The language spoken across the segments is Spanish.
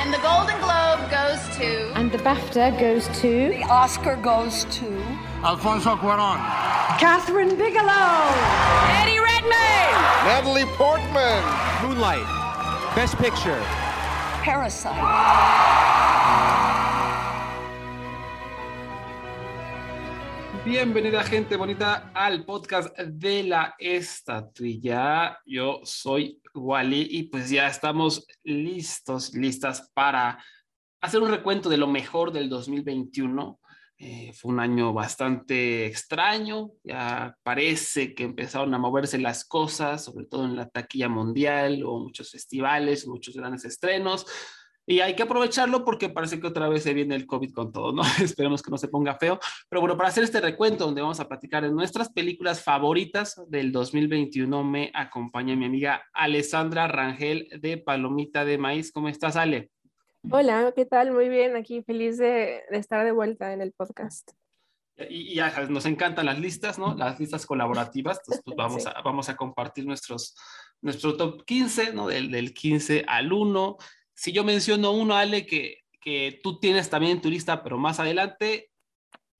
And the Golden Globe goes to. And the BAFTA goes to. The Oscar goes to. Alfonso Cuaron. Catherine Bigelow. Eddie Redmayne. Natalie Portman. Moonlight. Best Picture. Parasite. Bienvenida gente bonita al podcast de la estatuilla. Yo soy Wally y pues ya estamos listos, listas para hacer un recuento de lo mejor del 2021. Eh, fue un año bastante extraño, ya parece que empezaron a moverse las cosas, sobre todo en la taquilla mundial, o muchos festivales, muchos grandes estrenos. Y hay que aprovecharlo porque parece que otra vez se viene el COVID con todo, ¿no? Esperemos que no se ponga feo. Pero bueno, para hacer este recuento donde vamos a platicar de nuestras películas favoritas del 2021, me acompaña mi amiga Alessandra Rangel de Palomita de Maíz. ¿Cómo estás, Ale? Hola, ¿qué tal? Muy bien, aquí feliz de, de estar de vuelta en el podcast. Y, y ya nos encantan las listas, ¿no? Las listas colaborativas. Entonces, pues vamos, Sí. a, vamos a compartir nuestros, nuestro top 15, ¿no? Del, del 15 al 1. Si yo menciono uno, Ale, que, que tú tienes también en tu lista, pero más adelante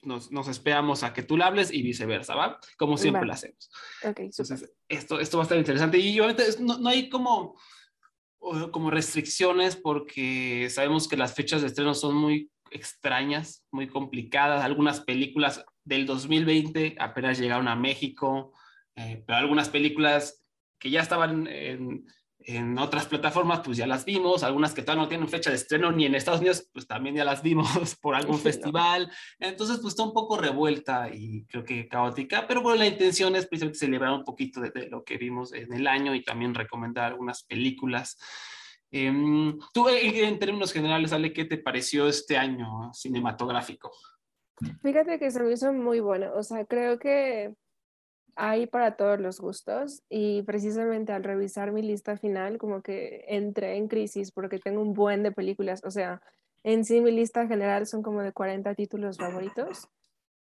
nos, nos esperamos a que tú la hables y viceversa, ¿va? Como siempre Va. lo hacemos. Entonces, esto, esto va a estar interesante. Y obviamente no, no hay como, como restricciones porque sabemos que las fechas de estreno son muy extrañas, muy complicadas. Algunas películas del 2020 apenas llegaron a México, eh, pero algunas películas que ya estaban en, en otras plataformas, pues ya las vimos. Algunas que todavía no tienen fecha de estreno ni en Estados Unidos, pues también ya las vimos por algún Sí, ¿no? festival. Entonces, pues está un poco revuelta y creo que caótica, pero bueno, la intención es precisamente celebrar un poquito de, de lo que vimos en el año y también recomendar algunas películas. Em, tú, en, en términos generales, Ale, ¿qué te pareció este año cinematográfico? Fíjate que se me hizo muy bueno, o sea, creo que hay para todos los gustos y precisamente al revisar mi lista final como que entré en crisis porque tengo un buen de películas, o sea, en sí mi lista general son como de 40 títulos favoritos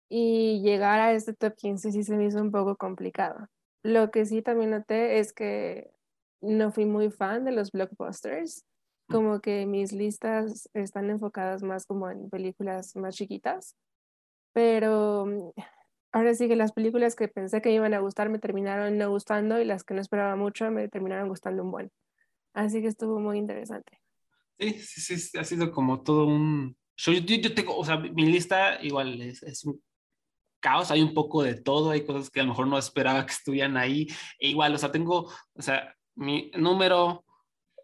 y llegar a este top 15 sí se me hizo un poco complicado. Lo que sí también noté es que no fui muy fan de los blockbusters, como que mis listas están enfocadas más como en películas más chiquitas, pero ahora sí que las películas que pensé que me iban a gustar me terminaron no gustando y las que no esperaba mucho me terminaron gustando un buen. Así que estuvo muy interesante. Sí, sí, sí, ha sido como todo un... Yo, yo, yo tengo, o sea, mi lista igual es, es un caos, hay un poco de todo, hay cosas que a lo mejor no esperaba que estuvieran ahí, e igual, o sea, tengo, o sea, mi número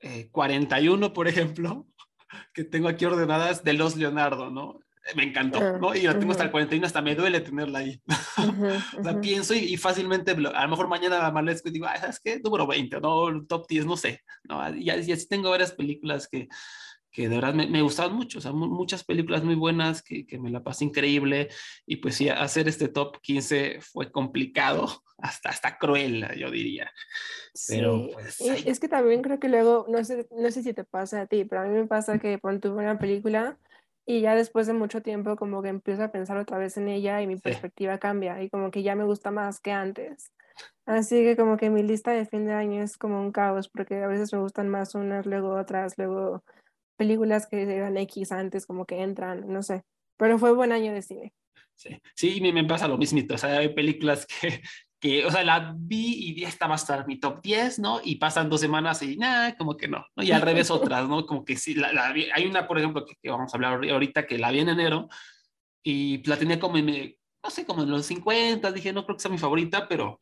eh, 41, por ejemplo, que tengo aquí ordenadas de los Leonardo, ¿no? Me encantó, Ah, ¿no? Y la tengo hasta el ujú. 41, hasta me duele tenerla ahí. O sea, pienso y, y fácilmente, a lo mejor mañana amanezco y digo, "Ay, ¿sabes qué? Número 20, no, top 10, no sé. ¿no? Y, y así tengo varias películas que, que de verdad me, me gustaron mucho, o sea, mu- muchas películas muy buenas que, que me la pasé increíble. Y pues sí, hacer este top 15 fue complicado, hasta, hasta cruel, yo diría. Pero Sí, pues... es que también creo que luego, no sé, no sé si te pasa a ti, pero a mí me pasa que pon tú una película y ya después de mucho tiempo como que empiezo a pensar otra vez en ella y mi Sí. perspectiva cambia y como que ya me gusta más que antes. Así que como que mi lista de fin de año es como un caos porque a veces me gustan más unas, luego otras, luego películas que eran X antes como que entran, no sé. Pero fue buen año de cine. Sí, sí, me, me pasa lo mismito. O sea, hay películas que, que, o sea, la vi y ya esta va a estar mi top 10, ¿no? Y pasan dos semanas y nada, como que no, ¿no? Y al revés otras, ¿no? Como que sí, la, la vi- hay una, por ejemplo, que, que vamos a hablar ahori- ahorita, que la vi en enero y la tenía como en, no sé, como en los 50, dije, no creo que sea mi favorita, pero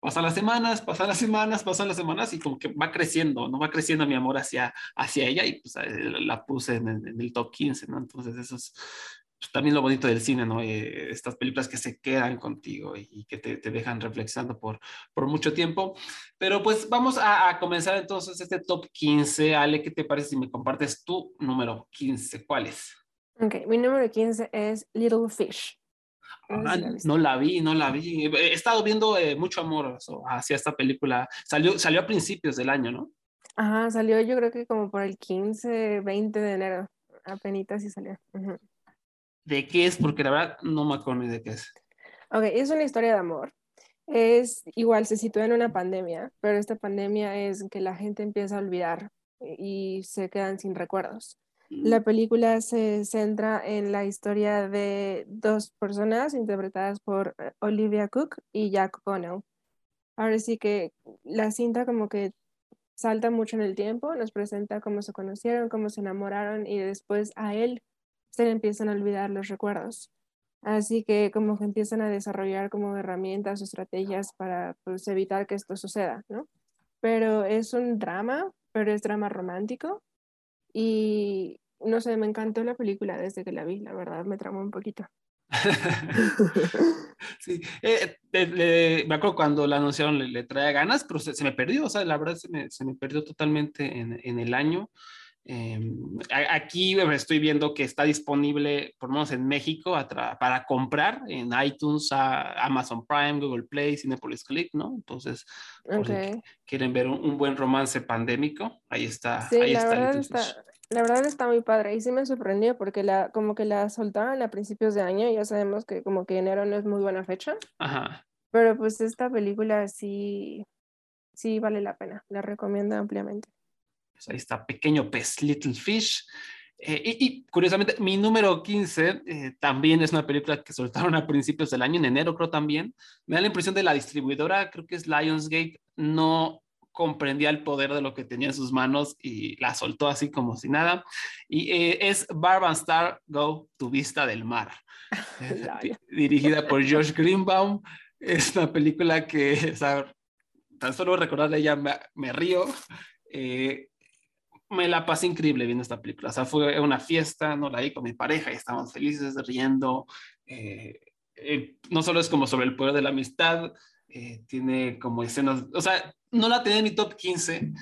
pasan las semanas, pasan las semanas, pasan las semanas y como que va creciendo, ¿no? Va creciendo mi amor hacia, hacia ella y pues la puse en, el- en el top 15, ¿no? Entonces eso es también lo bonito del cine, ¿no? Eh, estas películas que se quedan contigo y, y que te, te dejan reflexionando por, por mucho tiempo. Pero pues vamos a, a comenzar entonces este top 15. Ale, ¿qué te parece si me compartes tu número 15? ¿Cuál es? Ok, mi número 15 es Little Fish. Ah, no la vi, no la vi. He estado viendo eh, mucho amor hacia esta película. Salió, salió a principios del año, ¿no? Ajá, salió yo creo que como por el 15, 20 de enero. Apenitas sí salió. Ujú. ¿De qué es? Porque la verdad no me acuerdo ni de qué es. Ok, es una historia de amor. Es igual, se sitúa en una pandemia, pero esta pandemia es que la gente empieza a olvidar y se quedan sin recuerdos. La película se centra en la historia de dos personas interpretadas por eh, Olivia Cook y Jack Connell. Ahora sí que la cinta como que salta mucho en el tiempo, nos presenta cómo se conocieron, cómo se enamoraron y después a él se le empiezan a olvidar los recuerdos. Así que como que empiezan a desarrollar como herramientas o estrategias para pues, evitar que esto suceda, ¿no? Pero es un drama, pero es drama romántico y no sé, me encantó la película desde que la vi, la verdad me tramó un poquito. sí, eh, me acuerdo cuando la anunciaron le, le traía ganas, pero se, me perdió, o sea, la verdad se me, se me perdió totalmente en, en el año. Eh, aquí estoy viendo que está disponible, por lo menos en México, para comprar en iTunes, Amazon Prime, Google Play, Cinepolis Click, ¿no? Entonces, si quieren ver un, buen romance pandémico, ahí está. Sí, ahí la, está, verdad está, la verdad está muy padre y sí me sorprendió porque la, como que la soltaron a principios de año, ya sabemos que como que enero no es muy buena fecha. Ajá. Pero pues esta película sí, sí vale la pena, la recomiendo ampliamente. Pues ahí está, Pequeño Pez, Little Fish. Eh, y, curiosamente, mi número 15 eh, también es una película que soltaron a principios del año, en enero creo también. Me da la impresión de la distribuidora, creo que es Lionsgate, no comprendía el poder de lo que tenía en sus manos y la soltó así como si nada. Y eh, es Barb and Star Go to Vista del Mar, dirigida por Josh Greenbaum. Es una película que, o sea, tan solo recordarla ya me, me río. Eh, me la pasé increíble viendo esta película. O sea, fue una fiesta, no la vi con mi pareja y estábamos felices, riendo. Eh, eh, no solo es como sobre el poder de la amistad, eh, tiene como escenas, o sea, no la tenía en mi top 15,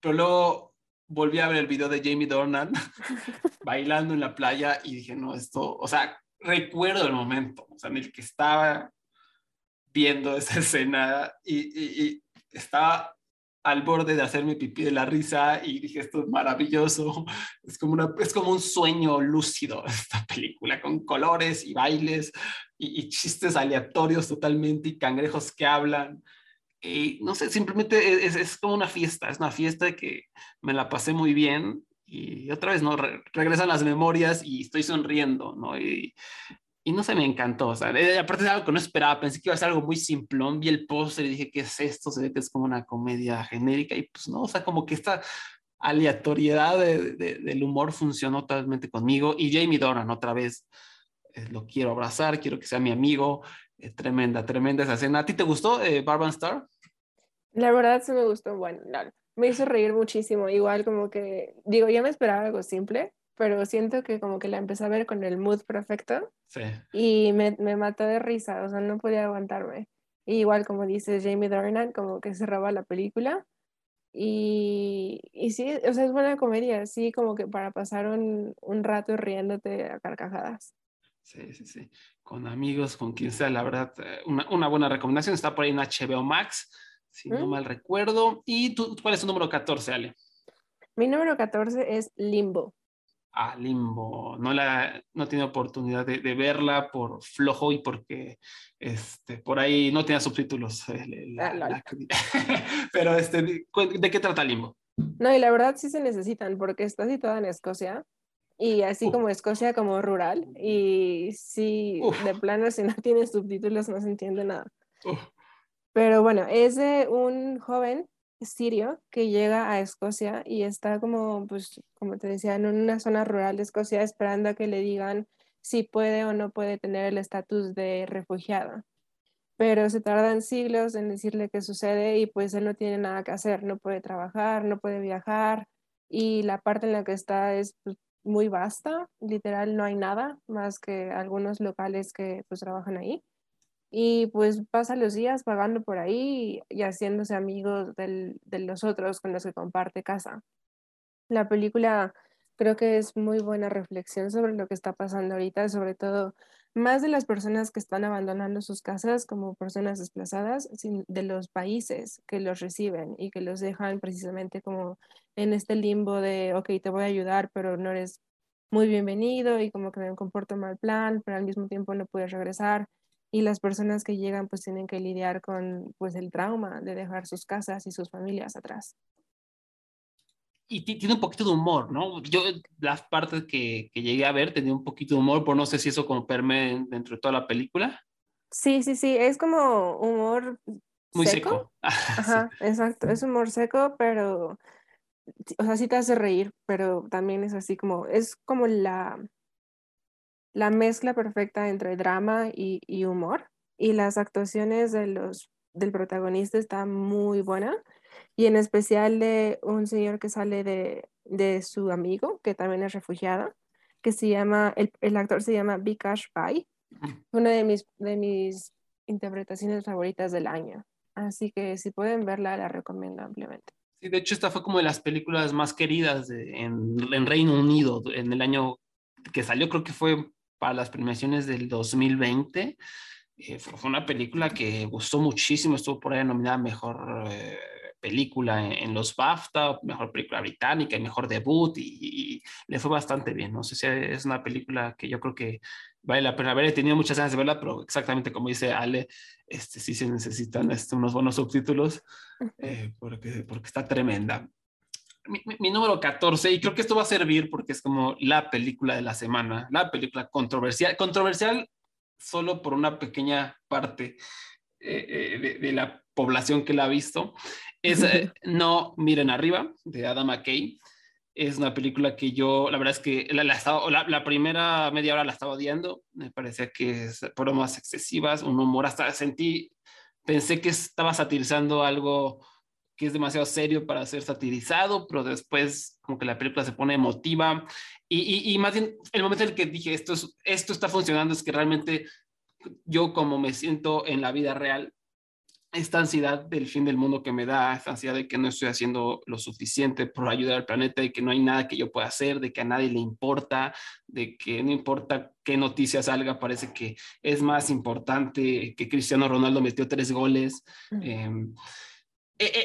pero luego volví a ver el video de Jamie Dornan bailando en la playa y dije, no, esto, o sea, recuerdo el momento, o sea, en el que estaba viendo esa escena y, y, y estaba al borde de hacerme pipí de la risa y dije, esto es maravilloso, es como, es como un sueño lúcido esta película, con colores y bailes y, chistes aleatorios totalmente y cangrejos que hablan. Y no sé, simplemente es, es, como una fiesta, es una fiesta que me la pasé muy bien y otra vez, ¿no? Re regresan las memorias y estoy sonriendo, ¿no? Y no se me encantó, o sea, aparte de algo que no esperaba, pensé que iba a ser algo muy simplón, vi el póster y dije, ¿qué es esto? Se ve que es como una comedia genérica y pues no, o sea, como que esta aleatoriedad de, de, del humor funcionó totalmente conmigo y Jamie Doran otra vez eh, lo quiero abrazar, quiero que sea mi amigo, eh, tremenda, tremenda esa escena. ¿A ti te gustó eh, Barban Star? La verdad sí me gustó, bueno, no, me hizo reír muchísimo, igual como que, digo, yo me esperaba algo simple, pero siento que como que la empecé a ver con el mood perfecto sí. y me, me mató de risa, o sea, no podía aguantarme. Y igual como dice Jamie Dornan, como que cerraba la película. Y, y sí, o sea, es buena comedia, sí, como que para pasar un, un rato riéndote a carcajadas. Sí, sí, sí. Con amigos, con quien sea, la verdad, eh, una, una buena recomendación. Está por ahí en HBO Max, si ¿Mm? no mal recuerdo. ¿Y tú, cuál es tu número 14, Ale? Mi número 14 es Limbo a Limbo. No, la, no tiene oportunidad de, de, verla por flojo y porque este, por ahí no tenía subtítulos. Eh, la, ah, la, pero, este, ¿de qué trata Limbo? No, y la verdad sí se necesitan porque está situada en Escocia y así Uf. como Escocia como rural y sí, Uf. de plano si no tiene subtítulos no se entiende nada. Uf. Pero bueno, es de un joven sirio que llega a Escocia y está como, pues, como te decía, en una zona rural de Escocia esperando a que le digan si puede o no puede tener el estatus de refugiado. Pero se tardan siglos en decirle qué sucede y pues él no tiene nada que hacer, no puede trabajar, no puede viajar y la parte en la que está es pues, muy vasta, literal no hay nada más que algunos locales que pues trabajan ahí y pues pasa los días pagando por ahí y haciéndose amigos del, de los otros con los que comparte casa. La película creo que es muy buena reflexión sobre lo que está pasando ahorita, sobre todo más de las personas que están abandonando sus casas como personas desplazadas, de los países que los reciben y que los dejan precisamente como en este limbo de, ok, te voy a ayudar, pero no eres muy bienvenido y como que me comporto mal plan, pero al mismo tiempo no puedes regresar y las personas que llegan pues tienen que lidiar con pues el trauma de dejar sus casas y sus familias atrás. y tiene un poquito de humor, ¿no? Yo las partes que, que, llegué a ver tenía un poquito de humor, pero no sé si eso como perme dentro de toda la película. Sí, sí, sí, es como humor muy seco. seco. Ajá, exacto, es humor seco, pero, o sea, sí te hace reír, pero también es así como, es como la, la mezcla perfecta entre drama y, y humor. Y las actuaciones de los, del protagonista están muy buenas. Y en especial de un señor que sale de, de su amigo, que también es refugiado, que se llama, el, el actor se llama Vikash Pai. Una de mis, de mis interpretaciones favoritas del año. Así que si pueden verla, la recomiendo ampliamente. Sí, de hecho, esta fue como de las películas más queridas de, en, en, Reino Unido en el año que salió, creo que fue para las premiaciones del 2020. Eh, fue una película que gustó muchísimo, estuvo por ahí nominada Mejor eh, Película en, en, los BAFTA, Mejor Película Británica y Mejor Debut, y, y, le fue bastante bien. No sé si es una película que yo creo que vale la pena ver. He tenido muchas ganas de verla, pero exactamente como dice Ale, este, sí se necesitan este, unos buenos subtítulos eh, porque, porque está tremenda. Mi, mi, número 14, y creo que esto va a servir porque es como la película de la semana, la película controversial, controversial solo por una pequeña parte eh, eh, de, de, la población que la ha visto, es eh, No Miren Arriba, de Adam McKay. Es una película que yo, la verdad es que la, la, estaba, la, la primera media hora la estaba odiando, me parecía que fueron más excesivas, un humor hasta sentí, pensé que estaba satirizando algo que es demasiado serio para ser satirizado, pero después como que la película se pone emotiva y, y, y más bien el momento en el que dije esto, es, esto está funcionando es que realmente yo como me siento en la vida real, esta ansiedad del fin del mundo que me da, esta ansiedad de que no estoy haciendo lo suficiente por ayudar al planeta y que no hay nada que yo pueda hacer, de que a nadie le importa, de que no importa qué noticia salga, parece que es más importante que Cristiano Ronaldo metió tres goles. Eh,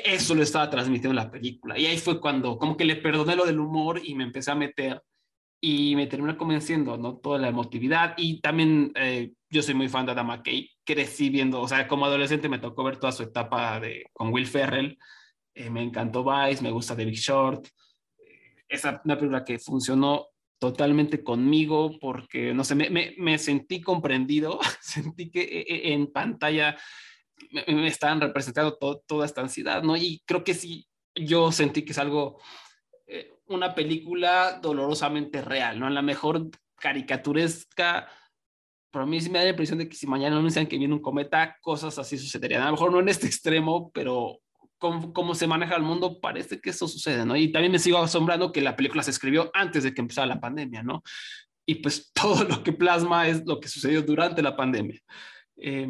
eso lo estaba transmitiendo en la película. Y ahí fue cuando como que le perdoné lo del humor y me empecé a meter y me terminó convenciendo, ¿no? Toda la emotividad y también eh, yo soy muy fan de Adam McKay, crecí viendo, o sea, como adolescente me tocó ver toda su etapa de, con Will Ferrell, eh, me encantó Vice, me gusta The Big Short, eh, esa una película que funcionó totalmente conmigo porque, no sé, me, me, me sentí comprendido, sentí que eh, en pantalla me, estaban representando to, toda esta ansiedad, ¿no? Y creo que sí, yo sentí que es algo eh, una película dolorosamente real, ¿no? La mejor caricaturesca, pero a mí sí me da la impresión de que si mañana anuncian que viene un cometa, cosas así sucederían. A lo mejor no en este extremo, pero cómo se maneja el mundo, parece que eso sucede, ¿no? Y también me sigo asombrando que la película se escribió antes de que empezara la pandemia, ¿no? Y pues todo lo que plasma es lo que sucedió durante la pandemia. Eh,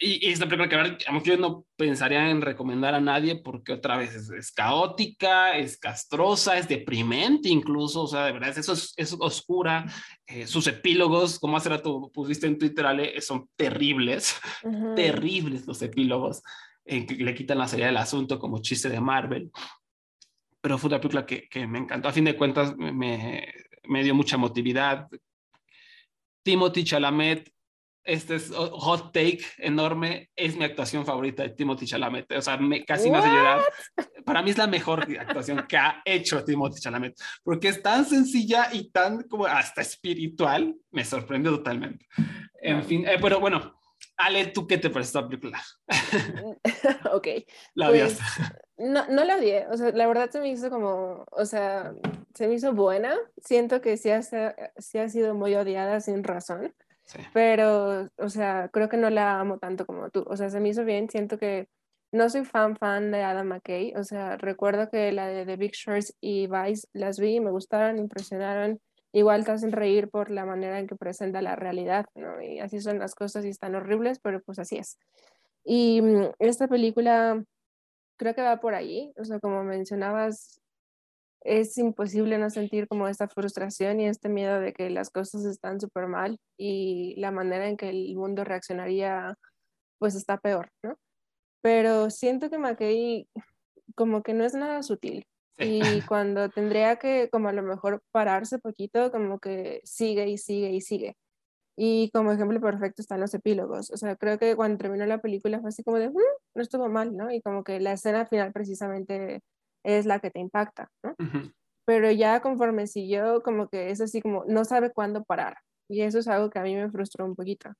y, y esta película que ver, yo no pensaría en recomendar a nadie porque otra vez es, es, caótica, es castrosa, es deprimente incluso, o sea, de verdad, eso es, es oscura. Eh, sus epílogos, como hace rato pusiste en Twitter, Ale, son terribles, uh -huh. terribles los epílogos, eh, que le quitan la seriedad del asunto como chiste de Marvel. Pero fue una película que, que me encantó. A fin de cuentas, me, me dio mucha emotividad. Timothy Chalamet este es hot take enorme, es mi actuación favorita de Timothy Chalamet, o sea, me, casi me hace llorar. Para mí es la mejor actuación que ha hecho Timothy Chalamet, porque es tan sencilla y tan como hasta espiritual, me sorprendió totalmente. En fin, eh, pero bueno, Ale, ¿tú qué te pareció esta película? ok. La odiaste. Pues, no, no la odié, o sea, la verdad se me hizo como, o sea, se me hizo buena, siento que sí ha, sí ha sido muy odiada sin razón. Pero, o sea, creo que no la amo tanto como tú. O sea, se me hizo bien. Siento que no soy fan fan de Adam McKay. O sea, recuerdo que la de The Big Shorts y Vice las vi y me gustaron, impresionaron. Igual te hacen reír por la manera en que presenta la realidad, ¿no? Y así son las cosas y están horribles, pero pues así es. Y mm, esta película creo que va por ahí. O sea, como mencionabas, es imposible no sentir como esta frustración y este miedo de que las cosas están súper mal y la manera en que el mundo reaccionaría pues está peor, ¿no? Pero siento que McKay como que no es nada sutil sí. y cuando tendría que como a lo mejor pararse poquito como que sigue y sigue y sigue. Y como ejemplo perfecto están los epílogos. O sea, creo que cuando terminó la película fue así como de, mmm, no estuvo mal, ¿no? Y como que la escena final precisamente es la que te impacta, ¿no? Pero ya conforme siguió, como que es así como, no sabe cuándo parar. Y eso es algo que a mí me frustró un poquito.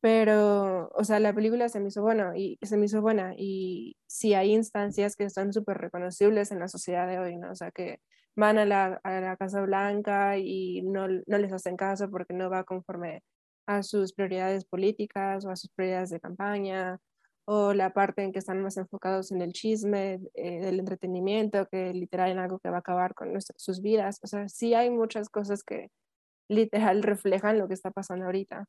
Pero, o sea, la película se me hizo buena y se me hizo buena. Y sí hay instancias que están súper reconocibles en la sociedad de hoy, ¿no? O sea, que van a la, a la Casa Blanca y no, no les hacen caso porque no va conforme a sus prioridades políticas o a sus prioridades de campaña, o la parte en que están más enfocados en el chisme, eh, del entretenimiento, que literal en algo que va a acabar con nuestras- sus vidas. O sea, sí hay muchas cosas que literal reflejan lo que está pasando ahorita.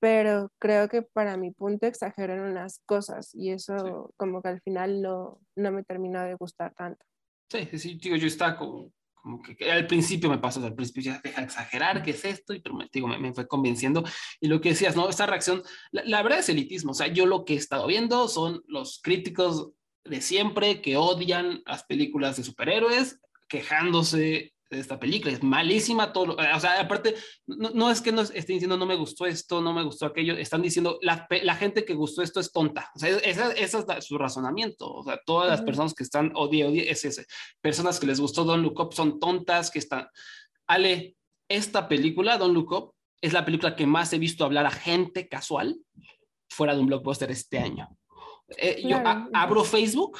Pero creo que para mi punto exageran unas cosas y eso como que al final no, no me terminó de gustar tanto. Sí, sí, sí, digo, yo estaba como, como que, al principio me pasó, al principio ya deja de exagerar, ¿qué es esto? Y pero me, digo, me, me fue convenciendo. Y lo que decías, ¿no? Esta reacción, la, la verdad es elitismo, o sea, yo lo que he estado viendo son los críticos de siempre que odian las películas de superhéroes, quejándose esta película, es malísima, todo, lo- o sea, aparte, no, no es que nos estén diciendo no me gustó esto, no me gustó aquello, están diciendo la, la gente que gustó esto es tonta, o sea, esa, esa es su razonamiento, o sea, todas las personas que están odie, odie, es ese, personas que les gustó Don't Look Up son tontas, que están, Ale, esta película, Don't Look Up, es la película que más he visto hablar a gente casual fuera de un blockbuster este año. Eh, Yo a- abro Facebook,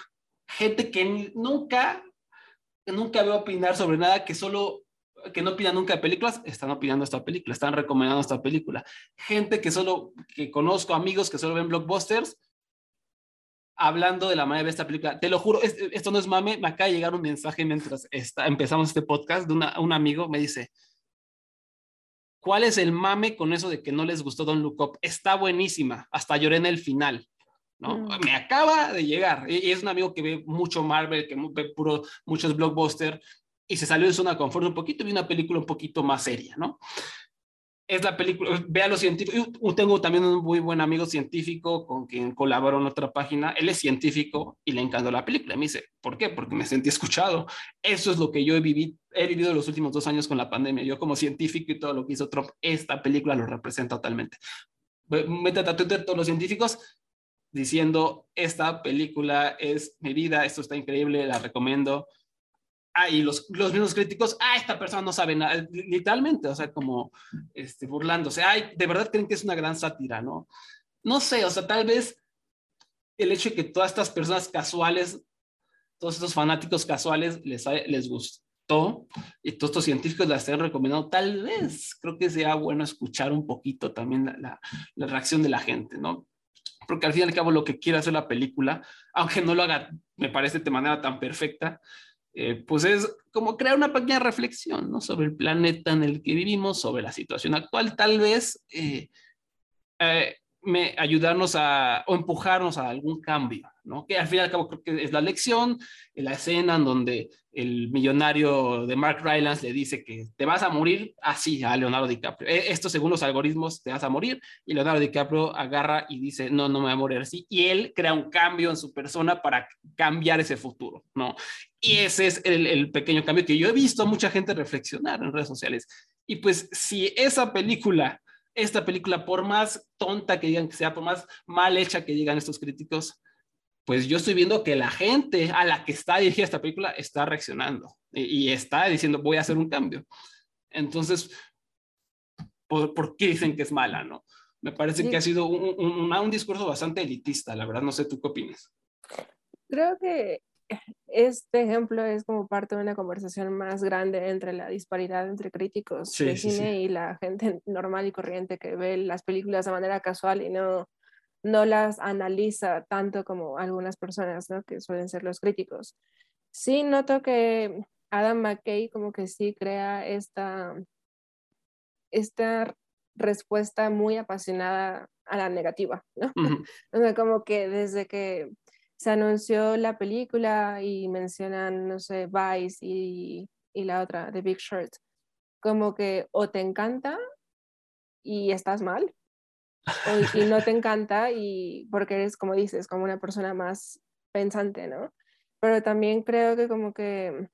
gente que nunca, nunca veo opinar sobre nada, que solo, que no opinan nunca de películas, están opinando esta película, están recomendando esta película. Gente que solo, que conozco, amigos que solo ven blockbusters, hablando de la manera de esta película. Te lo juro, es- esto no es mame, me acaba de llegar un mensaje mientras está, empezamos este podcast de un amigo, me dice, ¿cuál es el mame con eso de que no les gustó Don Look Up? Está buenísima, hasta lloré en el final. ¿No? Mm. Me acaba de llegar. Y es un amigo que ve mucho Marvel, que ve puro, muchos blockbusters, y se salió de zona de confort un poquito y vi una película un poquito más seria, ¿no? Es la película, vea los científicos. Yo tengo también un muy buen amigo científico con quien colaboro en otra página. Él es científico y le encantó la película. Me dice, ¿por qué? Porque me sentí escuchado. Eso es lo que yo he vivido, he vivido los últimos dos años con la pandemia. Yo como científico y todo lo que hizo Trump, esta película lo representa totalmente. Métete a Twitter todos los científicos diciendo, esta película es mi vida, esto está increíble, la recomiendo. Ah, y los, los mismos críticos, ah, esta persona no sabe nada, literalmente, o sea, como este, burlándose, ay, de verdad creen que es una gran sátira, ¿no? No sé, o sea, tal vez el hecho de que todas estas personas casuales, todos estos fanáticos casuales les, les gustó y todos estos científicos la estén recomendando, tal vez creo que sea bueno escuchar un poquito también la, la reacción de la gente, ¿no? Porque al fin y al cabo lo que quiere hacer la película, aunque no lo haga, me parece de manera tan perfecta, eh, pues es como crear una pequeña reflexión ¿no? sobre el planeta en el que vivimos, sobre la situación actual, tal vez eh, eh, me, ayudarnos a, o empujarnos a algún cambio, ¿no? que al fin y al cabo creo que es la lección, la escena en donde el millonario de Mark Rylance le dice que te vas a morir así a Leonardo DiCaprio. Eh, Esto según los algoritmos te vas a morir y Leonardo DiCaprio agarra y dice, no, no me voy a morir así. Y él crea un cambio en su persona para cambiar ese futuro, ¿no? Y ese es el, el pequeño cambio que yo he visto a mucha gente reflexionar en redes sociales. Y pues si esa película, esta película, por más tonta que digan que sea, por más mal hecha que digan estos críticos, pues yo estoy viendo que la gente a la que está dirigida esta película está reaccionando y, y está diciendo voy a hacer un cambio. Entonces, ¿por, por qué dicen que es mala, no? Me parece Sí. que ha sido un, un, un, discurso bastante elitista, la verdad, no sé tú qué opinas. Creo que este ejemplo es como parte de una conversación más grande entre la disparidad entre críticos Sí, de sí, cine sí. y la gente normal y corriente que ve las películas de manera casual y no, no las analiza tanto como algunas personas, ¿no? que suelen ser los críticos. Sí, noto que Adam McKay como que sí crea esta, esta respuesta muy apasionada a la negativa, ¿no? Ujú. O sea, como que desde que se anunció la película y mencionan, no sé, Vice y, y la otra, The Big Short, como que o te encanta y estás mal, o, y no te encanta y porque eres, como dices, como una persona más pensante, ¿no? Pero también creo que como que,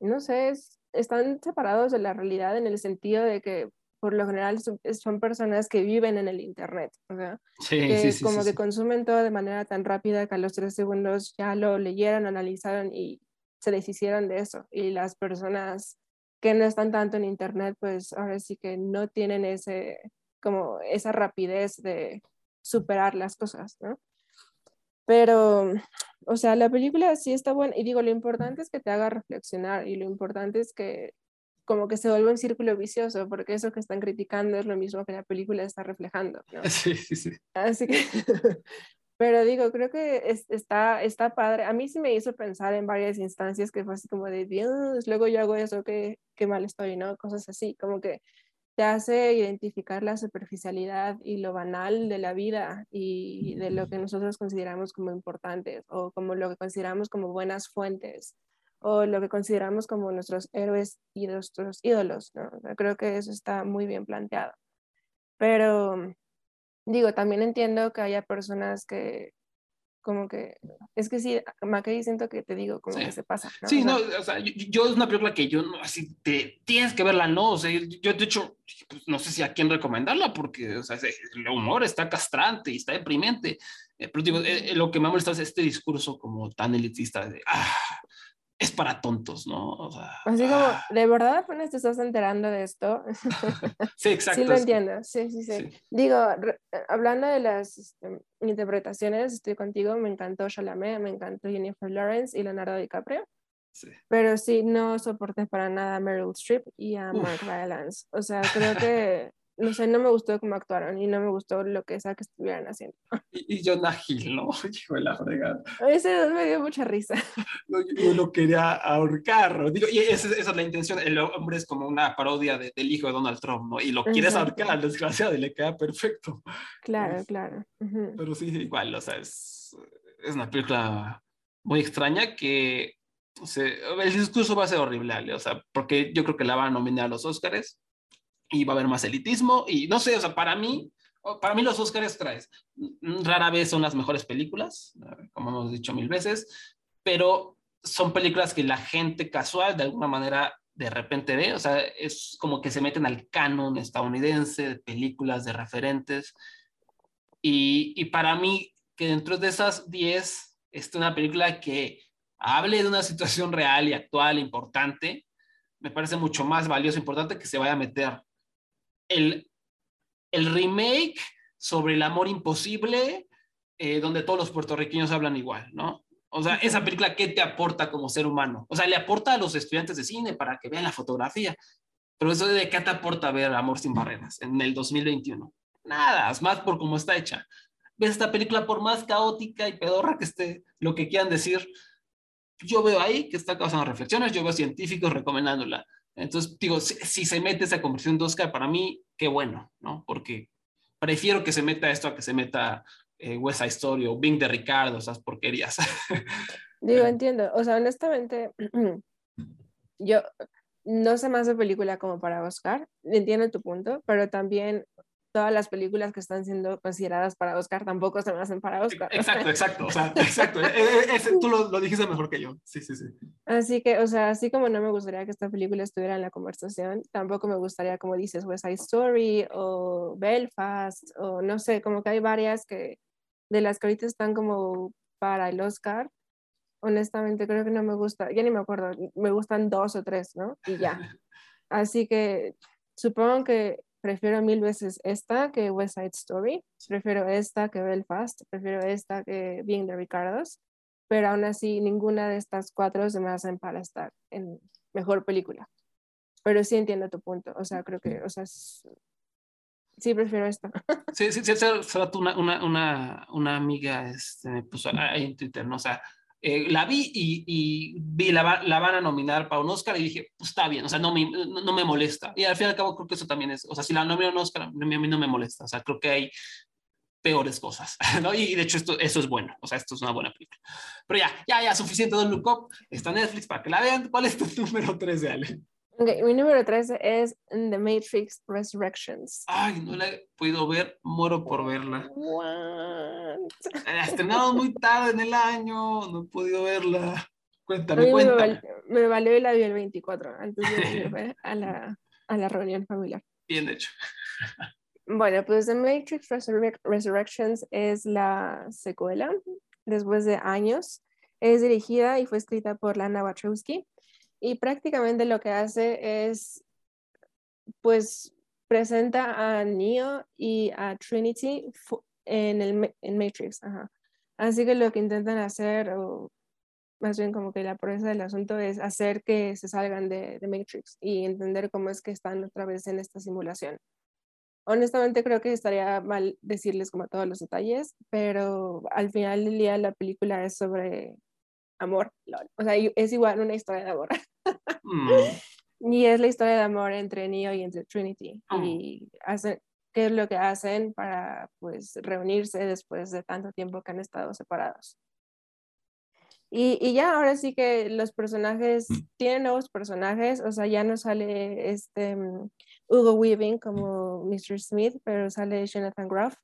no sé, es- están separados de la realidad en el sentido de que por lo general son, son personas que viven en el Internet, sea, Sí, que sí, sí, como que consumen todo de manera tan rápida que a los tres segundos ya lo leyeron, analizaron y se deshicieron de eso y las personas que no están tanto en internet, pues ahora sí que no tienen ese, como esa rapidez de superar las cosas, ¿no? Pero, o sea, la película sí está buena y digo, lo importante es que te haga reflexionar y lo importante es que como que se vuelva un círculo vicioso, porque eso que están criticando es lo mismo que la película está reflejando, ¿no? Sí, sí, sí. Así que, pero digo, creo que es- está, está padre. A mí sí me hizo pensar en varias instancias que fue así como de, Dios, luego yo hago eso, qué, qué mal estoy, ¿no? Cosas así, como que te hace identificar la superficialidad y lo banal de la vida y de lo que nosotros consideramos como importantes o como lo que consideramos como buenas fuentes o lo que consideramos como nuestros héroes y nuestros ídolos, ¿no? Creo que eso está muy bien planteado. Pero digo, también entiendo que haya personas que como que, es que sí, Mackey siento que te digo, como Sí. que se pasa. ¿no? Sí, O sea, no, o sea, yo, yo es una película que yo, no, así, te, tienes que verla, ¿no? O sea, yo de hecho, pues, no sé si a quién recomendarla, porque, o sea, el humor está castrante y está deprimente. Eh, pero digo, eh, eh, lo que me ha molestado es este discurso como tan elitista de, ah, es para tontos, ¿no? O sea, Así como, ah, ¿de verdad apenas te estás enterando de esto? sí, exacto. sí lo entiendo, sí, sí, sí. sí. Digo, re- hablando de las este, interpretaciones, estoy contigo, me encantó Chalamet, me encantó Jennifer Lawrence y Leonardo DiCaprio, sí. pero sí, no soporté para nada a Meryl Streep y a Uf. Mark Rylance. O sea, creo que, no sé, no me gustó cómo actuaron y no me gustó lo que sea que estuvieran haciendo. Y, y Jonah Hill, ¿no? Hijo de la fregada. Ese me dio mucha risa. No, yo, lo quería ahorcar. Digo, y esa, es- esa es la intención. El hombre es como una parodia de- del hijo de Donald Trump, ¿no? Y lo quieres Exacto. ahorcar al desgraciado y le queda perfecto. Claro, Uf. claro. Pero sí, igual, o sea, es, es una película muy extraña que o sea, el discurso va a ser horrible, Ale, o sea, porque yo creo que la van a nominar a los Oscars y va a haber más elitismo y no sé, o sea, para mí, para mí los Oscars traes, mm, rara vez son las mejores películas, como hemos dicho mil veces, pero son películas que la gente casual de alguna manera de repente ve, o sea, es como que se meten al canon estadounidense de películas, de referentes, y, y para mí, que dentro de esas 10 esté una película que hable de una situación real y actual importante, me parece mucho más valioso e importante que se vaya a meter el, el remake sobre el amor imposible, eh, donde todos los puertorriqueños hablan igual, ¿no? O sea, esa película, ¿qué te aporta como ser humano? O sea, le aporta a los estudiantes de cine para que vean la fotografía, pero eso de qué te aporta ver Amor sin Barreras en el 2021. Nada, es más por cómo está hecha. Ves esta película, por más caótica y pedorra que esté, lo que quieran decir, yo veo ahí que está causando reflexiones, yo veo científicos recomendándola. Entonces, digo, si, si se mete esa conversión de Oscar, para mí, qué bueno, ¿no? Porque prefiero que se meta esto a que se meta eh, West Side Story o Bing de Ricardo, esas porquerías. Digo, entiendo. O sea, honestamente, yo no sé más de película como para Oscar. Entiendo tu punto, pero también todas las películas que están siendo consideradas para Oscar tampoco se me hacen para Oscar. exacto, exacto, o sea, exacto. Eh, ese- tú lo, lo dijiste mejor que yo. Sí, sí, sí. Así que, o sea, así como no me gustaría que esta película estuviera en la conversación, tampoco me gustaría, como dices, West Side Story o Belfast o no sé, como que hay varias que de las que ahorita están como para el Oscar. Honestamente, creo que no me gusta, ya ni me acuerdo, me gustan dos o tres, ¿no? Y ya. Así que supongo que prefiero mil veces esta que West Side Story, prefiero esta que Belfast, prefiero esta que Being the Ricardos, pero aún así ninguna de estas cuatro se me hacen para estar en mejor película. Pero sí entiendo tu punto, o sea, creo que, o sea, sí prefiero esta. Sí, sí, sí, rato una, una, una, una amiga este, me puso ahí en Twitter, ¿no? O sea, eh, la vi y, vi, la, va- la van a nominar para un Oscar y dije, pues está bien, o sea, no me, no, me molesta. Y al fin y al cabo creo que eso también es, o sea, si la nominan a un Oscar, a mí, a mí no me molesta, o sea, creo que hay peores cosas, ¿no? Y de hecho esto, eso es bueno, o sea, esto es una buena película. Pero ya, ya, ya, suficiente Don Look Up, está Netflix para que la vean. ¿Cuál es tu número 3 de Ale? Ok, mi número 13 es The Matrix Resurrections. Ay, no la he podido ver, muero por verla. What? La estrenado muy tarde en el año, no he podido verla. Cuéntame, cuéntame. me valió y la vi el 24 antes de irme a la, a la reunión familiar. Bien hecho. Bueno, pues The Matrix Resurrec- Resurrections es la secuela después de años Es dirigida y fue escrita por Lana Wachowski y prácticamente lo que hace es, pues, presenta a Neo y a Trinity en, el, en Matrix. Así que lo que intentan hacer, o más bien como que la pureza del asunto es hacer que se salgan de, de, Matrix y entender cómo es que están otra vez en esta simulación. Honestamente creo que estaría mal decirles como todos los detalles, pero al final del día la película es sobre amor, o sea, es igual una historia de amor. Mm. Y es la historia de amor entre Neo y entre Trinity. Oh. Y hacen, qué es lo que hacen para pues reunirse después de tanto tiempo que han estado separados. Y, y, ya, ahora sí que los personajes mm. tienen nuevos personajes, o sea, ya no sale este mm, Hugo Weaving como Mr. Smith, pero sale Jonathan Groff.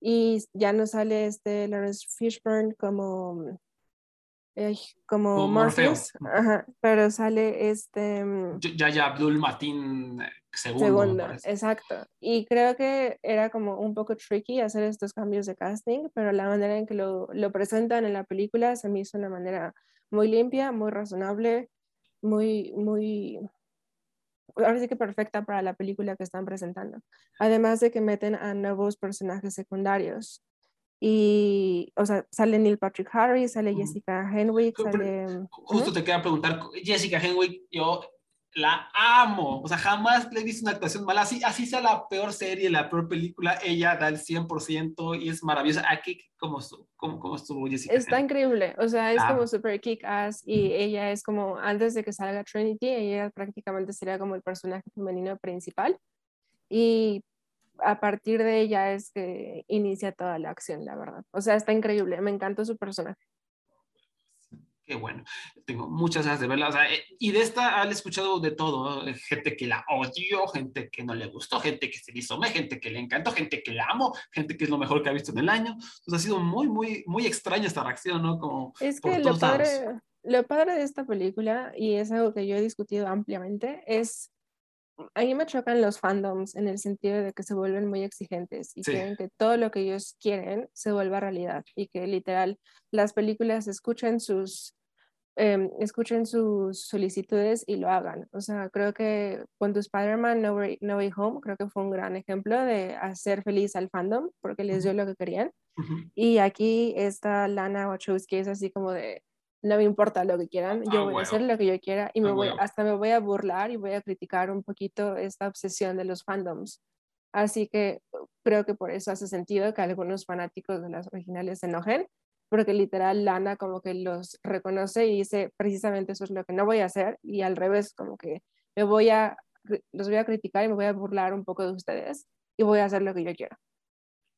Y ya no sale este Lawrence Fishburne como, como, Morpheus, pero sale este... Ya, ya Abdul Matin segundo. exacto. Y creo que era como un poco tricky hacer estos cambios de casting, pero la manera en que lo, lo presentan en la película se me hizo una manera muy limpia, muy razonable, muy, muy, ahora sí que perfecta para la película que están presentando. Además de que meten a nuevos personajes secundarios. Y, o sea, sale Neil Patrick Harris, sale Jessica Henwick, sale... Justo te quería preguntar, Jessica Henwick, yo la amo. O sea, jamás le he visto una actuación mala. Así, así sea la peor serie, la peor película, ella da el 100% y es maravillosa. Aquí, ¿cómo estuvo, cómo, cómo estuvo Jessica? Está increíble. O sea, es como super kick-ass y ella es como, antes de que salga Trinity, ella prácticamente sería como el personaje femenino principal. Y a partir de ella es que inicia toda la acción, la verdad. O sea, está increíble. Me encantó su personaje qué bueno. Tengo muchas ganas de verla. Eh, y de esta han escuchado de todo. Gente que la odió, gente que no le gustó, gente que se hizo gente que le encantó, gente que la amo, gente que es lo mejor que ha visto en el año. Entonces ha sido muy, muy, muy extraña esta reacción, ¿no? Como es que lo padre, lo padre de esta película, y es algo que yo he discutido ampliamente, es a mí me chocan los fandoms en el sentido de que se vuelven muy exigentes y quieren que todo lo que ellos quieren se vuelva realidad y que literal las películas escuchen sus Em, escuchen sus solicitudes y lo hagan. O sea, creo que con tu Spider-Man no, Way, Home, creo que fue un gran ejemplo de hacer feliz al fandom porque les dio lo que querían. Y aquí está Lana Wachowski es así como de, no me importa lo que quieran, yo ah, voy a hacer lo que yo quiera y me ah, voy, hasta me voy a burlar y voy a criticar un poquito esta obsesión de los fandoms. Así que creo que por eso hace sentido que algunos fanáticos de las originales se enojen, porque literal Lana como que los reconoce y dice precisamente eso es lo que no voy a hacer y al revés como que me voy a los voy a criticar y me voy a burlar un poco de ustedes y voy a hacer lo que yo quiero.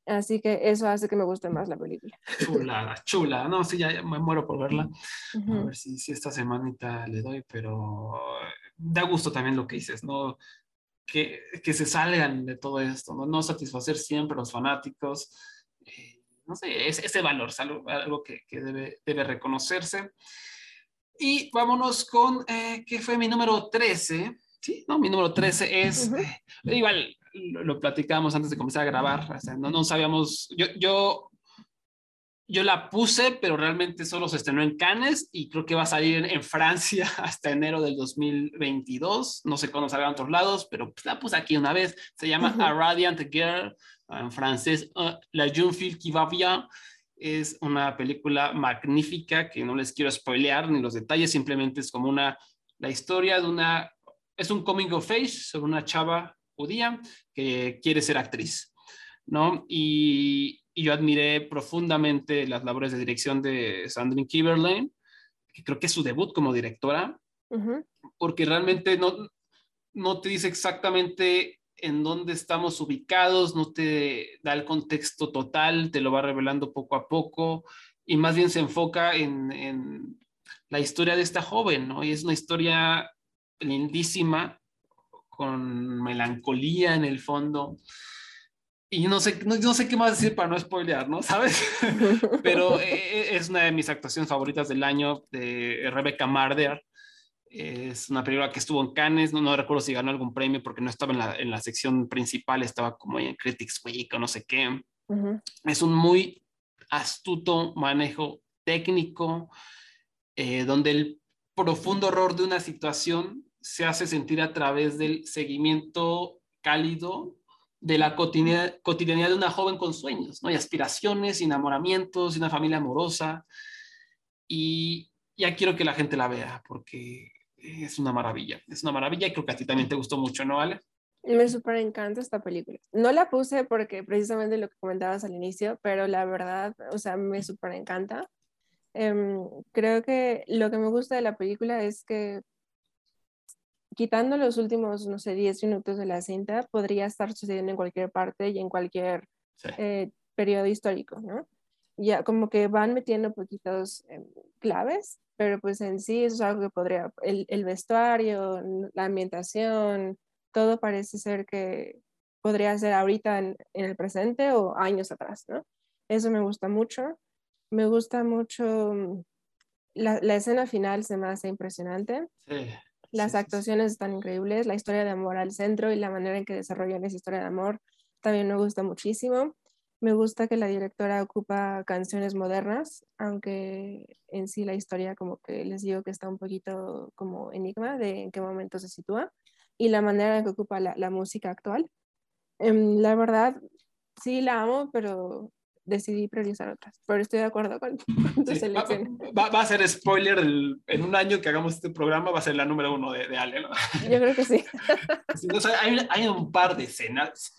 Así que eso hace que me guste más la película. Chula, chula. No, sí, ya, me muero por verla. A ver si, si, esta semanita le doy, pero da gusto también lo que dices, ¿no? Que, que se salgan de todo esto, ¿no? No satisfacer siempre a los fanáticos. Eh, no sé, ese, valor, es algo, que, debe, debe, reconocerse. Y vámonos con, eh, ¿qué fue mi número 13? Sí, no, mi número 13 es, eh, igual lo, platicamos antes de comenzar a grabar, no, no sabíamos, yo, yo, yo la puse, pero realmente solo se estrenó en Cannes y creo que va a salir en, Francia hasta enero del 2022, no sé cuándo salga en otros lados, pero pues la puse aquí una vez, se llama A Radiant Girl, en francés, ah, La jeune fille qui va bien. Es una película magnífica que no les quiero spoilear ni los detalles, simplemente es como una, la historia de una, es un coming of age sobre una chava judía que quiere ser actriz, ¿no? Y, yo admiré profundamente las labores de dirección de Sandrine Kiberlin, que creo que es su debut como directora, porque realmente no, no te dice exactamente en dónde estamos ubicados, no te da el contexto total, te lo va revelando poco a poco y más bien se enfoca en, la historia de esta joven, ¿no? Y es una historia lindísima, con melancolía en el fondo. Y no sé, no, no sé qué más decir para no spoilear, ¿no? ¿Sabes? Pero eh, eh, es una de mis actuaciones favoritas del año de Rebecca Marder. Es una película que estuvo en Cannes, no, no recuerdo si ganó algún premio porque no estaba en la, en la sección principal, estaba como en Critics Week o no sé qué. Es un muy astuto manejo técnico eh, donde el profundo horror de una situación se hace sentir a través del seguimiento cálido de la cotidianidad de una joven con sueños, ¿no? Y aspiraciones, enamoramientos, y una familia amorosa. Y ya quiero que la gente la vea porque es una maravilla, es una maravilla y creo que a ti también te gustó mucho, ¿no, Ale? Me súper encanta esta película. No la puse porque precisamente lo que comentabas al inicio, pero la verdad, o sea, me súper encanta. Em, creo que lo que me gusta de la película es que quitando los últimos, no sé, 10 minutos de la cinta, podría estar sucediendo en cualquier parte y en cualquier eh, periodo histórico, ¿no? Ya como que van metiendo poquitos em, claves, pero pues en sí eso es algo que podría, el, el vestuario, la ambientación, todo parece ser que podría ser ahorita en, el presente o años atrás, ¿no? Eso me gusta mucho. Me gusta mucho mm, la, la escena final, se me hace impresionante. Sí. Las actuaciones están increíbles, la historia de amor al centro y la manera en que desarrollan esa historia de amor también me gusta muchísimo. Me gusta que la directora ocupa canciones modernas, aunque en sí la historia como que les digo que está un poquito como enigma de en qué momento se sitúa y la manera en que ocupa la, la música actual. Em, la verdad, sí la amo, pero decidí priorizar otras. Pero estoy de acuerdo con, tu selección. Va, va, a ser spoiler en un año que hagamos este programa, va a ser la número uno de, de Ale, ¿no? Yo creo que sí. hay, hay, un par de escenas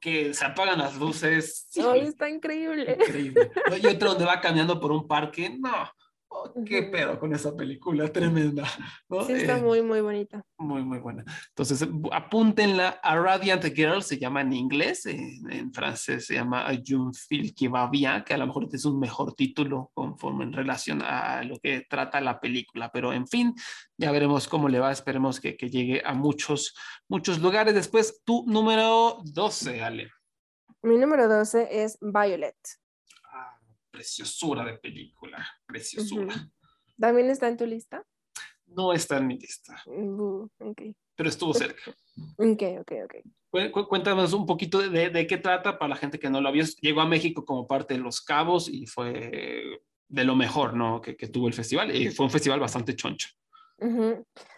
que se apagan las luces. Sí, está increíble. Increíble. Y otro donde va caminando por un parque. No, qué pedo con esa película, tremenda. Sí, está eh, muy, muy bonita. Muy, muy buena. Entonces, apúntenla a Radiant Girl, se llama en inglés, en, francés se llama June Fil qui va bien, que a lo mejor es un mejor título conforme en relación a lo que trata la película, pero en fin, ya veremos cómo le va, esperemos que, que llegue a muchos, muchos lugares. Después, tu número 12, Ale. Mi número 12 es Violet preciosura de película, preciosura. ¿También está en tu lista? No está en mi lista. Pero estuvo cerca. Ok, ok, ok. Cuéntanos un poquito de, de, qué trata para la gente que no lo vio. Llegó a México como parte de Los Cabos y fue de lo mejor ¿no? que, que tuvo el festival. Y fue un festival bastante choncho.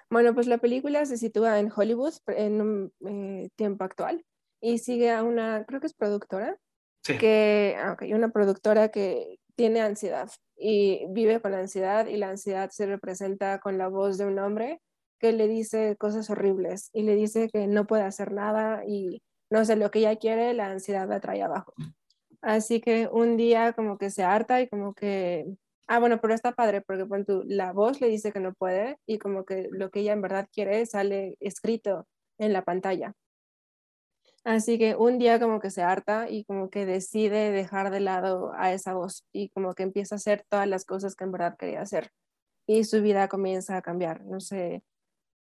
Bueno, pues la película se sitúa en Hollywood en un eh, tiempo actual y sigue a una, creo que es productora, que, ah, okay, una productora que tiene ansiedad y vive con la ansiedad y la ansiedad se representa con la voz de un hombre que le dice cosas horribles y le dice que no puede hacer nada y no sé lo que ella quiere, la ansiedad la trae abajo. Así que un día como que se harta y como que, ah, bueno, pero está padre porque la voz le dice que no puede y como que lo que ella en verdad quiere sale escrito en la pantalla. Así que un día como que se harta y como que decide dejar de lado a esa voz y como que empieza a hacer todas las cosas que en verdad quería hacer. Y su vida comienza a cambiar, no sé,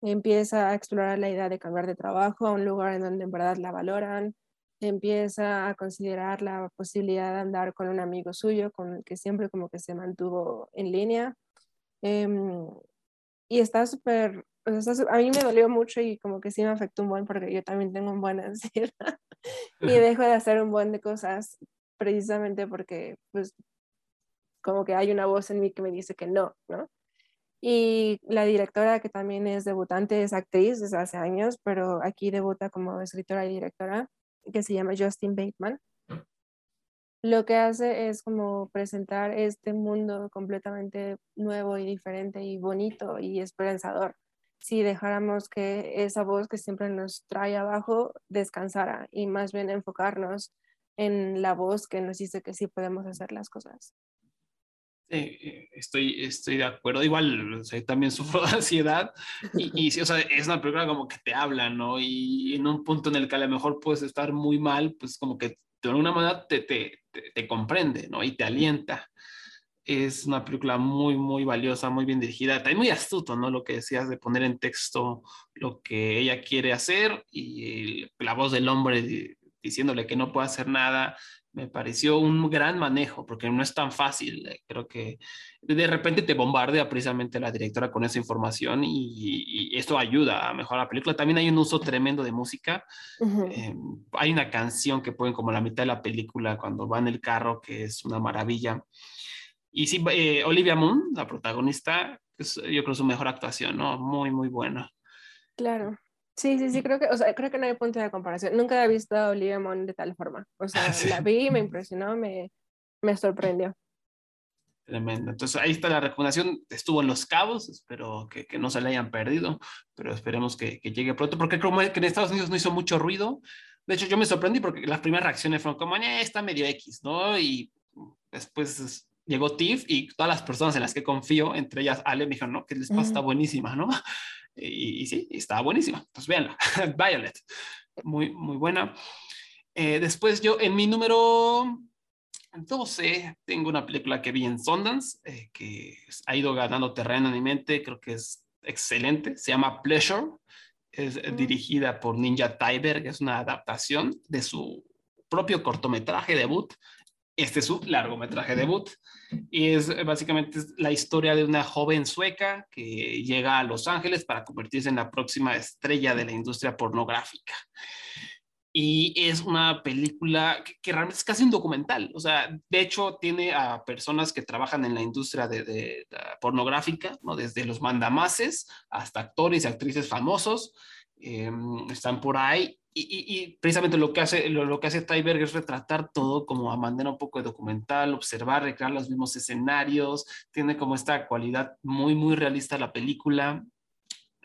empieza a explorar la idea de cambiar de trabajo a un lugar en donde en verdad la valoran, empieza a considerar la posibilidad de andar con un amigo suyo con el que siempre como que se mantuvo en línea. Em, y está súper a mí me dolió mucho y como que sí me afectó un buen porque yo también tengo un buen ansiedad y dejo de hacer un buen de cosas precisamente porque pues como que hay una voz en mí que me dice que no, ¿no? Y la directora que también es debutante es actriz desde hace años, pero aquí debuta como escritora y directora, que se llama Justin Bateman. Lo que hace es como presentar este mundo completamente nuevo y diferente y bonito y esperanzador si dejáramos que esa voz que siempre nos trae abajo descansara y más bien enfocarnos en la voz que nos dice que sí podemos hacer las cosas. Sí, estoy, estoy de acuerdo. Igual también sufro de ansiedad y, y o sea, es una película como que te habla, ¿no? Y en un punto en el que a lo mejor puedes estar muy mal, pues como que de alguna manera te, te, te, te comprende, ¿no? Y te alienta es una película muy, muy valiosa, muy bien dirigida, también muy astuto, ¿no? Lo que decías de poner en texto lo que ella quiere hacer y la voz del hombre diciéndole que no puede hacer nada, me pareció un gran manejo, porque no es tan fácil. Eh, creo que de repente te bombardea precisamente la directora con esa información y, esto ayuda a mejorar la película. También hay un uso tremendo de música. Eh, hay una canción que ponen como la mitad de la película cuando va en el carro, que es una maravilla. Y sí, eh, Olivia Moon, la protagonista, es, yo creo su mejor actuación, ¿no? Muy, muy buena. Claro. Sí, sí, sí, creo que, o sea, creo que no hay punto de comparación. Nunca he visto a Olivia Munn de tal forma. O sea, Sí. la vi, me impresionó, me, me sorprendió. Tremendo. Entonces ahí está la recomendación. Estuvo en Los Cabos, espero que, que no se la hayan perdido, pero esperemos que, que llegue pronto, porque creo que en Estados Unidos no hizo mucho ruido. De hecho, yo me sorprendí porque las primeras reacciones fueron como, "Eh, está medio X, ¿no? Y después es- llegó Tiff y todas las personas en las que confío, entre ellas Ale, me dijeron, no, que les pasa, está buenísima, ¿no? Y, y sí, estaba buenísima. Pues véanla, Violet, muy, muy buena. Eh, después yo, en mi número 12, tengo una película que vi en Sundance, eh, que ha ido ganando terreno en mi mente, creo que es excelente, se llama Pleasure, es Mm. dirigida por Ninja Tyberg, es una adaptación de su propio cortometraje debut, este es su largometraje debut, y es eh, básicamente la historia de una joven sueca que llega a Los Ángeles para convertirse en la próxima estrella de la industria pornográfica y es una película que, que realmente es casi un documental. O sea, de hecho, tiene a personas que trabajan en la industria de, de la pornográfica, ¿no? desde los mandamases hasta actores y actrices famosos, eh, están por ahí. Y, y- y precisamente lo que hace lo, lo que hace Tyberg es retratar todo como a manera un poco de documental, observar, recrear los mismos escenarios, tiene como esta cualidad muy, muy realista la película,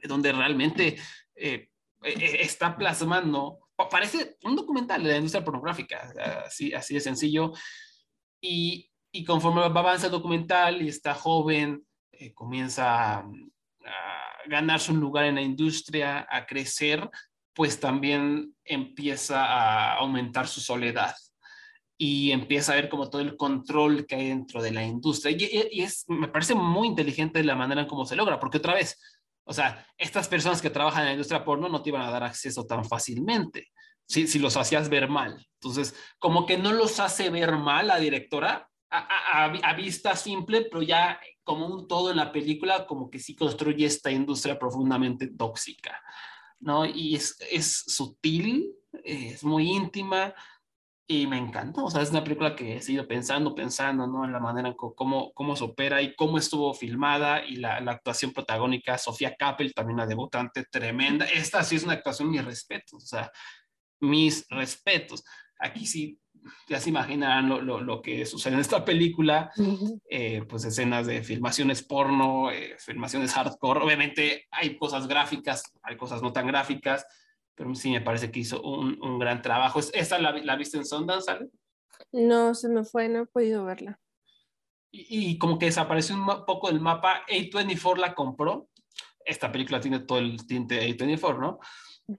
donde realmente eh, eh, está plasmando, pa- parece un documental de la industria pornográfica, así, así de sencillo, y, y conforme va avanza el documental y está joven, eh, comienza a, a ganarse un lugar en la industria, a crecer, pues también empieza a aumentar su soledad y empieza a ver como todo el control que hay dentro de la industria. Y, y- es, me parece muy inteligente la manera en cómo se logra, porque otra vez, o sea, estas personas que trabajan en la industria porno no te iban a dar acceso tan fácilmente si, si los hacías ver mal. Entonces, como que no los hace ver mal la directora a- a- a vista simple, pero ya como un todo en la película, como que sí construye esta industria profundamente tóxica, ¿no? Y es, es sutil, es muy íntima, y me encantó, o sea, es una película que he seguido pensando, pensando, ¿no? En la manera en cómo, cómo se opera y cómo estuvo filmada y la, la actuación protagónica, Sofía Kappel, también una debutante tremenda. Esta sí es una actuación, mis respetos, o sea, mis respetos. Aquí sí, ya se imaginarán lo, lo, lo que sucede en esta película, eh, pues escenas de filmaciones porno, eh, filmaciones hardcore. Obviamente hay cosas gráficas, hay cosas no tan gráficas, pero sí me parece que hizo un, un gran trabajo. Es- ¿Esta la, la viste en Sundance, Ale? No, se me fue, no he podido verla. Y, y como que desapareció un poco del mapa. A24 la compró. Esta película tiene todo el tinte de A24, ¿no?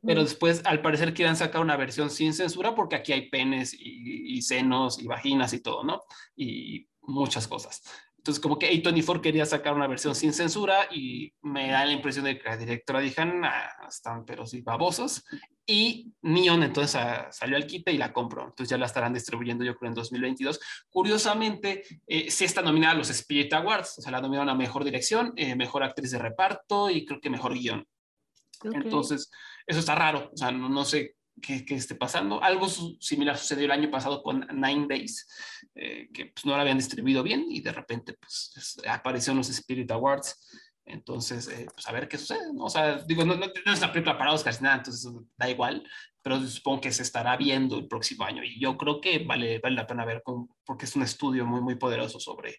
Pero después, al parecer, quieren sacar una versión sin censura porque aquí hay penes y, y senos y vaginas y todo, ¿no? Y muchas cosas. Entonces, como que A24 quería sacar una versión sin censura y me da la impresión de que la directora dijo, nah, están pero sí babosos. Y Neon entonces ah, salió al quite y la compró. Entonces ya la estarán distribuyendo yo creo en 2022. Curiosamente, eh, sí está nominada a los Spirit Awards, o sea, la nominaron a Mejor Dirección, eh, Mejor Actriz de Reparto y creo que Mejor Guión. Ok. Entonces, eso está raro, o sea, no, no sé qué, qué esté pasando. Algo similar sucedió el año pasado con Nine Days, eh, que pues, no la habían distribuido bien y de repente pues, es- apareció en los Spirit Awards. Entonces, eh, pues a ver qué sucede. ¿no? O sea, digo, no, no- no es película para Oscars nada, entonces da igual, pero supongo que se estará viendo el próximo año y yo creo que vale, vale la pena ver con, porque es un estudio muy, muy poderoso sobre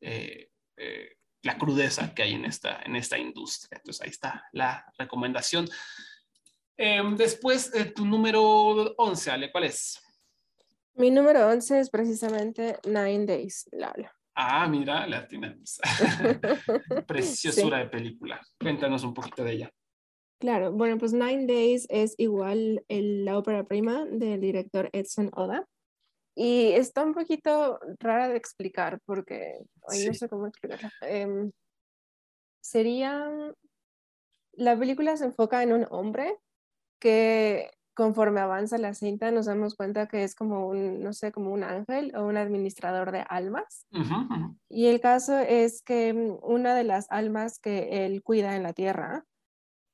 eh, eh, la crudeza que hay en esta, en esta industria. Entonces ahí está la recomendación. Eh, después, eh, tu número 11, Ale, ¿cuál es? Mi número 11 es precisamente Nine Days, Lala. Ah, mira, la tenemos. Preciosura de película. Cuéntanos un poquito de ella. Claro, bueno, pues Nine Days es igual el- la ópera prima del director Edson Oda. Y está un poquito rara de explicar porque ay, no sé cómo explicarla. Em, sería. La película se enfoca en un hombre que conforme avanza la cinta nos damos cuenta que es como un, no sé, como un ángel o un administrador de almas. Y el caso es que mm, una de las almas que él cuida en la tierra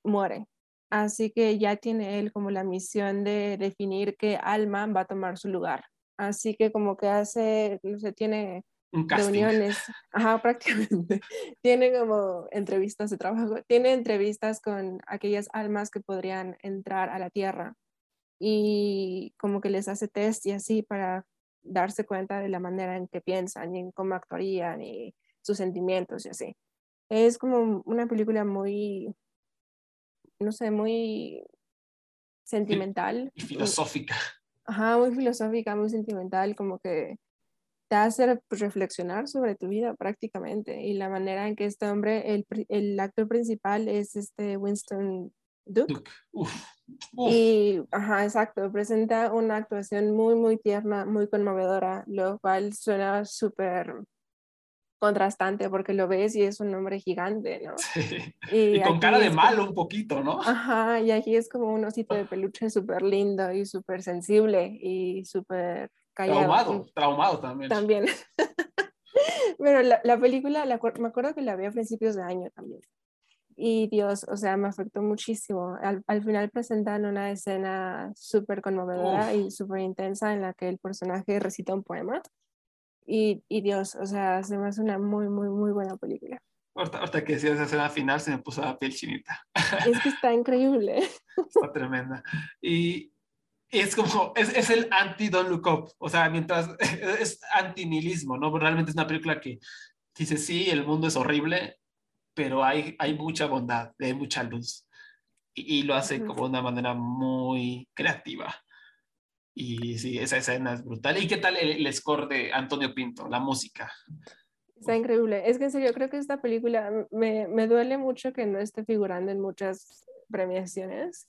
muere. Así que ya tiene él como la misión de definir qué alma va a tomar su lugar. Así que como que hace, no sé, tiene Un reuniones, ajá, prácticamente. Tiene como entrevistas de trabajo, tiene entrevistas con aquellas almas que podrían entrar a la Tierra y como que les hace test y así para darse cuenta de la manera en que piensan y en cómo actuarían y sus sentimientos y así. Es como una película muy, no sé, muy sentimental. Y filosófica. Ajá, muy filosófica, muy sentimental, como que te hace pues, reflexionar sobre tu vida prácticamente y la manera en que este hombre, el, el actor principal es este Winston Duke. Duke. Uf, uf. Y, ajá, exacto, presenta una actuación muy, muy tierna, muy conmovedora, lo cual suena súper contrastante porque lo ves y es un hombre gigante, ¿no? Sí. Y, Y con cara de malo como- un poquito, ¿no? Ajá, y aquí es como un osito de peluche súper lindo y súper sensible y súper callado. Traumado, traumado también. También. Pero la, la película, la me acuerdo que la vi a principios de año también. Y Dios, o sea, me afectó muchísimo. Al, al final presentan una escena súper conmovedora y súper intensa en la que el personaje recita un poema. Y, y Dios, o sea, se me hace una muy, muy, muy buena película. Ahorita, ahorita que decías esa escena final se me puso la piel chinita. Es que está increíble. Está tremenda. Y es como, es, es el anti-Don't Look Up. O sea, mientras es anti-nihilismo, ¿no? Realmente es una película que dice, sí, el mundo es horrible, pero hay, hay mucha bondad, hay mucha luz. Y, y lo hace como de una manera muy creativa. Y sí, esa escena es brutal. ¿Y qué tal el, el score de Antonio Pinto, la música? Está increíble. Es que en serio, creo que esta película me, me duele mucho que no esté figurando en muchas premiaciones,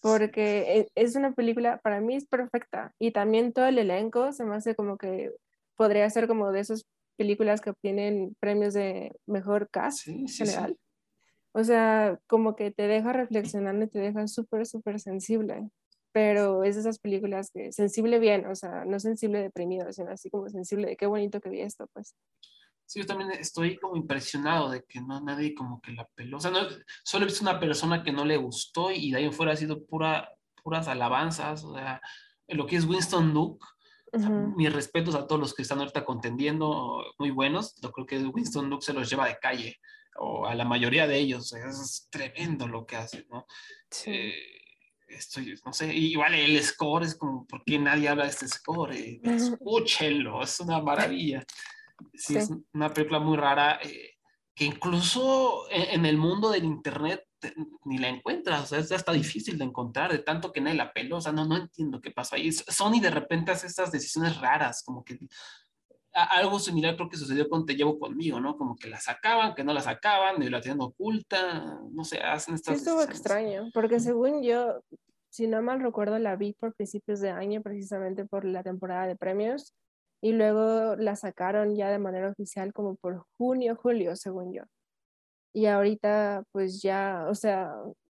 porque e- es una película, para mí es perfecta. Y también todo el elenco se me hace como que podría ser como de esas películas que obtienen premios de mejor cast Sí, sí, sí. general. O sea, como que te deja reflexionando y te deja súper, súper sensible. Pero es de esas películas que sensible bien, o sea, no sensible deprimido, sino así como sensible de qué bonito que vi esto, pues. Sí, yo también estoy como impresionado de que no nadie como que la peló. O sea, no, solo he visto una persona que no le gustó y de ahí en fuera ha sido pura, puras alabanzas. O sea, lo que es Winston Duke, sea, Ujú. mis respetos a todos los que están ahorita contendiendo, muy buenos. Yo creo que Winston Duke se los lleva de calle, o a la mayoría de ellos. es tremendo lo que hace, ¿no? Sí. Eh, estoy, no sé, igual el score es como, ¿por qué nadie habla de este score? Eh, escúchenlo, es una maravilla. Sí, Sí. es una película muy rara eh, que incluso en, en el mundo del internet te- ni la encuentras, o sea, es hasta difícil de encontrar, de tanto que nadie la peló, o sea, no, no entiendo qué pasó ahí. Sony de repente hace estas decisiones raras, como que algo similar creo que sucedió con Te Llevo Conmigo, ¿no? Como que la sacaban, que no la sacaban, y la tenían oculta, no sé, hacen Sí, estas estuvo decisiones. extraño, porque según yo, si no mal recuerdo, la vi por principios de año, precisamente por la temporada de premios, y luego la sacaron ya de manera oficial como por junio, julio, según yo. Y ahorita, pues ya, o sea,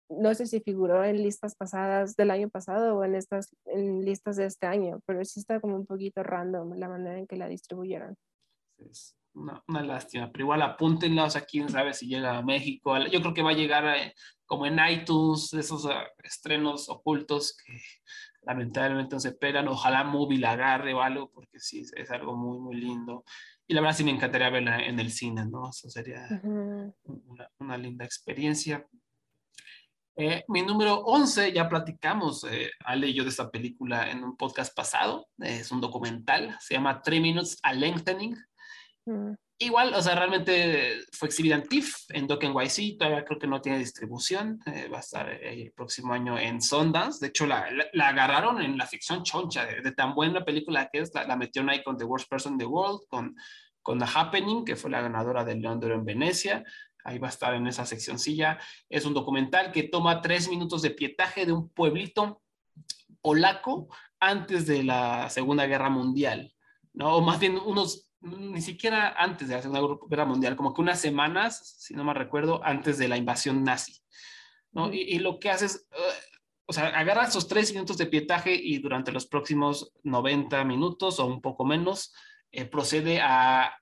no sé si figuró en listas pasadas del año pasado o en estas en listas de este año, pero sí está como un poquito random la manera en que la distribuyeron. Es una, una lástima, pero igual apúntenla, o sea, quién sabe si llega a México. Yo creo que va a llegar eh, como en iTunes, esos ah, estrenos ocultos que lamentablemente no se pegan. Ojalá Movie la agarre o algo, porque sí, es, algo muy, muy lindo. Y la verdad sí me encantaría verla en el cine, ¿no? Eso sería una, una linda experiencia. Eh, mi número 11, ya platicamos, eh, Ale y yo de esta película en un podcast pasado, es un documental, se llama Three Minutes a Lengthening. Mm. Igual, o sea, realmente fue exhibida en TIFF, en Doc NYC, todavía creo que no tiene distribución, eh, va a estar eh, el próximo año en Sundance, de hecho la, la, la agarraron en la ficción choncha, de, de, tan buena película que es, la, la metieron ahí con The Worst Person in the World, con, con The Happening, que fue la ganadora del León de Oro en Venecia, ahí va a estar en esa seccioncilla, es un documental que toma tres minutos de pietaje de un pueblito polaco antes de la Segunda Guerra Mundial, ¿no? O más bien unos ni siquiera antes de la Segunda Guerra Mundial, como que unas semanas, si no me recuerdo, antes de la invasión nazi. ¿no? Y, y, lo que hace es, uh, o sea, agarra esos tres minutos de pietaje y durante los próximos 90 minutos o un poco menos, eh, procede a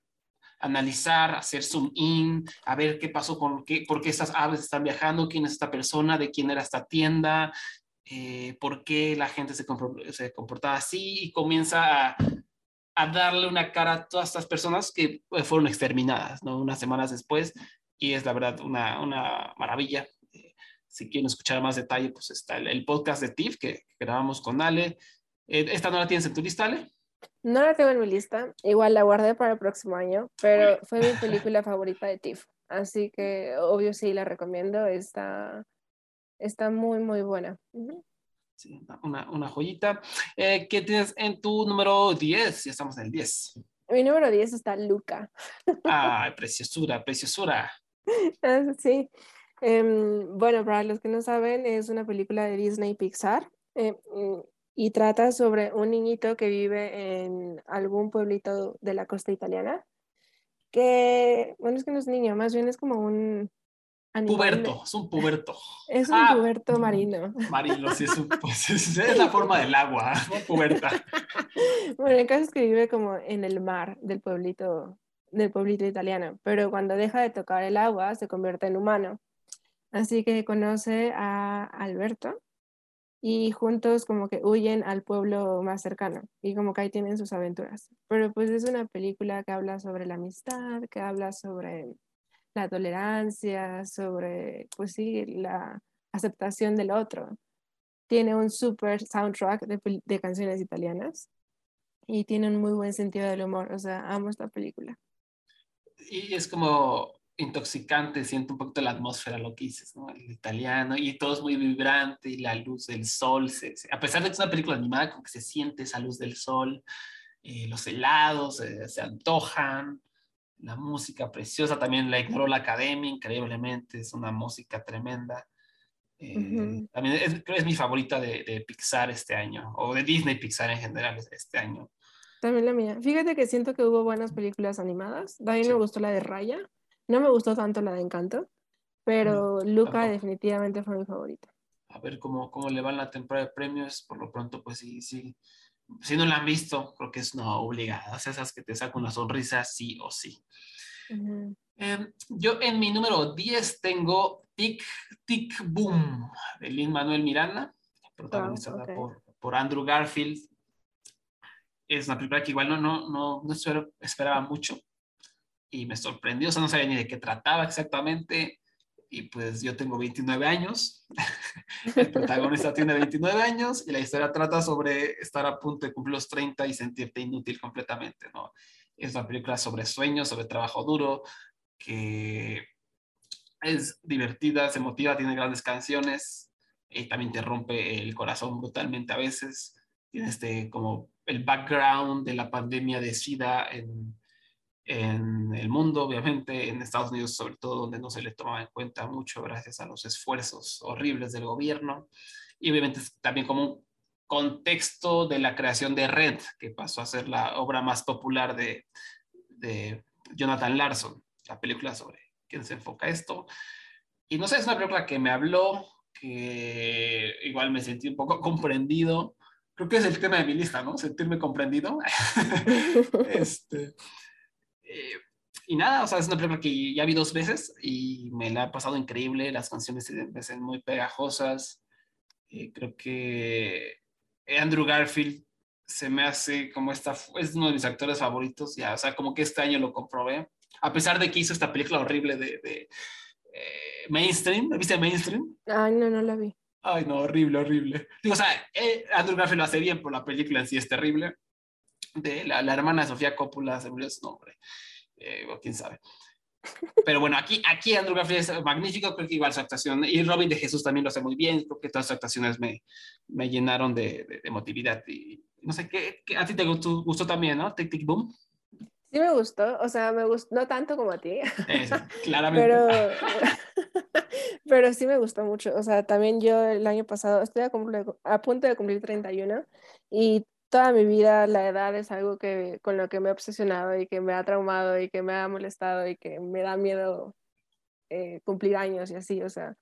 analizar, hacer zoom in, a ver qué pasó con qué, por qué estas aves están viajando, quién es esta persona, de quién era esta tienda, eh, por qué la gente se, se comportaba así y comienza a a darle una cara a todas estas personas que eh, fueron exterminadas, ¿no? Unas semanas después, y es la verdad una, una maravilla. Eh, si quieren escuchar más detalle, pues está el, el podcast de TIFF que, que grabamos con Ale. Eh, ¿Esta no la tienes en tu lista, Ale? No la tengo en mi lista, igual la guardé para el próximo año, pero fue mi película favorita de TIFF, así que obvio sí la recomiendo, está, está muy, muy buena. Sí, una, una joyita. Eh, ¿Qué tienes en tu número 10? Ya estamos en el 10. Mi número 10 está Luca. Ay, preciosura, preciosura. Ah, Sí. Em, bueno, para los que no saben, es una película de Disney Pixar eh, y trata sobre un niñito que vive en algún pueblito de la costa italiana. Que, bueno, es que no es niño, más bien es como un animal. Puberto, es un puberto. Es un Ah, puberto marino. Marilo, sí, es, un- pues, es, la forma del agua, ¿no? puberta. Bueno, el caso es que vive como en el mar del pueblito, del pueblito italiano, pero cuando deja de tocar el agua se convierte en humano. Así que conoce a Alberto y juntos como que huyen al pueblo más cercano y como que ahí tienen sus aventuras. Pero pues es una película que habla sobre la amistad, que habla sobre la tolerancia, sobre pues sí, la aceptación del otro. Tiene un super soundtrack de, canciones italianas y tiene un muy buen sentido del humor. O sea, amo esta película. Y es como intoxicante, siento un poquito la atmósfera, lo que dices. El italiano, y todo es muy vibrante, y la luz del sol, se- a pesar de que es una película animada, como que se siente esa luz del sol, eh, los helados eh, se antojan, la música preciosa, también la ignoró la academia, increíblemente, es una música tremenda. Eh, Ujú. También es, creo que es mi favorita de, de Pixar este año, o de Disney Pixar en general este año. También la mía. Fíjate que siento que hubo buenas películas animadas. También Sí. me gustó la de Raya. No me gustó tanto la de Encanto, pero Luca tampoco. definitivamente fue mi favorita. a ver cómo, cómo le va en la temporada de premios. Por lo pronto, pues sí, sí. Si no la han visto, creo que es una obligada. O sea, esas que te sacan una sonrisa, sí o sí. Eh, yo en mi número 10 tengo Tic Tic Boom de Lin Manuel Miranda, protagonizada por, por Andrew Garfield. Es una película que igual no, no, no, no esperaba mucho y me sorprendió. O sea, no sabía ni de qué trataba exactamente. Y pues yo tengo 29 años. El protagonista tiene 29 años y la historia trata sobre estar a punto de cumplir los 30 y sentirte inútil completamente, ¿no? Es una película sobre sueños, sobre trabajo duro, que es divertida, se motiva, tiene grandes canciones y también te rompe el corazón brutalmente a veces. Tiene este como el background de la pandemia de SIDA en, en el mundo, obviamente, en Estados Unidos sobre todo, donde no se le tomaba en cuenta mucho gracias a los esfuerzos horribles del gobierno. Y obviamente también como un contexto de la creación de Red, que pasó a ser la obra más popular de, de Jonathan Larson, la película sobre quién se enfoca esto. Y no sé, es una película que me habló, que igual me sentí un poco comprendido. Creo que es el tema de mi lista, ¿no? Sentirme comprendido. este, eh, y nada, o sea, es una película que ya vi dos veces y me la ha pasado increíble. Las canciones se me hacen muy pegajosas. Eh, creo que Andrew Garfield se me hace como esta, es uno de mis actores favoritos, ya, o sea, como que este año lo comprobé, a pesar de que hizo esta película horrible de, de eh, Mainstream, ¿viste Mainstream? Ay, no, no la vi. Ay, no, horrible, horrible. Digo, o sea, eh, Andrew Garfield lo hace bien, pero la película en sí es terrible. De la, la hermana Sofía Coppola, se olvidó su nombre, eh, o quién sabe. Pero bueno, aquí, aquí Andrew Garfield es magnífico, creo que igual su actuación, y Robin de Jesús también lo hace muy bien, creo que todas sus actuaciones me, me llenaron de, de, de emotividad. Y no sé, ¿qué, qué a ti te gustó, gustó también, no? Tic Tic Boom. Sí me gustó, o sea, me gustó, no tanto como a ti, Eso, claramente. pero, pero sí me gustó mucho. O sea, también yo el año pasado estoy a, cumplir- a punto de cumplir 31 y toda mi vida la edad es algo que, con lo que me he obsesionado y que me ha traumado y que me ha molestado y que me da miedo eh, cumplir años y así, o sea.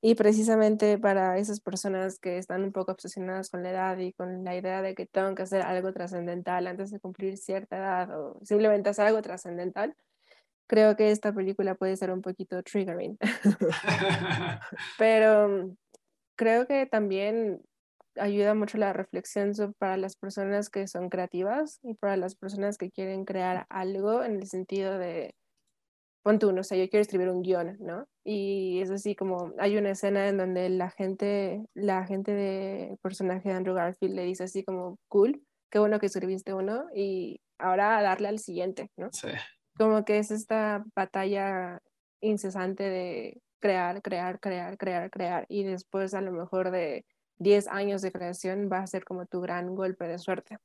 Y precisamente para esas personas que están un poco obsesionadas con la edad y con la idea de que tengo que hacer algo trascendental antes de cumplir cierta edad o simplemente hacer algo trascendental, creo que esta película puede ser un poquito triggering. Pero mm, creo que también ayuda mucho la reflexión para las personas que son creativas y para las personas que quieren crear algo en el sentido de, pon tú, no sé, yo quiero escribir un guion, ¿no? Y es así como, hay una escena en donde la gente, la gente de personaje de Andrew Garfield le dice así como, cool, qué bueno que escribiste uno y ahora a darle al siguiente, ¿no? Sí. como que es esta batalla incesante de crear, crear, crear, crear, crear y después a lo mejor de 10 años de creación va a ser como tu gran golpe de suerte.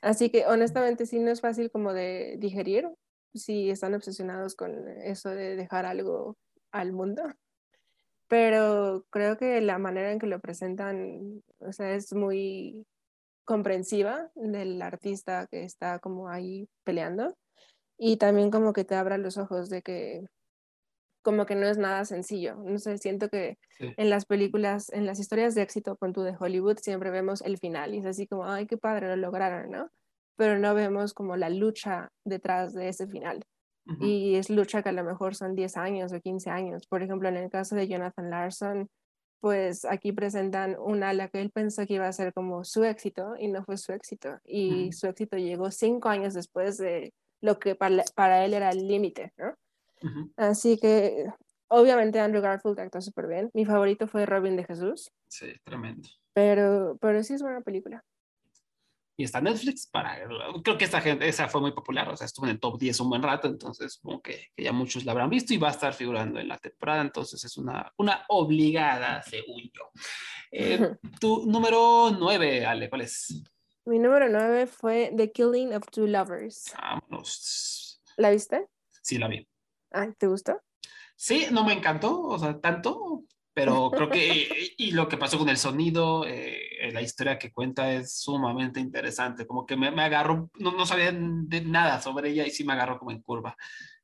Así que honestamente sí no es fácil como de digerir si están obsesionados con eso de dejar algo al mundo. Pero creo que la manera en que lo presentan, o sea, es muy comprensiva del artista que está como ahí peleando y también como que te abra los ojos de que como que no es nada sencillo. No sé, siento que Sí. en las películas, en las historias de éxito con tú de Hollywood siempre vemos el final y es así como, ay, qué padre, lo lograron, ¿no? Pero no vemos como la lucha detrás de ese final. Y es lucha que a lo mejor son 10 años o 15 años. Por ejemplo, en el caso de Jonathan Larson, pues aquí presentan una a la que él pensó que iba a ser como su éxito y no fue su éxito. Y su éxito llegó cinco años después de lo que para, para él era el límite, ¿no? Así que obviamente Andrew Garfield actuó súper bien. Mi favorito fue Robin de Jesús, Sí, tremendo. pero, pero sí es buena película. Y está en Netflix para. Creo que esta gente, esa fue muy popular, o sea, estuvo en el top 10 un buen rato, entonces supongo que, que ya muchos la habrán visto y va a estar figurando en la temporada, entonces es una, una obligada, según yo. Eh, tu número 9, Ale, ¿cuál es? Mi número nueve fue The Killing of Two Lovers. Vámonos. ¿La viste? Sí, la vi. Ah, ¿Te gustó? Sí, no me encantó, o sea, tanto, pero creo que, y lo que pasó con el sonido, eh, la historia que cuenta es sumamente interesante, como que me, me agarró, no, no sabía de nada sobre ella y sí me agarró como en curva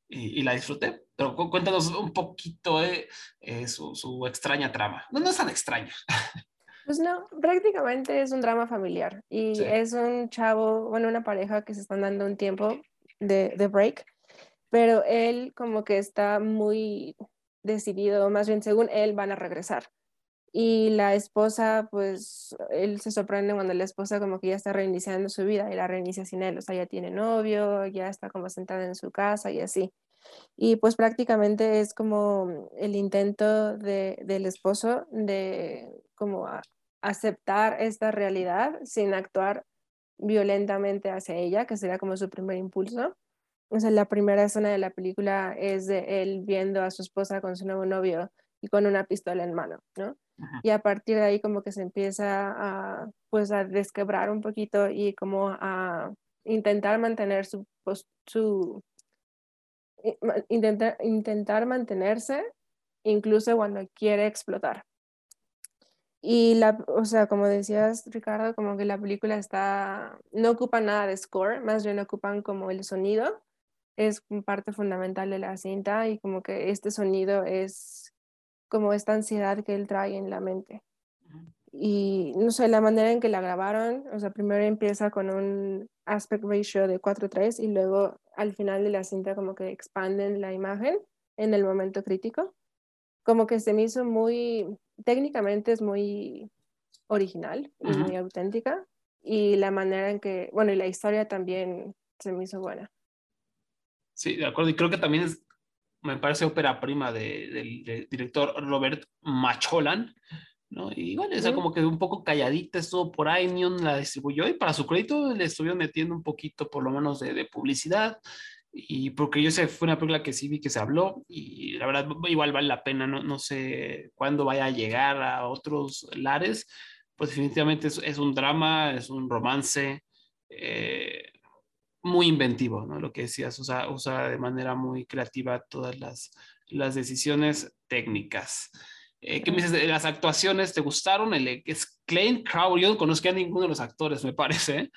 y, y la disfruté, pero cu- cuéntanos un poquito eh, eh, su, su extraña trama. No, no es tan extraña. Pues no, prácticamente es un drama familiar y Sí. es un chavo, bueno, una pareja que se están dando un tiempo de, de break, pero él como que está muy decidido, más bien según él van a regresar. Y la esposa, pues él se sorprende cuando la esposa como que ya está reiniciando su vida y la reinicia sin él, o sea, ya tiene novio, ya está como sentada en su casa y así. Y pues prácticamente es como el intento de, del esposo de como aceptar esta realidad sin actuar violentamente hacia ella, que sería como su primer impulso. O sea, la primera escena de la película es de él viendo a su esposa con su nuevo novio y con una pistola en mano, ¿no? Ujú. Y a partir de ahí como que se empieza a, pues, a desquebrar un poquito y como a intentar mantener su, pos- su intentar, intentar mantenerse incluso cuando quiere explotar. Y la, o sea, como decías, Ricardo, como que la película está, no ocupa nada de score, más bien ocupan como el sonido, es parte fundamental de la cinta y como que este sonido es como esta ansiedad que él trae en la mente. Y no sé, la manera en que la grabaron, o sea, primero empieza con un aspect ratio de 4.3 y luego al final de la cinta como que expanden la imagen en el momento crítico. Como que se me hizo muy, técnicamente es muy original y muy auténtica y la manera en que, bueno, y la historia también se me hizo buena. Sí, de acuerdo. Y creo que también es, me parece ópera prima de- del, del director Robert Macholan, ¿no? Y igual, o sea, Ujú. como que un poco calladita estuvo por ahí, Neon la distribuyó y para su crédito le estuvieron metiendo un poquito, por lo menos, de, de publicidad. Y porque yo sé, fue una película que sí vi que se habló y la verdad igual vale la pena, no, no sé cuándo vaya a llegar a otros lares, pues definitivamente es, es un drama, es un romance. eh, muy inventivo, ¿no? Lo que decías, usa, usa de manera muy creativa todas las, las decisiones técnicas. Eh, ¿Qué me dices de las actuaciones? ¿Te gustaron? El, es Klein Crow, yo no conozco a ninguno de los actores, me parece.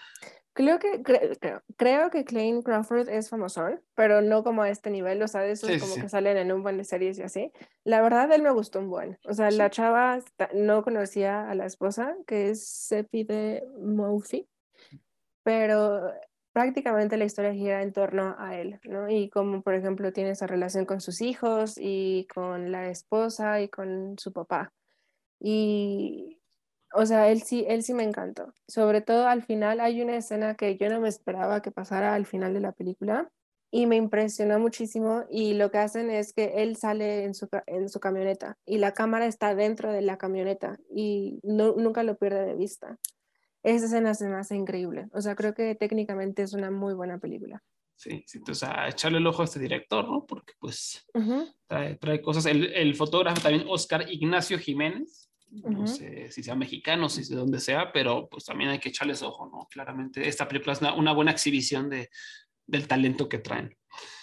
Creo que, cre- creo, creo que Clayne Crawford es famosón, pero no como a este nivel, o sea, de esos Sí, sí, como sí. que salen en un buen de series y así. La verdad, él me gustó un buen. O sea, la chava no conocía a la esposa, que es Sepide Murphy, pero prácticamente la historia gira en torno a él, ¿no? Y como, por ejemplo, tiene esa relación con sus hijos y con la esposa y con su papá. Y O sea, él sí, él sí me encantó. Sobre todo al final hay una escena que yo no me esperaba que pasara al final de la película y me impresionó muchísimo y lo que hacen es que él sale en su, en su camioneta y la cámara está dentro de la camioneta y no, nunca lo pierde de vista. Esa escena se me hace increíble. O sea, creo que técnicamente es una muy buena película. Sí, sí, entonces a echarle el ojo a este director, ¿no? Porque pues trae, trae, cosas. El, el, fotógrafo también, Oscar Ignacio Jiménez, no sé si sea mexicano, si de dónde sea, pero pues también hay que echarles ojo, ¿no? Claramente esta película es una, una buena exhibición de, del talento que traen.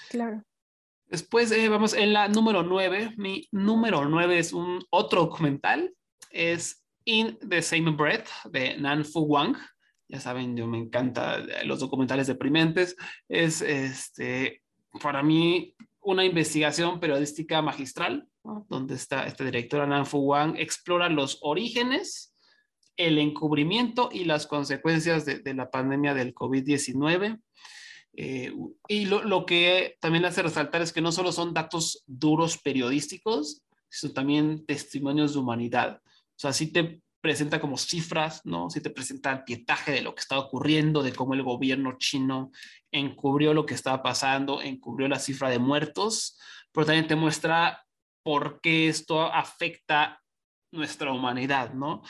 Claro. Después eh, vamos en la número 9. Mi número 9 es un otro documental. Es In the Same Breath de Nan Fu Wang. Ya saben, yo me encanta los documentales deprimentes. Es este, para mí una investigación periodística magistral, donde está esta directora Nan Fu Wang, explora los orígenes, el encubrimiento y las consecuencias de, la pandemia del COVID-19 eh, y lo, lo, que también hace resaltar es que no solo son datos duros periodísticos, sino también testimonios de humanidad. O sea, sí te presenta como cifras, ¿no? Sí te presenta pietaje de lo que está ocurriendo, de cómo el gobierno chino encubrió lo que estaba pasando, encubrió la cifra de muertos, pero también te muestra por qué esto afecta nuestra humanidad, ¿no?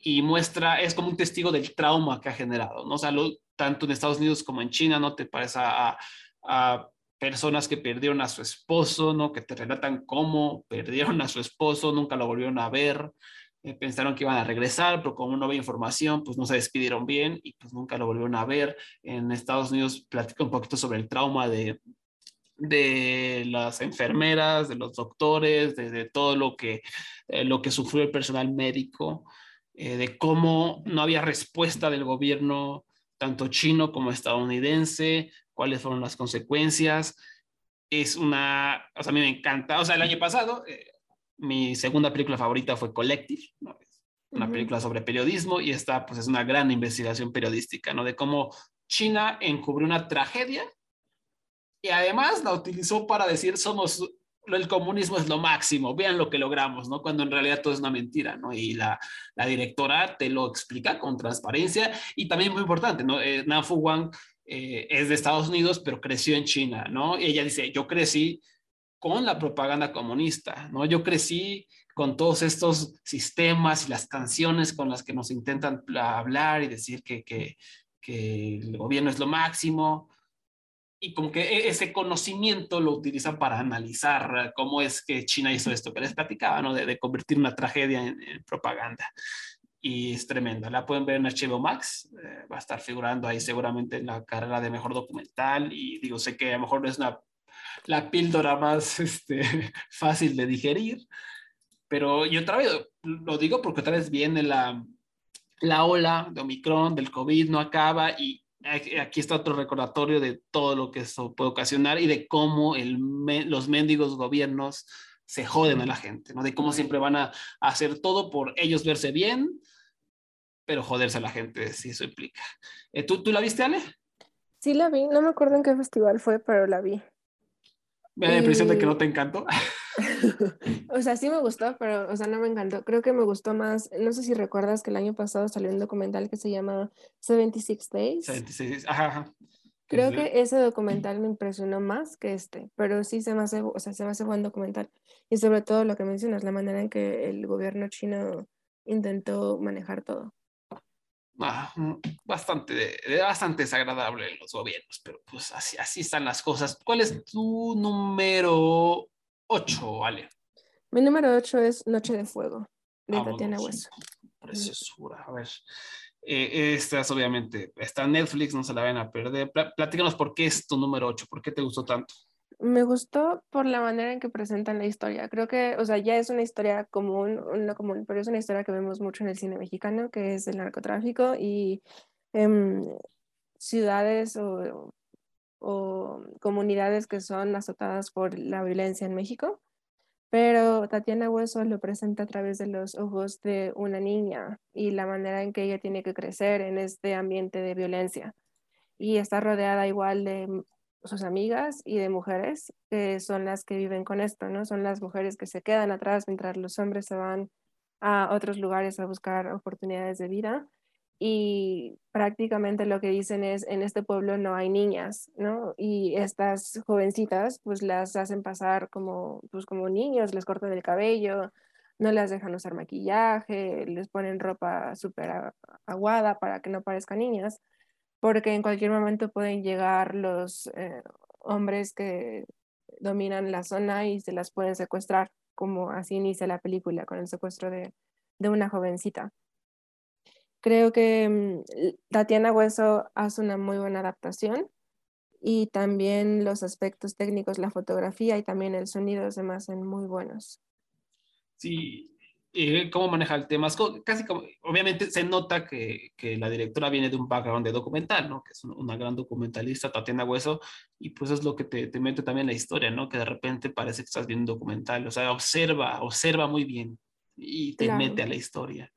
Y muestra, es como un testigo del trauma que ha generado, ¿no? O sea, lo, tanto en Estados Unidos como en China, ¿no? Te parece a, a, personas que perdieron a su esposo, ¿no? Que te relatan cómo perdieron a su esposo, nunca lo volvieron a ver, eh, pensaron que iban a regresar, pero como no había información, pues no se despidieron bien y pues nunca lo volvieron a ver. En Estados Unidos platica un poquito sobre el trauma de, de las enfermeras, de los doctores, de, de todo lo que, eh, lo que sufrió el personal médico, eh, de cómo no había respuesta del gobierno tanto chino como estadounidense, cuáles fueron las consecuencias. Es una, o sea, a mí me encanta, o sea, el año pasado eh, mi segunda película favorita fue Collective, ¿no? una uh -huh. película sobre periodismo y esta pues es una gran investigación periodística, ¿no? De cómo China encubrió una tragedia y además la utilizó para decir somos el comunismo es lo máximo, vean lo que logramos, ¿no? Cuando en realidad todo es una mentira, ¿no? Y la, la directora te lo explica con transparencia y también muy importante, ¿no? Eh, Nafu Wang eh, es de Estados Unidos, pero creció en China, ¿no? Y ella dice, yo crecí con la propaganda comunista, ¿no? Yo crecí con todos estos sistemas y las canciones con las que nos intentan hablar y decir que, que, el gobierno es lo máximo, y como que e-, ese conocimiento lo utilizan para analizar cómo es que China hizo esto que les platicaba, ¿no? De, convertir una tragedia en, propaganda. Y es tremenda. La pueden ver en HBO Max. Eh, va a estar figurando ahí seguramente en la carrera de mejor documental. Y digo, sé que a lo mejor no es una, la píldora más este, fácil de digerir. Pero yo otra vez lo digo porque otra vez viene la, la ola de Omicron, del COVID, no acaba y aquí está otro recordatorio de todo lo que eso puede ocasionar y de cómo los mendigos gobiernos se joden a la gente, ¿no? De cómo siempre van a, a, hacer todo por ellos verse bien, pero joderse a la gente, si eso implica. Eh, ¿tú, ¿Tú la viste, Ale? Sí, la vi. No me acuerdo en qué festival fue, pero la vi. Me da la impresión de que no te encantó. o sea, sí me gustó, pero, o sea, no me encantó. Creo que me gustó más, no sé si recuerdas que el año pasado salió un documental que se llama 76 Days. 76, ajá, ajá. Creo que ese documental me impresionó más que este, pero sí se me hace, o sea, se me hace buen documental. Y sobre todo lo que mencionas, la manera en que el gobierno chino intentó manejar todo. Ah, bastante, bastante desagradable los gobiernos, pero pues así, así están las cosas. ¿Cuál es tu número 8, Ale? Mi número 8 es Noche de Fuego, de Vámonos. Tatiana Hueso. Preciosura, a ver. Eh, esta es obviamente, está en Netflix, no se la van a perder. Platícanos por qué es tu número 8, por qué te gustó tanto. Me gustó por la manera en que presentan la historia. Creo que, o sea, ya es una historia común, no común, pero es una historia que vemos mucho en el cine mexicano, que es el narcotráfico y eh, ciudades o, o, comunidades que son azotadas por la violencia en México. Pero Tatiana Hueso lo presenta a través de los ojos de una niña y la manera en que ella tiene que crecer en este ambiente de violencia. Y está rodeada igual de sus amigas y de mujeres que son las que viven con esto, ¿no? Son las mujeres que se quedan atrás mientras los hombres se van a otros lugares a buscar oportunidades de vida y prácticamente lo que dicen es en este pueblo no hay niñas, ¿no? Y estas jovencitas pues las hacen pasar como pues como niños, les cortan el cabello, no las dejan usar maquillaje, les ponen ropa súper aguada para que no parezcan niñas, porque en cualquier momento pueden llegar los eh, hombres que dominan la zona y se las pueden secuestrar, como así inicia la película con el secuestro de, de una jovencita. Creo que mm, Tatiana Hueso hace una muy buena adaptación y también los aspectos técnicos, la fotografía y también el sonido se me muy buenos. Sí, eh, cómo maneja el tema. casi como, obviamente se nota que, que, la directora viene de un background de documental, ¿no? Que es una gran documentalista, Tatiana Hueso, y pues es lo que te, te mete también la historia, ¿no? Que de repente parece que estás viendo un documental, o sea, observa, observa muy bien y te mete a la historia.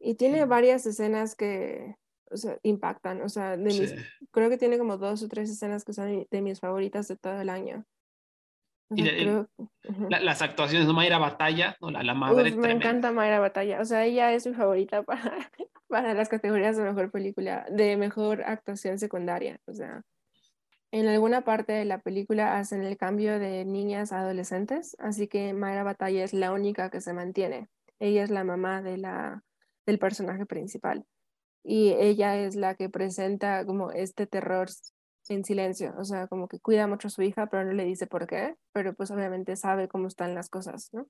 Y tiene varias escenas que o sea, impactan, o sea, de mis, creo que tiene como dos o tres escenas que son de mis favoritas de todo el año las actuaciones de Mayra Batalla, ¿no? la, la madre. me encanta Mayra Batalla, o sea, ella es mi favorita para, para las categorías de mejor película, de mejor actuación secundaria, o sea. En alguna parte de la película hacen el cambio de niñas a adolescentes, así que Mayra Batalla es la única que se mantiene. Ella es la mamá de la, del personaje principal y ella es la que presenta como este terror en silencio, o sea, como que cuida mucho a su hija, pero no le dice por qué, pero pues obviamente sabe cómo están las cosas, ¿no?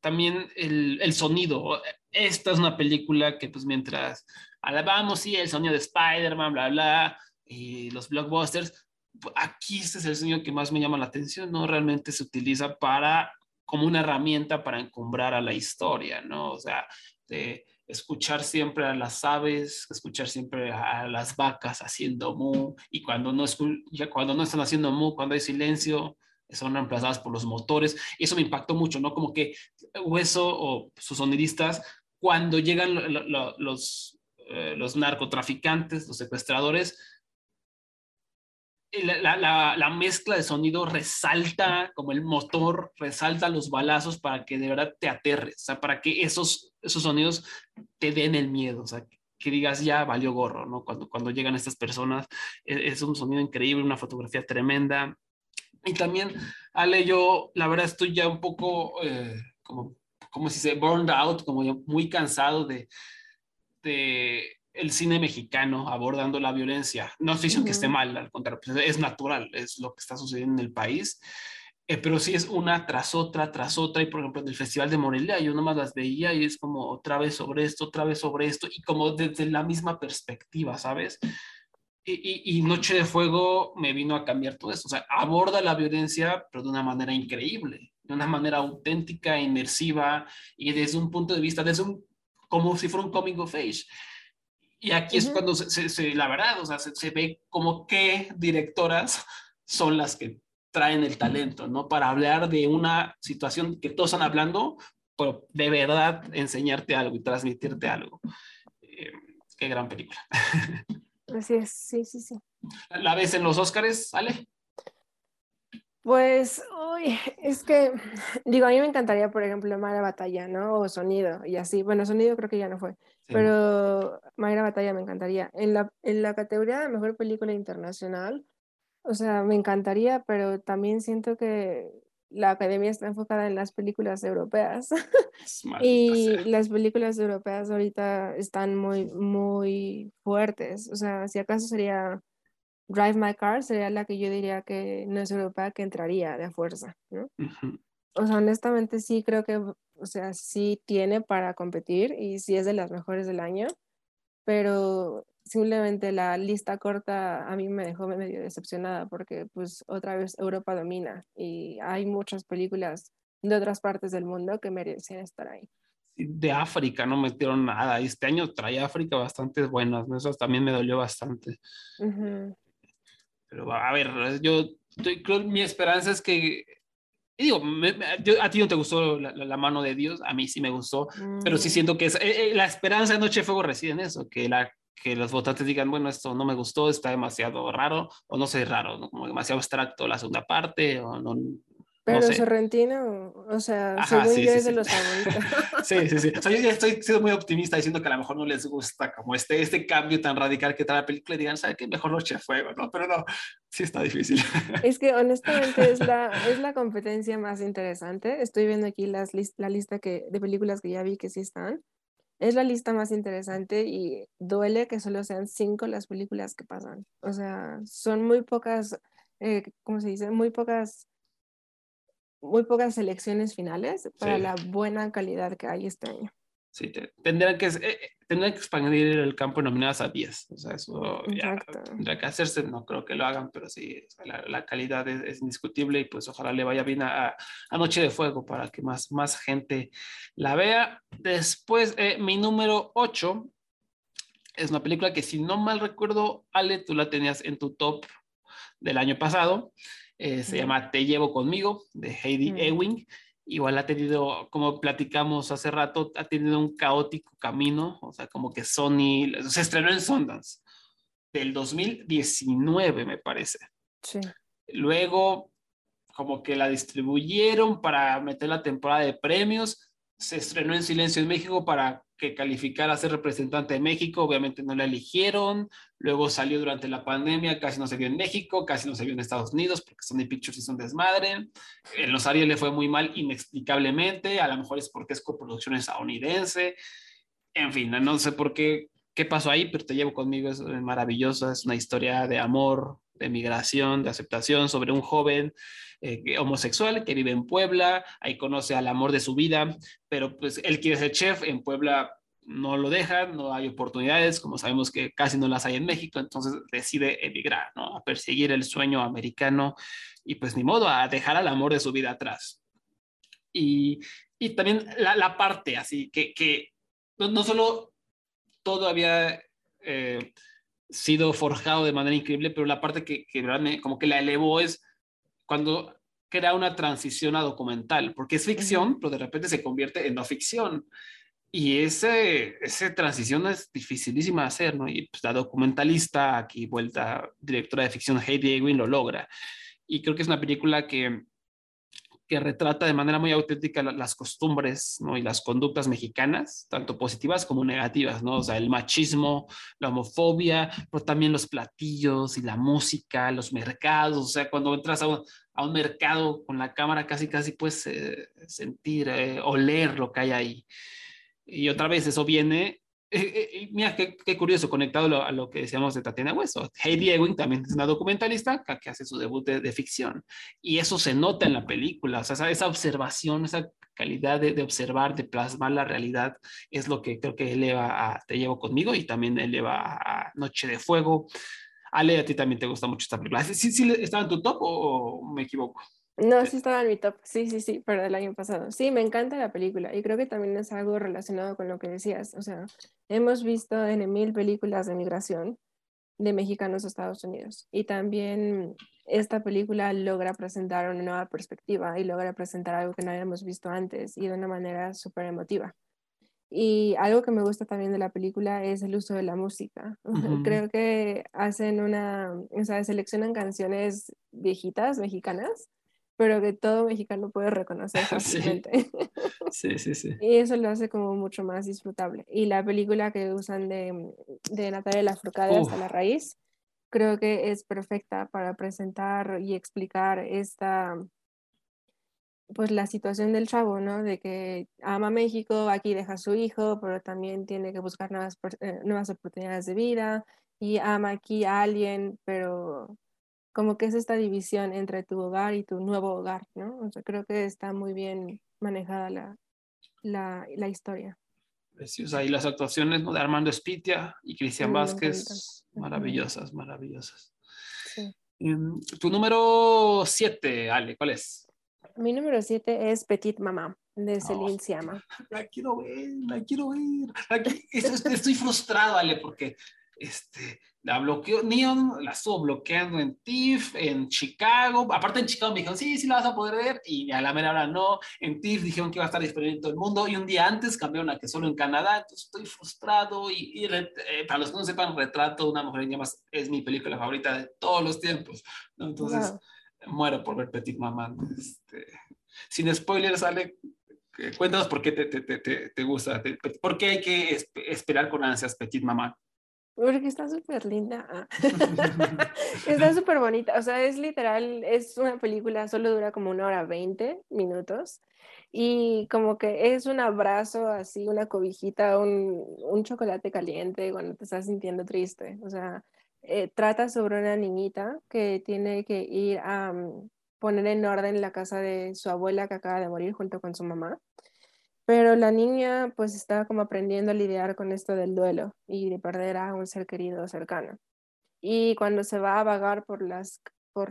También el, el, sonido. Esta es una película que pues mientras alabamos, sí, el sonido de Spider-Man, bla, bla, y los blockbusters, aquí este es el sonido que más me llama la atención, ¿no? Realmente se utiliza para, como una herramienta para encumbrar a la historia, ¿no? O sea, de escuchar siempre a las aves, escuchar siempre a las vacas haciendo mu, y cuando no, ya cuando no están haciendo mu, cuando hay silencio, son reemplazadas por los motores. Y eso me impactó mucho, ¿no? Como que Hueso o sus sonidistas, cuando llegan los, eh, los narcotraficantes, los secuestradores, la, la, mezcla de sonido resalta como el motor, resalta los balazos para que de verdad te aterres, o sea, para que esos, esos sonidos te den el miedo, o sea, que digas ya valió gorro, ¿no? Cuando, cuando llegan estas personas, e, es, un sonido increíble, una fotografía tremenda. Y también, Ale, yo la verdad estoy ya un poco, eh, como, como si se burned out, como muy cansado de, de el cine mexicano abordando la violencia. No estoy diciendo que esté mal, al contrario, pues, es natural, es lo que está sucediendo en el país, eh, pero sí es una tras otra, tras otra, y por ejemplo en el Festival de Morelia yo nomás las veía y es como otra vez sobre esto, otra vez sobre esto, y como desde la misma perspectiva, ¿sabes? Y, y, Noche de Fuego me vino a cambiar todo eso, o sea, aborda la violencia, pero de una manera increíble, de una manera auténtica, inmersiva, y desde un punto de vista, desde un, como si fuera un coming of age. Y aquí es cuando se, se, la verdad, o sea, se, ve como qué directoras son las que traen el talento, ¿no? Para hablar de una situación que todos están hablando, pero de verdad enseñarte algo y transmitirte algo. Eh, qué gran película. Así es, sí, sí, sí. ¿La ves en los Óscares, Ale? Pues, uy, es que, digo, a mí me encantaría, por ejemplo, Mara Batalla, ¿no? O Sonido, y así. Bueno, Sonido creo que ya no fue, pero Mayra Batalla me encantaría. En la, en la categoría de Mejor Película Internacional, o sea, me encantaría, pero también siento que la academia está enfocada en las películas europeas. y las películas europeas ahorita están muy, muy fuertes. O sea, si acaso sería Drive My Car sería la que yo diría que no es europea que entraría de fuerza, ¿no? O sea, honestamente sí creo que, o sea, sí tiene para competir y sí es de las mejores del año, pero simplemente la lista corta a mí me dejó medio decepcionada porque pues otra vez Europa domina y hay muchas películas de otras partes del mundo que merecen estar ahí. De África no metieron nada. Este año trae África bastante buenas. Eso también me dolió bastante. Pero a ver, yo creo mi esperanza es que digo, a ti no te gustó la, mano de Dios, a mí sí me gustó, pero sí mm. siento que es, eh, eh, la esperanza de Noche de Fuego reside en eso, que, la, que los votantes digan, bueno, esto no me gustó, está demasiado raro, o no sé, raro, como demasiado abstracto la segunda parte, o no, Pero sé. Sorrentino, o sea, Ajá, según sí, yo sí, es de los favoritos. Sí, sí, sí. O sea, yo ya estoy siendo muy optimista diciendo que a lo mejor no les gusta como este, este cambio tan radical que trae la película y digan, ¿sabe qué? Mejor Noche de Fuego, ¿no? Pero no, sí está difícil. Es que honestamente es la, es la competencia más interesante. Estoy viendo aquí las lis- la lista que, de películas que ya vi que sí están. Es la lista más interesante y duele que solo sean cinco las películas que pasan. O sea, son muy pocas, eh, ¿cómo se dice? Muy pocas, muy pocas selecciones finales para Sí. la buena calidad que hay este año. Sí, te- tendrán, que, eh, eh, tendrán que expandir el campo de nominadas a 10. O sea, eso ya tendrá que hacerse. No creo que lo hagan, pero sí, la, la calidad es, es indiscutible y pues ojalá le vaya bien a, a- a Noche de Fuego para que más, más gente la vea. Después, eh, mi número 8 es una película que si no mal recuerdo, Ale, tú la tenías en tu top del año pasado. Eh, se llama Te llevo conmigo, de Heidi Mm. Ewing. Igual ha tenido, como platicamos hace rato, ha tenido un caótico camino, o sea, como que Sony se estrenó en Sundance del 2019, me parece. Sí. Luego, como que la distribuyeron para meter la temporada de premios. Se estrenó en Silencio en México para que calificara a ser representante de México. Obviamente no la eligieron. Luego salió durante la pandemia, casi no se vio en México, casi no se vio en Estados Unidos porque Sony Pictures hizo un desmadre. En los le fue muy mal inexplicablemente. A lo mejor es porque es coproducción estadounidense. En fin, no sé por qué, qué pasó ahí, pero te llevo conmigo. Es maravillosa. Es una historia de amor, de migración, de aceptación sobre un joven eh, homosexual que vive en Puebla, ahí conoce al amor de su vida, pero pues él quiere ser chef, en Puebla no lo dejan, no hay oportunidades, como sabemos que casi no las hay en México, entonces decide emigrar, ¿no? A perseguir el sueño americano y pues ni modo, a dejar al amor de su vida atrás. Y, y también la, la parte así, que, que no, no solo todo había eh, sido forjado de manera increíble, pero la parte que, que como que la elevó es cuando crea una transición a documental, porque es ficción, pero de repente se convierte en no ficción. Y ese, esa transición es dificilísima de hacer, ¿no? Y pues, la documentalista, aquí vuelta directora de ficción, Heidi Ewing, lo logra. Y creo que es una película que, que retrata de manera muy auténtica la- las costumbres y las conductas mexicanas, tanto positivas como negativas, ¿no? O sea, el machismo, la homofobia, pero también los platillos y la música, los mercados, o sea, cuando entras a un, a un mercado con la cámara casi casi puedes eh, sentir, eh, oler lo que hay ahí. Y otra vez eso viene, eh, eh, mira qué, qué curioso, conectado lo, a lo que decíamos de Tatiana Hueso. Heidi Ewing también es una documentalista que, que hace su debut de, de ficción. Y eso se nota en la película, o sea, esa, esa observación, esa calidad de, de observar, de plasmar la realidad, es lo que creo que eleva a Te llevo conmigo y también eleva a Noche de Fuego. Ale, a ti también te gusta mucho esta película. ¿Sí, sí estaba en tu top o me equivoco? No, sí estaba en mi top. Sí, sí, sí, pero del año pasado. Sí, me encanta la película y creo que también es algo relacionado con lo que decías. O sea, hemos visto en mil películas de migración de mexicanos a Estados Unidos y también esta película logra presentar una nueva perspectiva y logra presentar algo que no habíamos visto antes y de una manera súper emotiva. Y algo que me gusta también de la película es el uso de la música. Creo que hacen una, o sea, seleccionan canciones viejitas, mexicanas, pero que todo mexicano puede reconocer fácilmente. Sí, sí, sí. Y eso lo hace como mucho más disfrutable. Y la película que usan de, de Natalia Lafourcade hasta la raíz, creo que es perfecta para presentar y explicar esta, pues la situación del chavo, ¿no? De que ama México, aquí deja a su hijo, pero también tiene que buscar nuevas, eh, nuevas oportunidades de vida y ama aquí a alguien, pero como que es esta división entre tu hogar y tu nuevo hogar, ¿no? O sea, creo que está muy bien manejada la, la, la historia. Preciosa. Y las actuaciones ¿no? de Armando Espitia y Cristian me Vázquez, maravillosas, maravillosas. Sí. Em, tu número 7, Ale, ¿cuál es? Mi número 7 es Petit Mamá, de Celine Oh. Sciamma. La quiero ver, la quiero ver. La estoy, estoy frustrado, Ale, porque este, la bloqueó, Neon la estuvo bloqueando en TIFF, en Chicago. Aparte en Chicago me dijeron, sí, sí la vas a poder ver. Y a la mera hora no. En TIFF dijeron que iba a estar disponible en todo el mundo. Y un día antes cambiaron a que solo en Canadá. Entonces estoy frustrado. Y, y eh, para los que no sepan, Retrato de una mujer en llamas es mi película favorita de todos los tiempos. ¿no? Entonces, Wow. muero por ver Petit Maman. Este, sin spoilers, sale. Cuéntanos por qué te, te, te, te gusta, por qué hay que esperar con ansias Petit Maman. Porque está súper linda. Ah. está súper bonita. O sea, es literal, es una película, solo dura como una hora veinte minutos. Y como que es un abrazo así, una cobijita, un, un chocolate caliente cuando te estás sintiendo triste. O sea, eh, trata sobre una niñita que tiene que ir a mm, poner en orden la casa de su abuela que acaba de morir junto con su mamá. Pero la niña pues está como aprendiendo a lidiar con esto del duelo y de perder a un ser querido cercano. Y cuando se va a vagar por, las, por,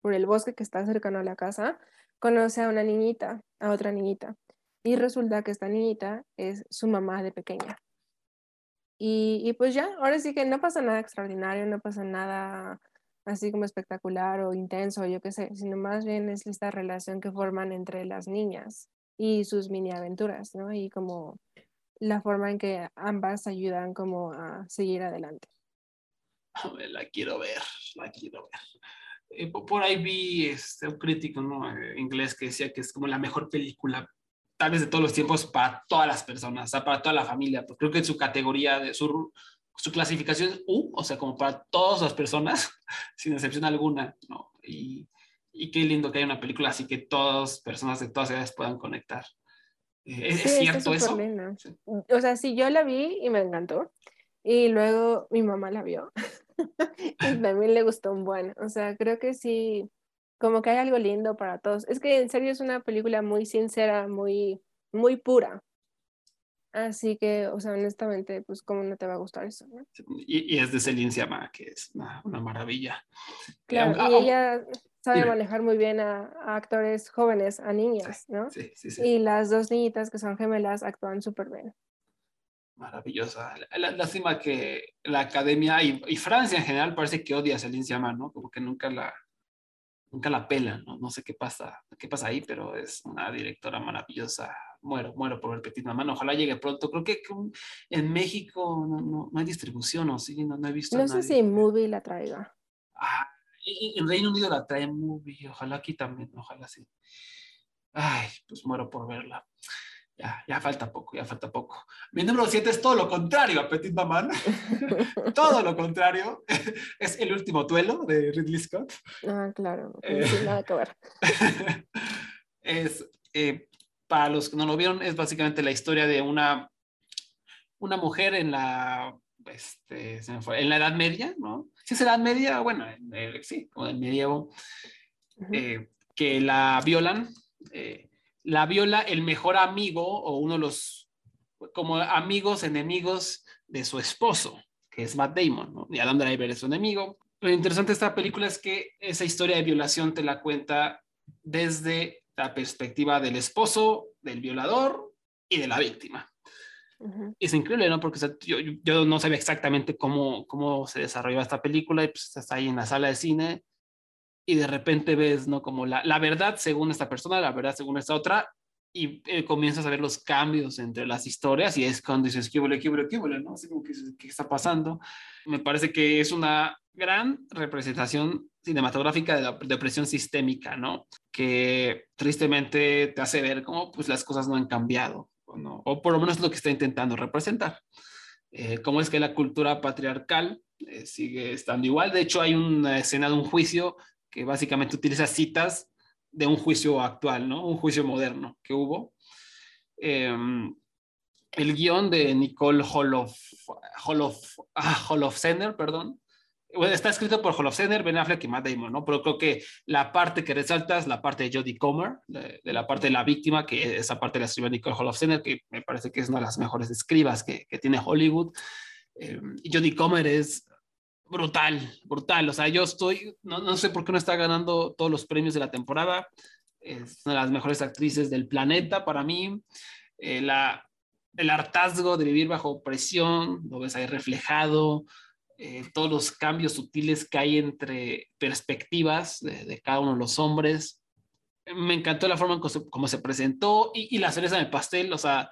por el bosque que está cercano a la casa, conoce a una niñita, a otra niñita. Y resulta que esta niñita es su mamá de pequeña. Y, y, pues ya, ahora sí que no pasa nada extraordinario, no pasa nada así como espectacular o intenso, yo qué sé, sino más bien es esta relación que forman entre las niñas y sus mini aventuras, ¿no? Y como la forma en que ambas ayudan como a seguir adelante. La quiero ver, la quiero ver. Eh, por ahí vi este, un crítico ¿no? Eh, inglés que decía que es como la mejor película, tal vez de todos los tiempos, para todas las personas, o sea, para toda la familia. Pues creo que en su categoría, de su, su clasificación es U, o sea, como para todas las personas, sin excepción alguna, ¿no? Y, y qué lindo que haya una película así que todas personas de todas edades puedan conectar. Eh, ¿Es, cierto eso? O sea, sí, yo la vi y me encantó. Y luego mi mamá la vio. y también le gustó un buen. O sea, creo que sí, como que hay algo lindo para todos. Es que en serio es una película muy sincera, muy, muy pura. Así que, o sea, honestamente, pues, ¿cómo no te va a gustar eso? Y, es de Celine Sciamma, que es una, una maravilla. Claro, y ella sabe manejar muy bien a, actores jóvenes, a niñas, ¿no? Sí, sí, sí. Y las dos niñitas que son gemelas actúan súper bien. Maravillosa. Lástima que la academia y, Francia en general parece que odia a Celine Sciamma, ¿no? Como que nunca la, nunca la pelan, ¿no? No sé qué pasa, qué pasa ahí, pero es una directora maravillosa. Muero, muero por ver Petit Mamá. Ojalá llegue pronto. Creo que en México no, no, hay distribución, ¿o sí? No, no he visto. No sé si Movie la traiga. Ah, en Reino Unido la trae muy ojalá aquí también, ojalá sí. Ay, pues muero por verla. Ya, ya falta poco, ya falta poco. Mi número 7 es todo lo contrario a Petit Maman. todo lo contrario. es El último duelo de Ridley Scott. Ah, claro. Eh, nada que ver. es, eh, para los que no lo vieron, es básicamente la historia de una, una mujer en la, este, en la Edad Media, ¿no? Si es edad media, bueno, sí, como del medievo, eh, que la violan, eh, la viola el mejor amigo o uno de los, como amigos, enemigos de su esposo, que es Matt Damon, ¿no? y Adam Driver es su enemigo. Lo interesante de esta película es que esa historia de violación te la cuenta desde la perspectiva del esposo, del violador y de la víctima. Es increíble, ¿no? Porque yo, yo, no sabía exactamente cómo, cómo se desarrolló esta película y pues estás ahí en la sala de cine y de repente ves, ¿no? Como la, la verdad según esta persona, la verdad según esta otra y eh, comienzas a ver los cambios entre las historias y es cuando dices, ¿qué huele, qué huele, qué huele? ¿no? Así como que, ¿qué está pasando? Me parece que es una gran representación cinematográfica de la depresión sistémica, ¿no? Que tristemente te hace ver cómo pues las cosas no han cambiado o por lo menos lo que está intentando representar. Eh, cómo es que la cultura patriarcal eh, sigue estando igual. De hecho, hay una escena de un juicio que básicamente utiliza citas de un juicio actual, ¿no? Un juicio moderno que hubo. Em, el guion de Nicole Holof, Holof, ah, perdón, está escrito por Holofcener, Ben Affleck y Matt Damon, ¿no? Pero creo que la parte que resalta es la parte de Jodie Comer, de, la parte de la víctima, que esa parte la escribió Nicole Holofcener, que me parece que es una de las mejores escribas que, que tiene Hollywood. Eh, Jodie Comer es brutal, brutal. O sea, yo estoy, no, no, sé por qué no está ganando todos los premios de la temporada. Es una de las mejores actrices del planeta para mí. Eh, la, el hartazgo de vivir bajo presión, lo ves ahí reflejado. Eh, todos los cambios sutiles que hay entre perspectivas de, cada uno de los hombres. Me encantó la forma en cómo se, presentó y, la cereza en el pastel, o sea,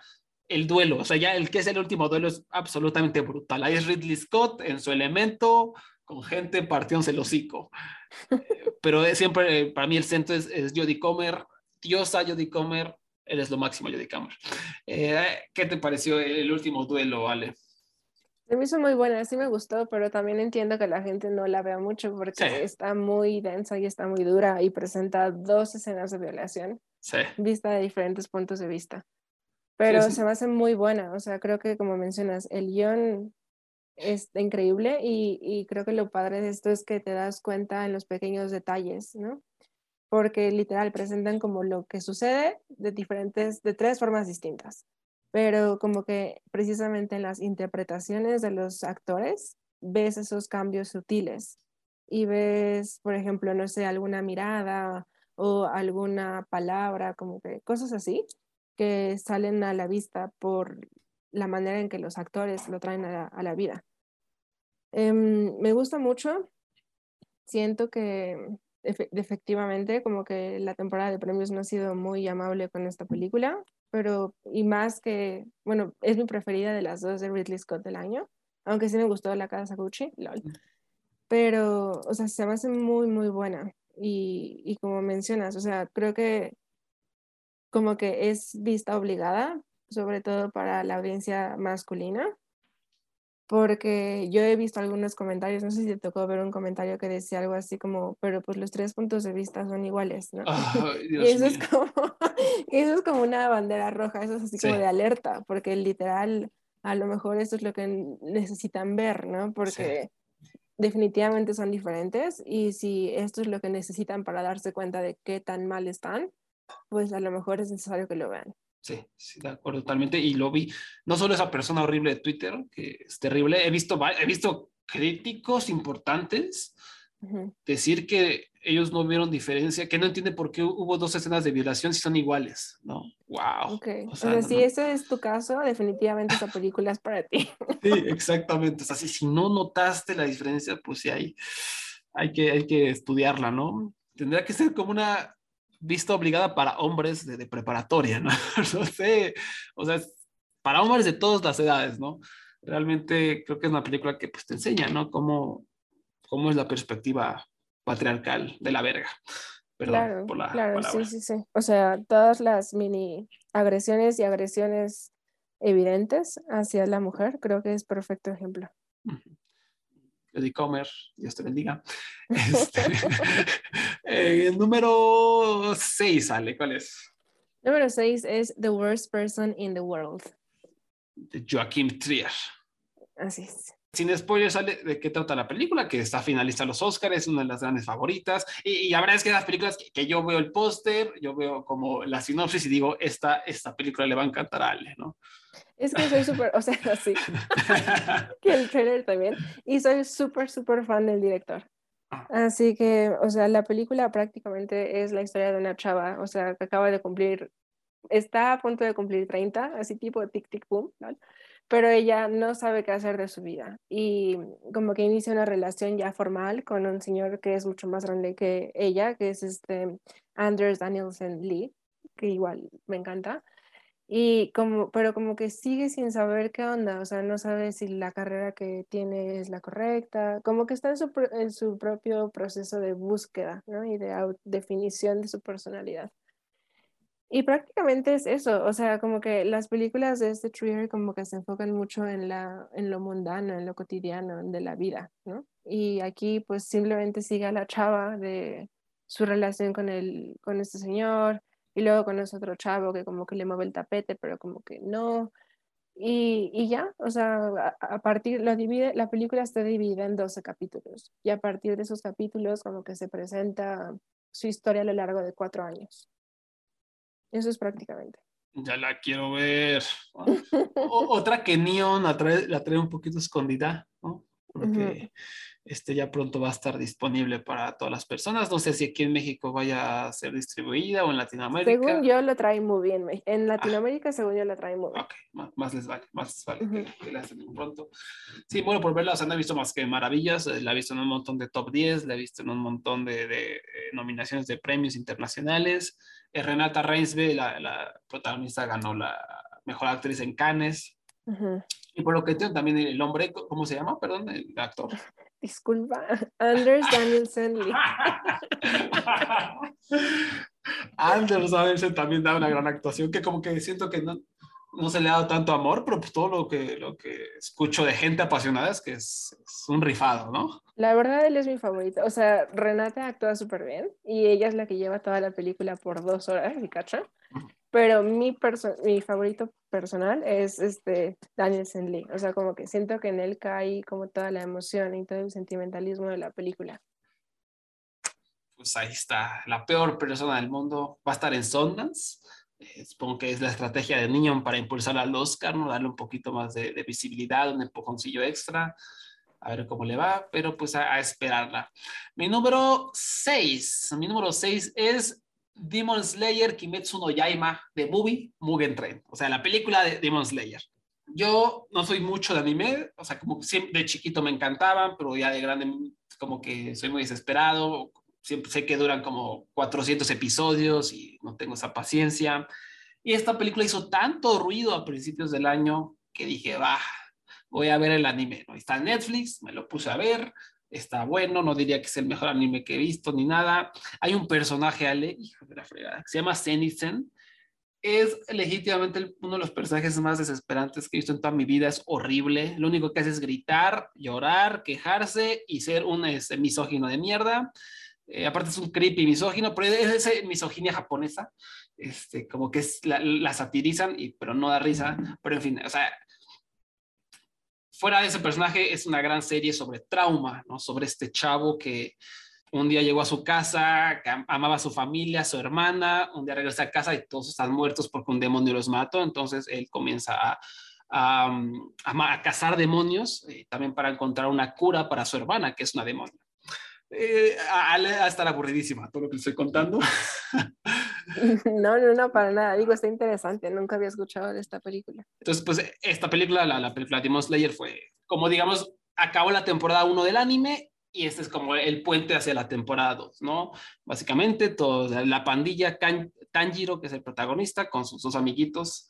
el duelo, o sea, ya el que es el último duelo es absolutamente brutal. Ahí es Ridley Scott en su elemento, con gente partiéndose el hocico. Eh, Pero es siempre, para mí el centro es, es Jodie Comer, diosa Jodie Comer, eres lo máximo Jodie Comer. Eh, ¿Qué te pareció el último duelo, Ale? Se me hizo muy buena, sí me gustó, pero también entiendo que la gente no la vea mucho porque Sí. está muy densa y está muy dura y presenta dos escenas de violación Sí, vista de diferentes puntos de vista. Pero sí. se me hace muy buena, o sea, creo que como mencionas, el guion es increíble y, y creo que lo padre de esto es que te das cuenta en los pequeños detalles, ¿no? Porque literal presentan como lo que sucede de diferentes, de tres formas distintas, pero como que precisamente en las interpretaciones de los actores ves esos cambios sutiles y ves, por ejemplo, no sé, alguna mirada o alguna palabra, como que cosas así que salen a la vista por la manera en que los actores lo traen a la, vida. Em, me gusta mucho, siento que efe- efectivamente como que la temporada de premios no ha sido muy amable con esta película, pero y más que, bueno, es mi preferida de las dos de Ridley Scott del año, aunque sí me gustó La Casa Gucci, lol. Pero, o sea, se me hace muy, muy buena. Y, y como mencionas, o sea, creo que como que es vista obligada, sobre todo para la audiencia masculina, porque yo he visto algunos comentarios, no sé si te tocó ver un comentario que decía algo así como, pero pues los tres puntos de vista son iguales, ¿no? Y eso es como, eso es como una bandera roja, eso es así como de alerta, porque literal, a lo mejor eso es lo que necesitan ver, ¿no? Porque definitivamente son diferentes y si esto es lo que necesitan para darse cuenta de qué tan mal están, pues a lo mejor es necesario que lo vean. Sí, sí, de acuerdo totalmente. Y lo vi, no solo esa persona horrible de Twitter, que es terrible, he visto, he visto críticos importantes decir que ellos no vieron diferencia, que no entienden por qué hubo dos escenas de violación si son iguales, ¿no? ¡Wow! Ok, O o sea, sea, no- si no- ese es tu caso, definitivamente esa película es para ti. Sí, exactamente. O sea, si, si no notaste la diferencia, pues sí hay, hay, que, hay que estudiarla, ¿no? Tendría que ser como una vista obligada para hombres de, de preparatoria, ¿no? No sé, o sea, es para hombres de todas las edades, ¿no? Realmente creo que es una película que pues te enseña, ¿no? Cómo, cómo es la perspectiva patriarcal de la verga. Perdón Claro, por la claro, palabra. sí, sí, sí. O sea, todas las mini agresiones y agresiones evidentes hacia la mujer, creo que es perfecto ejemplo. Eddie Comer, Dios te bendiga. Este, eh, el número 6, Ale, ¿cuál es? Número 6 es The Worst Person in the World. De Joaquim Trier. Así es. Sin spoilers, sale de qué trata la película, que está finalista a los Oscars, es una de las grandes favoritas. Y, y la verdad es que las películas que, que yo veo el póster, yo veo como la sinopsis y digo, esta, esta película le va a encantar a Ale, ¿no? Es que soy súper, o sea, sí, que el trailer también. Y soy súper, súper fan del director. Ah. Así que, o sea, la película prácticamente es la historia de una chava, o sea, que acaba de cumplir, está a punto de cumplir 30, así tipo tic tic boom, ¿no? Pero ella no sabe qué hacer de su vida y como que inicia una relación ya formal con un señor que es mucho más grande que ella, que es este Anders Danielsen Lee, que igual me encanta. Y como, pero como que sigue sin saber qué onda, o sea, no sabe si la carrera que tiene es la correcta, como que está en su, en su propio proceso de búsqueda, ¿no? Y de definición de su personalidad. Y prácticamente es eso, o sea, como que las películas de este Trier como que se enfocan mucho en la, en lo mundano, en lo cotidiano de la vida, ¿no? Y aquí pues simplemente sigue a la chava de su relación con el, con este señor, y luego con ese otro chavo que como que le mueve el tapete, pero como que no. Y, y ya, o sea, a, a partir, lo divide, la película está dividida en 12 capítulos, y a partir de esos capítulos como que se presenta su historia a lo largo de cuatro años. Eso es prácticamente. Ya la quiero ver. O- otra que Neon la trae, la trae un poquito escondida, ¿no? Porque este ya pronto va a estar disponible para todas las personas. No sé si aquí en México vaya a ser distribuida o en Latinoamérica. Según yo lo trae muy bien. En Latinoamérica, según yo lo trae muy bien. Ok, más, más les vale, más les vale Ujú. que, que la hacen pronto. Sí, bueno, por verla, o sea, no he visto más que maravillas, eh, la he visto en un montón de top 10, la he visto en un montón de, de, eh, nominaciones de premios internacionales. Eh, Renata Reinsve, la, la protagonista, ganó la mejor actriz en Cannes. Ujú. Y por lo que entiendo también el hombre, ¿cómo se llama? Perdón, el actor. Disculpa, Anders Danielson Lee. Anders Danielson también da una gran actuación que como que siento que no, no se le ha dado tanto amor, pero pues todo lo que, lo que escucho de gente apasionada es que es, es un rifado, ¿no? La verdad, él es mi favorito. O sea, Renata actúa súper bien y ella es la que lleva toda la película por dos horas, ¿me cacha? Pero mi, perso- mi favorito personal es este Daniel Lee. O sea, como que siento que en él cae como toda la emoción y todo el sentimentalismo de la película. Pues ahí está, la peor persona del mundo va a estar en Sundance. Eh, supongo que es la estrategia de Niño para impulsar al Oscar, ¿no? darle un poquito más de, de visibilidad, un empujoncillo extra. A ver cómo le va, pero pues a, a esperarla. Mi número 6, mi número 6 es Demon Slayer Kimetsu no Yaima de Movie Mugen Train, o sea, la película de Demon Slayer. Yo no soy mucho de anime, o sea, como siempre de chiquito me encantaban, pero ya de grande como que soy muy desesperado, siempre sé que duran como 400 episodios y no tengo esa paciencia. Y esta película hizo tanto ruido a principios del año que dije, va, voy a ver el anime. ¿no? Está en Netflix, me lo puse a ver, está bueno, no diría que es el mejor anime que he visto ni nada. Hay un personaje, Ale, hijo de la fregada, que se llama Zenitsu. Es legítimamente uno de los personajes más desesperantes que he visto en toda mi vida. Es horrible. Lo único que hace es gritar, llorar, quejarse y ser un este, misógino de mierda. Eh, aparte es un creepy misógino, pero es esa misoginia japonesa. Este, como que es, la, la satirizan, y, pero no da risa. Pero en fin, o sea, fuera de ese personaje es una gran serie sobre trauma, ¿no? Sobre este chavo que un día llegó a su casa, que am- amaba a su familia, a su hermana, un día regresa a casa y todos están muertos porque un demonio los mató, entonces él comienza a, a, a a cazar demonios, eh, también para encontrar una cura para su hermana, que es una demonio. Eh, a, a estar aburridísima todo lo que le estoy contando. No, no, no, para nada. Digo, está interesante. Nunca había escuchado de esta película. Entonces, pues esta película, la, la película Demon Slayer fue, como digamos, acabó la temporada 1 del anime y este es como el puente hacia la temporada 2, ¿no? Básicamente, toda la pandilla Kan- Tanjiro, que es el protagonista, con sus dos amiguitos,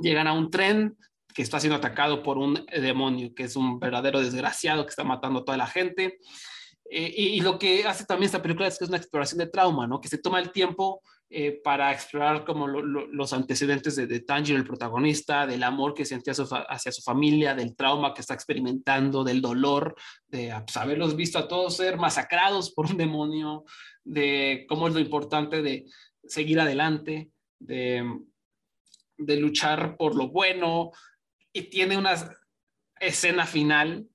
llegan a un tren que está siendo atacado por un demonio, que es un verdadero desgraciado que está matando a toda la gente. Eh, y, y lo que hace también esta película es que es una exploración de trauma, ¿no? Que se toma el tiempo eh, para explorar como lo- lo- los antecedentes de, de el protagonista, del amor que sentía su hacia su familia, del trauma que está experimentando, del dolor, de pues, haberlos visto a todos ser masacrados por un demonio, de cómo es lo importante de seguir adelante, de, de luchar por lo bueno, y tiene una escena final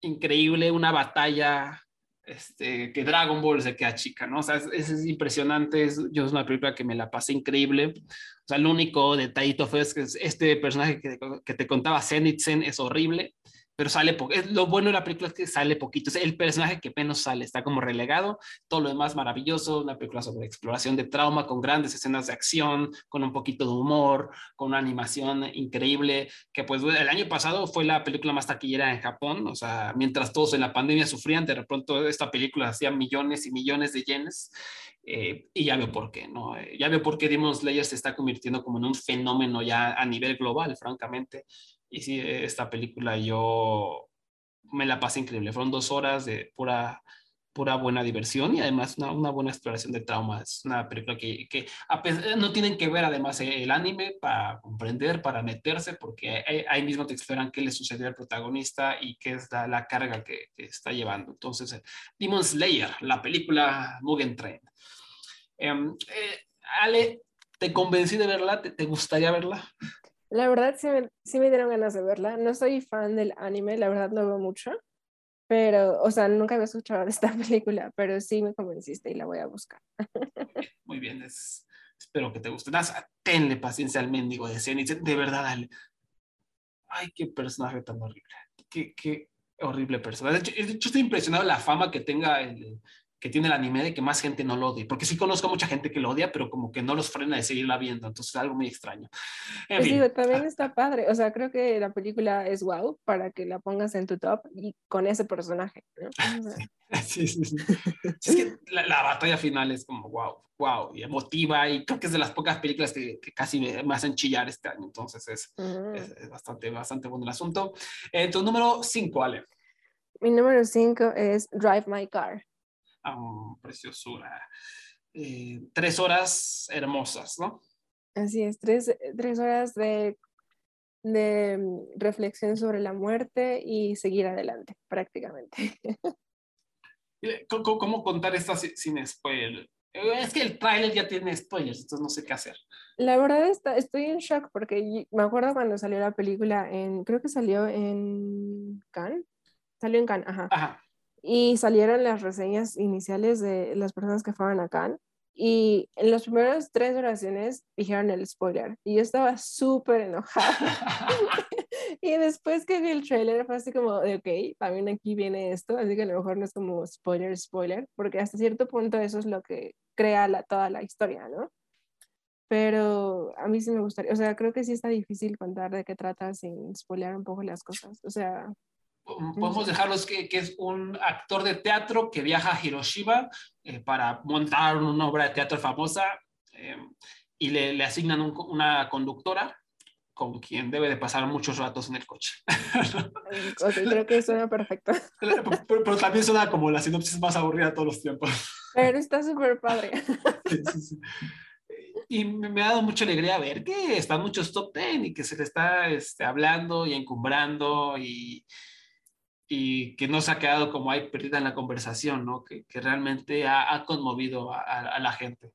increíble, una batalla este, que Dragon Ball se queda chica, ¿no? O sea, es, es- es impresionante, es, yo es una película que me la pasé increíble. O sea, el único detallito fue es que este personaje que, que te contaba, Zenitsen, es horrible, pero sale poco. Lo bueno de la película es que sale poquito. El personaje que menos sale, está como relegado. Todo lo demás maravilloso, una película sobre exploración de trauma, con grandes escenas de acción, con un poquito de humor, con una animación increíble, que pues el año pasado fue la película más taquillera en Japón. O sea, mientras todos en la pandemia sufrían, de pronto esta película hacía millones y millones de yenes. Eh, y ya veo por qué, ¿no? Eh, ya veo por qué Demon Slayer se está convirtiendo como en un fenómeno ya a nivel global, francamente. Y sí, esta película yo me la pasé increíble. Fueron dos horas de pura, pura buena diversión y además una, una buena exploración de trauma. Es una película que, que a pesar- no tienen que ver además el anime para comprender, para meterse, porque ahí, ahí mismo te exploran qué le sucedió al protagonista y qué es la, la carga que, que está llevando. Entonces, eh, Demon Slayer, la película Mugen Train. Em, eh, Ale, ¿te convencí de verla? ¿Te, te gustaría verla? La verdad, sí me, sí me dieron ganas de verla. No soy fan del anime, la verdad no veo mucho. Pero, o sea, nunca había escuchado de esta película, pero sí me convenciste y la voy a buscar. Muy bien, es, espero que te guste. Nada, tenle paciencia al mendigo de Zenith, de verdad, Ale. Ay, qué personaje tan horrible. Qué, qué horrible personaje. De hecho, estoy impresionado la fama que tenga el, que tiene el anime de que más gente no lo odie, porque sí conozco a mucha gente que lo odia, pero como que no los frena de seguirla viendo, entonces es algo muy extraño. En Pues fin. digo, también está padre. O sea, creo que la película es wow para que la pongas en tu top y con ese personaje. ¿no? O sea, Sí, sí, sí. Es que la, la batalla final es como wow, wow, y emotiva, y creo que es de las pocas películas que, que casi me, me hacen chillar este año, entonces es, ujú. es, es bastante, bastante bueno el asunto. Eh, tu número 5, Ale. Mi número 5 es Drive My Car. Oh, preciosura. Eh, tres horas hermosas, ¿no? Así es, tres, tres horas de, de mm, reflexión sobre la muerte y seguir adelante, prácticamente. Eh, ¿Cómo, cómo contar esta si- sin spoiler? Es que el tráiler ya tiene spoilers, entonces no sé qué hacer. La verdad está, estoy en shock porque me acuerdo cuando salió la película en, creo que salió en Cannes, salió en Cannes, ajá. Ajá. Y salieron las reseñas iniciales de las personas que fueron a Cannes y en las primeras tres oraciones dijeron el spoiler y yo estaba súper enojada y después que vi el trailer fue así como de ok, también aquí viene esto, así que a lo mejor no es como spoiler, spoiler, porque hasta cierto punto eso es lo que crea la, toda la historia, ¿no? Pero a mí sí me gustaría, o sea, creo que sí está difícil contar de qué trata sin spoilear un poco las cosas, o sea, Podemos dejarlos que, que es un actor de teatro que viaja a Hiroshima eh, para montar una obra de teatro famosa eh, y le, le asignan un una conductora con quien debe de pasar muchos ratos en el coche. creo que suena perfecto. pero, pero- pero también suena como la sinopsis más aburrida de todos los tiempos. Pero está súper padre. Sí, sí, sí. Y me ha dado mucha alegría ver que están muchos top 10 y que se le está este, hablando y encumbrando y, y que no se ha quedado como ahí perdida en la conversación, ¿no? Que, que realmente ha, ha conmovido a, a- a la gente.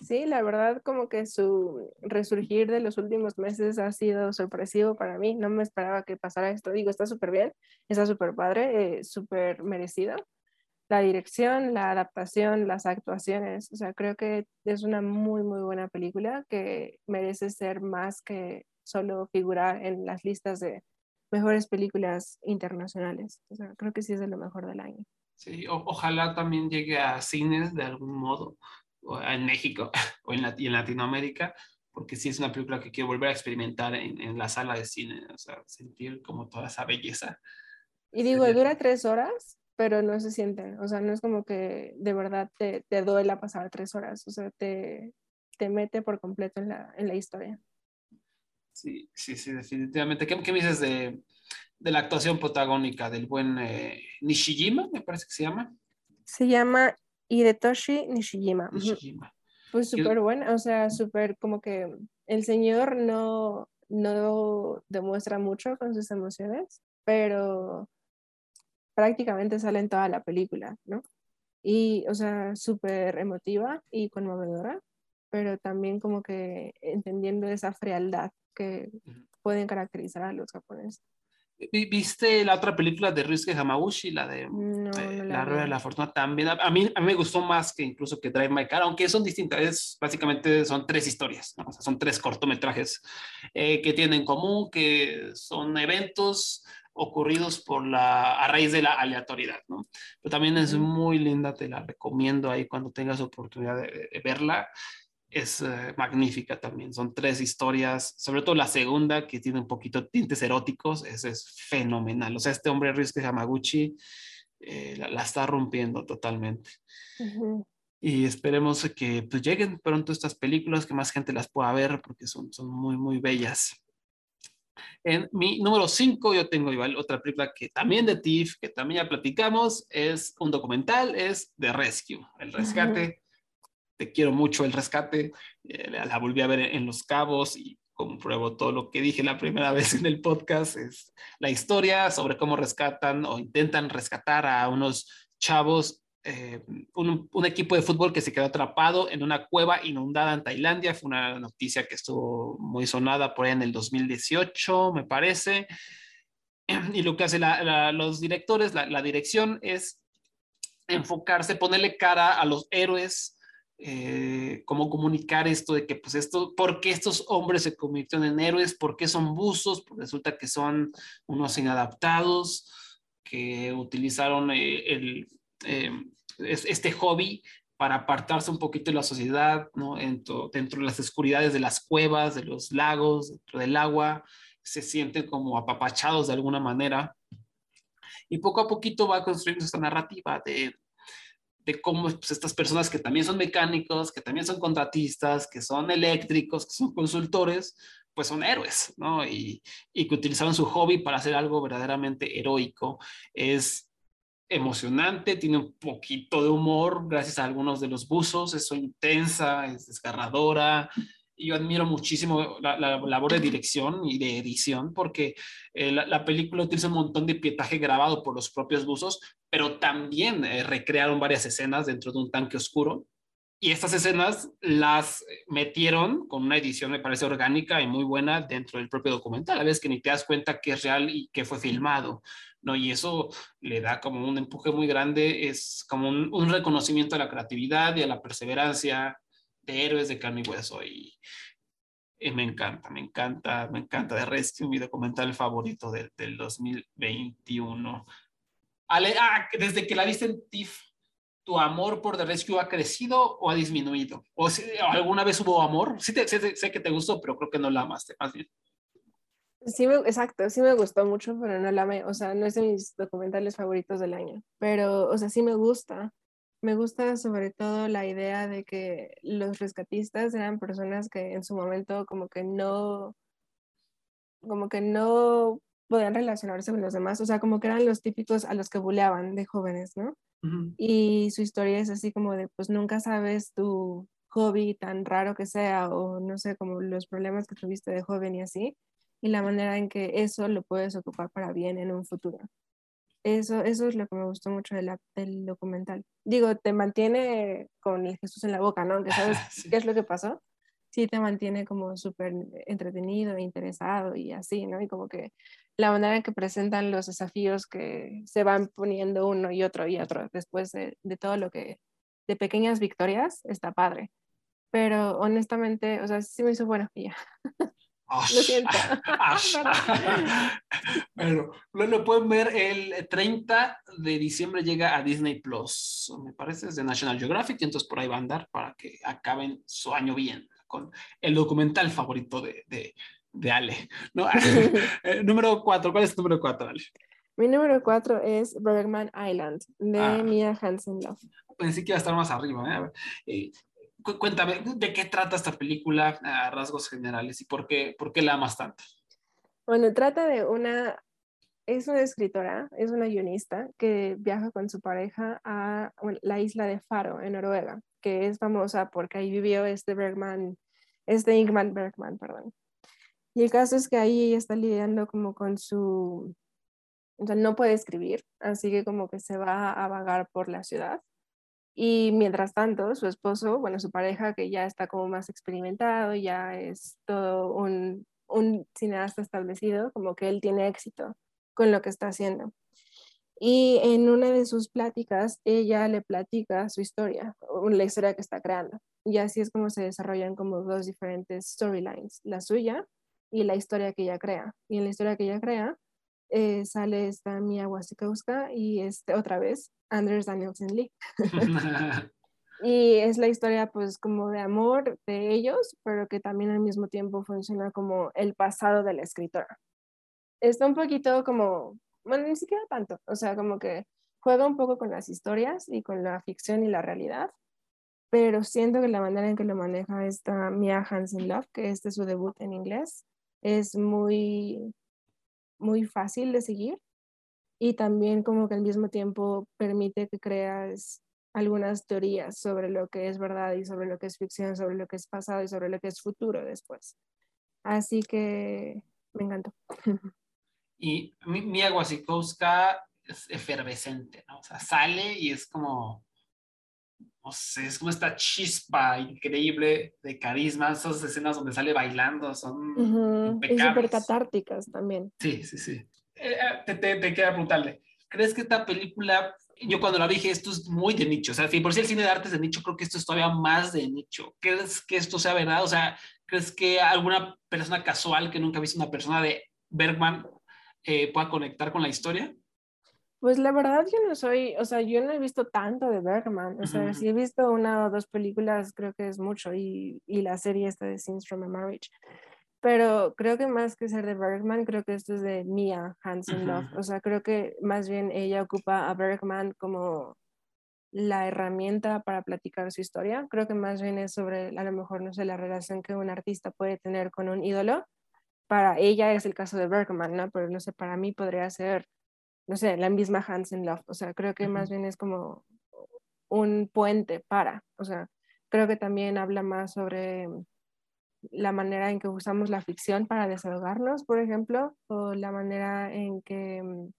Sí, la verdad como que su resurgir de los últimos meses ha sido sorpresivo para mí. No me esperaba que pasara esto. Digo, está súper bien, está súper padre, eh, súper merecido. La dirección, la adaptación, las actuaciones, o sea, creo que es una muy, muy buena película que merece ser más que solo figurar en las listas de mejores películas internacionales. O sea, creo que sí es de lo mejor del año. Sí, o- ojalá también llegue a cines de algún modo, o en México o en, Lat- y en Latinoamérica, porque sí es una película que quiero volver a experimentar en, en la sala de cine, o sea, sentir como toda esa belleza. Y digo, dura tres horas, pero no se siente, o sea, no es como que de verdad te, te duela pasar tres horas, o sea, te, te mete por completo en la, en la historia. Sí, sí, sí, definitivamente. ¿Qué, qué me dices de, de la actuación protagónica del buen eh, Nishijima, me parece que se llama? Se llama Hidetoshi Nishijima. Nishijima. Pues súper buena, o sea, súper como que el señor no, no demuestra mucho con sus emociones, pero prácticamente sale en toda la película, ¿no? Y, o sea, súper emotiva y conmovedora, pero también como que entendiendo esa frialdad que pueden caracterizar a los japoneses. Vi- ¿Viste la otra película de Ryusuke Hamaguchi, la de No, eh, no La Rueda de la Fortuna? También, a, a mí, a mí me gustó más que incluso que Drive My Car, aunque son distintas, es, básicamente son tres historias, ¿no? O sea, son tres cortometrajes eh, que tienen en común, que son eventos ocurridos por la, a raíz de la aleatoriedad, ¿no? Pero también es muy linda, te la recomiendo ahí cuando tengas oportunidad de, de verla. Es eh, magnífica también. Son tres historias, sobre todo la segunda, que tiene un poquito tintes eróticos, ese es fenomenal. O sea, este hombre Ryusuke Hamaguchi eh, la, la está rompiendo totalmente. Ujú. Y esperemos que pues, lleguen pronto estas películas, que más gente las pueda ver, porque son, son muy, muy bellas. En mi número 5 yo tengo igual otra película que también de TIFF, que también ya platicamos, es un documental, es The Rescue, El Rescate. Te quiero mucho El Rescate, eh, la, volví a ver en, Los Cabos y compruebo todo lo que dije la primera vez en el podcast, es la historia sobre cómo rescatan o intentan rescatar a unos chavos eh, un, un, equipo de fútbol que se quedó atrapado en una cueva inundada en Tailandia. Fue una noticia que estuvo muy sonada por ahí en el 2018, me parece. Y lo que hacen los directores, la, la, dirección es enfocarse, ponerle cara a los héroes, eh, cómo comunicar esto de que, pues, esto, ¿por qué estos hombres se convirtieron en héroes? ¿Por qué son buzos? Pues resulta que son unos inadaptados que utilizaron eh, el, eh, este hobby para apartarse un poquito de la sociedad, ¿no? Dentro, dentro de las oscuridades de las cuevas, de los lagos, dentro del agua, se sienten como apapachados de alguna manera. Y poco a poquito va construyendo esta narrativa de, de cómo pues, estas personas que también son mecánicos, que también son contratistas, que son eléctricos, que son consultores, pues son héroes, ¿no? Y, y que utilizaban su hobby para hacer algo verdaderamente heroico. Es emocionante, tiene un poquito de humor gracias a algunos de los buzos, es intensa, es desgarradora. Y yo admiro muchísimo la, la, labor de dirección y de edición porque eh, la, la, película utiliza un montón de pietaje grabado por los propios buzos, pero también eh, recrearon varias escenas dentro de un tanque oscuro. Y estas escenas las metieron con una edición, me parece orgánica y muy buena dentro del propio documental. A veces que ni te das cuenta que es real y que fue filmado. ¿no? Y eso le da como un empuje muy grande, es como un, un reconocimiento a la creatividad y a la perseverancia de héroes de carne y hueso. Y, y, me encanta, me encanta, me encanta. De Rescue, mi documental favorito de, del 2021. Ale, ah, desde que la viste en TIFF, ¿tu amor por The Rescue ha crecido o ha disminuido? ¿O si, alguna vez hubo amor? Sí, te, sé, sé que te gustó, pero creo que no la amaste, más bien. Sí, me, exacto, sí me gustó mucho, pero no la me, o sea, no es de mis documentales favoritos del año, pero, o sea, sí me gusta. Me gusta sobre todo la idea de que los rescatistas eran personas que en su momento como que no, como que no podían relacionarse con los demás, o sea, como que eran los típicos a los que buleaban de jóvenes, ¿no? Uh -huh. Y su historia es así como de, pues nunca sabes tu hobby tan raro que sea, o no sé, como los problemas que tuviste de joven y así, y la manera en que eso lo puedes ocupar para bien en un futuro. Eso, eso es lo que me gustó mucho de la, del documental. Digo, te mantiene con el Jesús en la boca, ¿no? Aunque sabes sí. qué es lo que pasó, sí te mantiene como súper entretenido, interesado y así, ¿no? Y como que la manera en que presentan los desafíos que se van poniendo uno y otro y otro después de, de todo lo que, de pequeñas victorias, está padre. Pero honestamente, o sea, sí me hizo buena ya. Lo siento. bueno, lo pueden ver el 30 de diciembre llega a Disney Plus. Me parece es de National Geographic, y entonces por ahí va a andar para que acaben su año bien con el documental favorito de, de, de Ale. ¿no? Eh, número 4, ¿cuál es tu número 4, Ale? Mi número 4 es Bergman Island de ah. Mia Hansen Love. Pensé que iba a estar más arriba. ¿eh? cuéntame, ¿de qué trata esta película a rasgos generales y por qué, por qué la amas tanto? Bueno, trata de una, es una escritora, es una guionista que viaja con su pareja a la isla de Faro, en Noruega, que es famosa porque ahí vivió este Bergman, este Ingmar Bergman, perdón. Y el caso es que ahí ella está lidiando como con su, o no puede escribir, así que como que se va a vagar por la ciudad y mientras tanto, su esposo, bueno, su pareja, que ya está como más experimentado, ya es todo un cineasta establecido, como que él tiene éxito con lo que está haciendo. Y en una de sus pláticas, ella le platica su historia, la historia que está creando. Y así es como se desarrollan como dos diferentes storylines, la suya y la historia que ella crea. Y en la historia que ella crea, eh, sale esta Mia Wasikowska y este, otra vez Anders Danielsen Lee. y es la historia pues como de amor de ellos, pero que también al mismo tiempo funciona como el pasado de la escritora. Está un poquito como, bueno, ni siquiera tanto, o sea, como que juega un poco con las historias y con la ficción y la realidad, pero siento que la manera en que lo maneja esta Mia Hansen Love, que este es su debut en inglés, es muy muy fácil de seguir y también como que al mismo tiempo permite que creas algunas teorías sobre lo que es verdad y sobre lo que es ficción, sobre lo que es pasado y sobre lo que es futuro después. Así que me encantó. Y Mia Wasikowska es efervescente, ¿no? O sea, sale y es como, no sé, es como esta chispa increíble de carisma, esas escenas donde sale bailando son uh -huh. impecables. Y súper catárticas también. Sí, sí, sí. Eh, te, te, te queda preguntarle, ¿crees que esta película, yo cuando la dije, esto es muy de nicho, o sea, si por si el cine de arte es de nicho, creo que esto es todavía más de nicho. ¿Crees que esto sea verdad? O sea, ¿crees que alguna persona casual que nunca ha visto una persona de Bergman eh, pueda conectar con la historia? Pues la verdad yo no soy, o sea, yo no he visto tanto de Bergman, o sea, uh -huh. si he visto una o dos películas creo que es mucho y, y la serie esta de Scenes from a Marriage, pero creo que más que ser de Bergman, creo que esto es de Mia Hansen uh -huh. Love, o sea, creo que más bien ella ocupa a Bergman como la herramienta para platicar su historia, creo que más bien es sobre a lo mejor, no sé, la relación que un artista puede tener con un ídolo para ella es el caso de Bergman, ¿no? Pero no sé, para mí podría ser, no sé, la misma Hansen Love. O sea, creo que más bien es como un puente para, o sea, creo que también habla más sobre la manera en que usamos la ficción para desahogarnos, por ejemplo, o la manera en que, mm,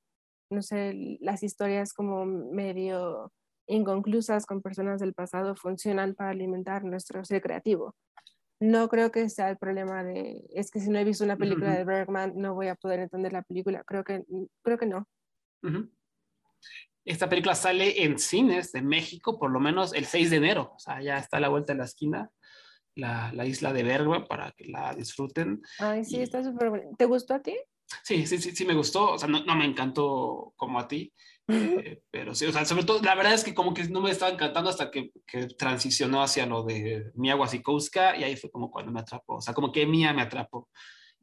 no sé, las historias como medio inconclusas con personas del pasado funcionan para alimentar nuestro ser creativo. No creo que sea el problema de, es que si no he visto una película de Bergman no voy a poder entender la película. Creo que, creo que no. Esta película sale en cines de México por lo menos el 6 de enero, o sea, ya está a la vuelta de la esquina la, la isla de Bergman para que la disfruten. Ay, sí, está súper bueno. ¿Te gustó a ti? Sí, sí, sí, sí me gustó, o sea, no, no me encantó como a ti, eh, pero sí, o sea, sobre todo, la verdad es que como que no me estaba encantando hasta que, que transicionó hacia lo de Mia Wasikowska y ahí fue como cuando me atrapó, o sea, como que Mia me atrapó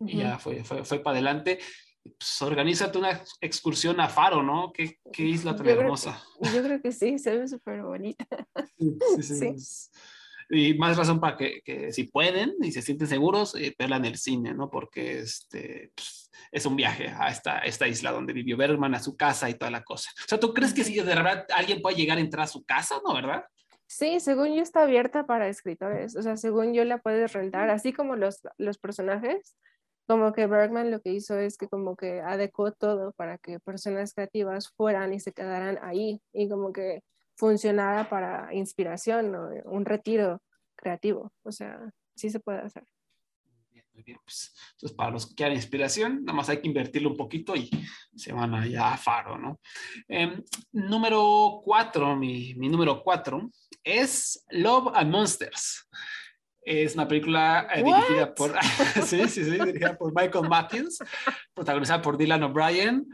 y ya fue, fue, fue para adelante pues, organízate una excursión a Faro, ¿no? Qué, qué isla tan yo hermosa. Creo, yo creo que sí, se ve súper bonita. Sí, sí, sí. Y más razón para que, que, si pueden y se sienten seguros, eh, verla en el cine, ¿no? Porque este, pues, es un viaje a esta, esta isla donde vivió Bergman, a su casa y toda la cosa. O sea, ¿tú crees que si de verdad alguien puede llegar a entrar a su casa, no, verdad? Sí, según yo está abierta para escritores, o sea, según yo la puedes rentar, así como los, los personajes, como que Bergman lo que hizo es que como que adecuó todo para que personas creativas fueran y se quedaran ahí y como que funcionara para inspiración o un retiro creativo. O sea, sí se puede hacer. Muy bien, pues, entonces para los que quieran inspiración, nada más hay que invertirlo un poquito y se van allá a Faro, ¿no? Eh, número cuatro, mi, mi número cuatro, es Love and Monsters. Es una película eh, dirigida por, sí, sí, sí, dirigida por Michael Matthews, protagonizada por Dylan O'Brien.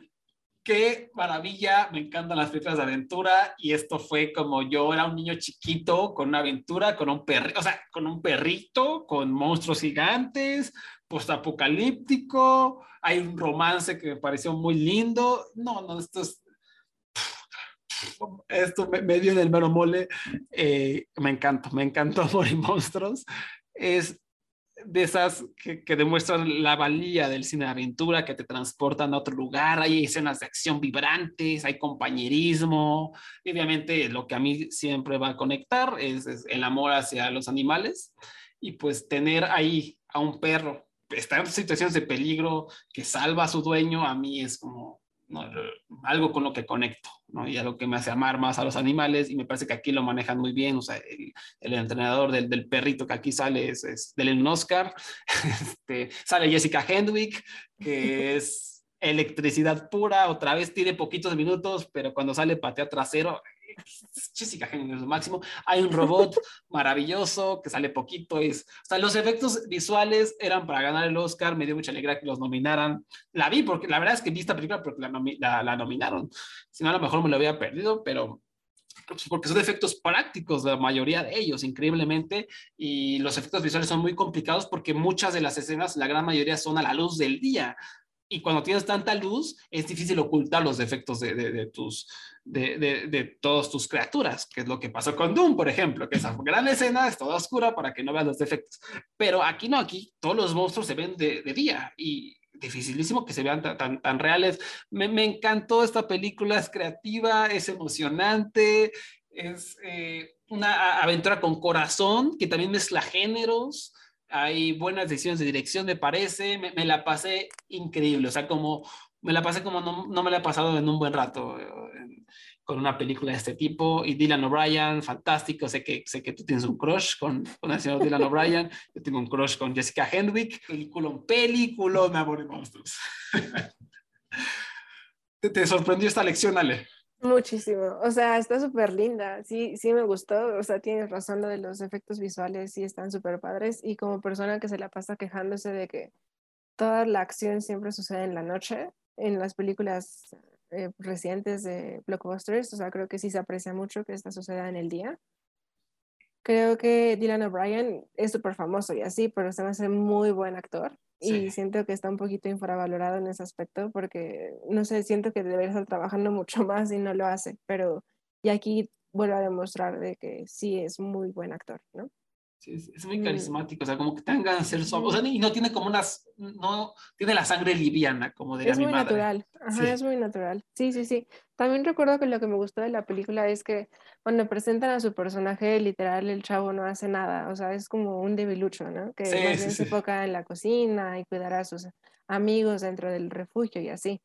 Qué maravilla, me encantan las películas de aventura y esto fue como yo era un niño chiquito con una aventura, con un perrito, o sea, con un perrito, con monstruos gigantes, postapocalíptico, hay un romance que me pareció muy lindo. No, no, esto es esto me, dio en el mero mole. Eh, me encantó, me encantó Amor Monstruos. Es de esas que, que, demuestran la valía del cine de aventura, que te transportan a otro lugar. Hay escenas de acción vibrantes, hay compañerismo. Y obviamente, lo que a mí siempre va a conectar es, es el amor hacia los animales. Y pues tener ahí a un perro, estar en situaciones de peligro, que salva a su dueño, a mí es como ¿no? algo con lo que conecto, ¿no? y algo que me hace amar más a los animales, y me parece que aquí lo manejan muy bien, o sea, el, el entrenador del, del, perrito que aquí sale es, es del Oscar, este, sale Jessica Hendwick, que es electricidad pura, otra vez tiene poquitos minutos, pero cuando sale patea trasero, Jessica Hendwick es lo máximo. Hay un robot maravilloso que sale poquito. Es, los efectos visuales eran para ganar el Oscar. Me dio mucha alegría que los nominaran. La vi porque la verdad es que vi esta película porque la, la, nominaron. Si no, a lo mejor me lo había perdido, pero pues, porque son efectos prácticos, la mayoría de ellos, increíblemente, y los efectos visuales son muy complicados porque muchas de las escenas, la gran mayoría, son a la luz del día y cuando tienes tanta luz es difícil ocultar los defectos de, de, de tus de, de, todas tus criaturas, que es lo que pasó con Doom, por ejemplo, que esa gran escena es toda oscura para que no veas los defectos. Pero aquí no, aquí todos los monstruos se ven de, día y dificilísimo que se vean tan, tan, tan reales. Me, me, encantó esta película, es creativa, es emocionante, es eh, una aventura con corazón que también mezcla géneros hay buenas decisiones de dirección, me parece, me, me, la pasé increíble, o sea, como me la pasé como no, no me la he pasado en un buen rato en, con una película de este tipo, y Dylan O'Brien, fantástico, sé que, sé que tú tienes un crush con, con el señor Dylan O'Brien, yo tengo un crush con Jessica Hendwick, película, película, me amor y monstruos. ¿Te, ¿Te sorprendió esta lección, Ale? Muchísimo, o sea, está súper linda, sí, sí me gustó, o sea, tienes razón lo de los efectos visuales, sí están súper padres y como persona que se la pasa quejándose de que toda la acción siempre sucede en la noche, en las películas eh, recientes de blockbusters, o sea, creo que sí se aprecia mucho que esta suceda en el día. Creo que Dylan O'Brien es súper famoso y así, pero se me hace muy buen actor. Sí. Y siento que está un poquito infravalorado en ese aspecto porque, no sé, siento que debería estar trabajando mucho más y no lo hace, pero y aquí vuelve a demostrar de que sí es muy buen actor, ¿no? Sí, es, es muy carismático, o sea, como que tengan ser suave, o sea, y no tiene como unas, no, tiene la sangre liviana, como diría Es mi muy madre. natural, ajá, Sí. es muy natural. Sí, sí, sí. También recuerdo que lo que me gustó de la película es que cuando presentan a su personaje, literal, el chavo no hace nada, o sea, es como un debilucho, ¿no? Que Sí, más bien se enfoca en la cocina y cuidar a sus amigos dentro del refugio y así.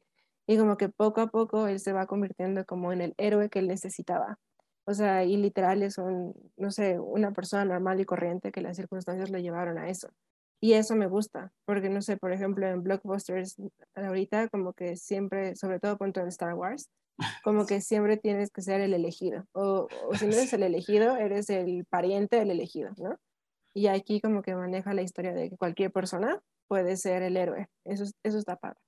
Y como que poco a poco él se va convirtiendo como en el héroe que él necesitaba. O sea, y literal es un, no sé, una persona normal y corriente que las circunstancias lo llevaron a eso. Y eso me gusta, porque no sé, por ejemplo, en blockbusters ahorita como que siempre, sobre todo punto en Star Wars, como que siempre tienes que ser el elegido. O, o si no eres el elegido, eres el pariente del elegido, ¿no? Y aquí como que maneja la historia de que cualquier persona puede ser el héroe. Eso, es- eso está padre.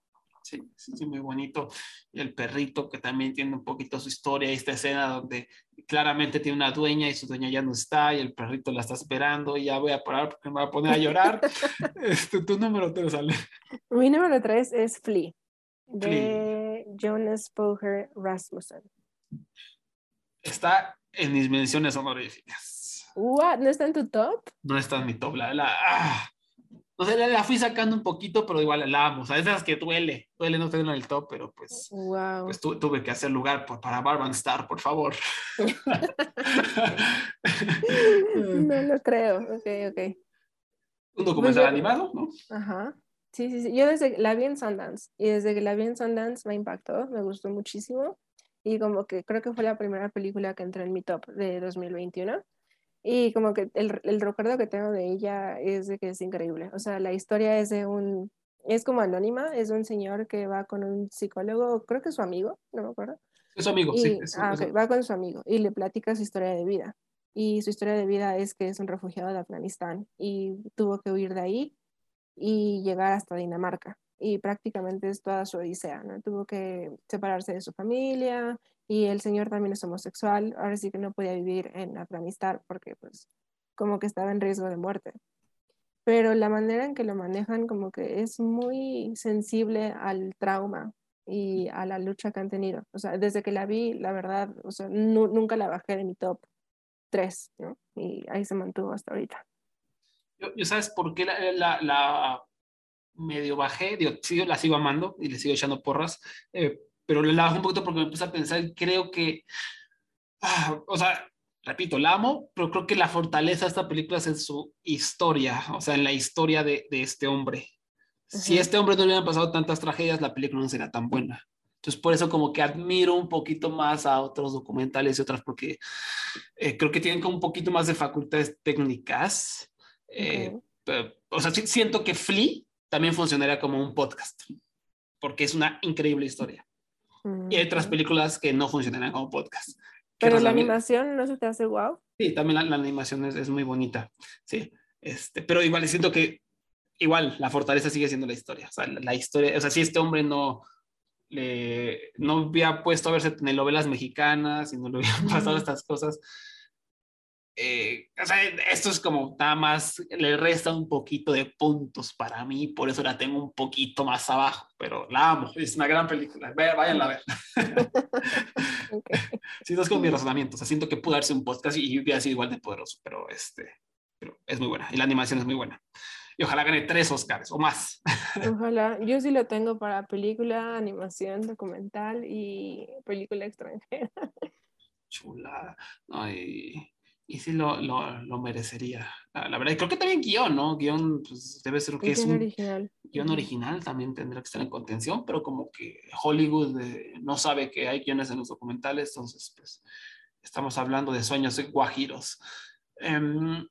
Sí, sí, sí, muy bonito. El perrito que también tiene un poquito su historia, esta escena donde claramente tiene una dueña y su dueña ya no está y el perrito la está esperando y ya voy a parar porque me voy a poner a llorar. este, tu número te sale. Mi número tres es Flea, de Jonas Poher Rasmussen. Está en mis menciones honoríficas. What? ¿No está en tu top? No está en mi top. La, la- ah. No sé, la, fui sacando un poquito, pero igual la amo. O sea, es de las que duele. Duele no tenerla en el top, pero pues, Wow. pues tu- tuve que hacer lugar por- para Barban Star, por favor. No lo creo. Ok, ok. Un documental yo- animado, ¿no? Ajá. Sí, sí, sí. Yo desde la vi en Sundance y desde que la vi en Sundance me impactó, me gustó muchísimo y como que creo que fue la primera película que entró en mi top de 2021 y como que el, el recuerdo que tengo de ella es de que es increíble. O sea, la historia es de un, es como anónima, es de un señor que va con un psicólogo, creo que es su amigo, no me acuerdo. Es su amigo, Y, sí. es- ah, es- ok, va con su amigo y le platica su historia de vida. Y su historia de vida es que es un refugiado de Afganistán y tuvo que huir de ahí y llegar hasta Dinamarca. Y prácticamente es toda su odisea, ¿no? Tuvo que separarse de su familia y el señor también es homosexual. Ahora sí que no podía vivir en Afganistán porque pues como que estaba en riesgo de muerte. Pero la manera en que lo manejan como que es muy sensible al trauma y a la lucha que han tenido. O sea, desde que la vi, la verdad, o sea, nu- nunca la bajé de mi top 3, ¿no? Y ahí se mantuvo hasta ahorita. Yo, yo sabes por qué la, la- la medio bajé, digo, sí, la sigo amando y le sigo echando porras, eh, pero la bajé un poquito porque me puse a pensar, y creo que, ah, o sea, repito, la amo, pero creo que la fortaleza de esta película es en su historia, o sea, en la historia de, de este hombre. Si Ujú. este hombre no le hubieran pasado tantas tragedias, la película no sería tan buena. Entonces, por eso como que admiro un poquito más a otros documentales y otras, porque eh, creo que tienen como un poquito más de facultades técnicas. Eh, pero, o sea, siento que Flea también funcionaría como un podcast, porque es una increíble historia. Y hay otras películas que no funcionarían como podcast. ¿Qué Pero la animación no se te hace wow. Sí, también la, la animación es, es muy bonita, sí. Este, pero igual siento que igual la fortaleza sigue siendo la historia. O sea, la, la historia, o sea, si este hombre no le no hubiera puesto a verse telenovelas mexicanas y no le hubieran pasado Ujú. estas cosas, eh, o sea, esto es como nada más le resta un poquito de puntos para mí, por eso la tengo un poquito más abajo, pero la amo, es una gran película, váyanla a ver. Ok. Sí, no es con mi razonamiento. O sea, siento que pudo haberse un podcast y hubiera sido igual de poderoso, pero este, pero es muy buena y la animación es muy buena. Y ojalá gane tres Oscars o más. Ojalá. Yo sí lo tengo para película, animación, documental y película extranjera. Chula. No, y, sí lo, lo, lo merecería. La, la verdad, y creo que también guion, ¿no? Guión pues, debe ser que Y es un original. guion original, también tendrá que estar en contención, pero como que Hollywood eh, no sabe que hay guiones en los documentales, entonces pues estamos hablando de sueños guajiros. Em,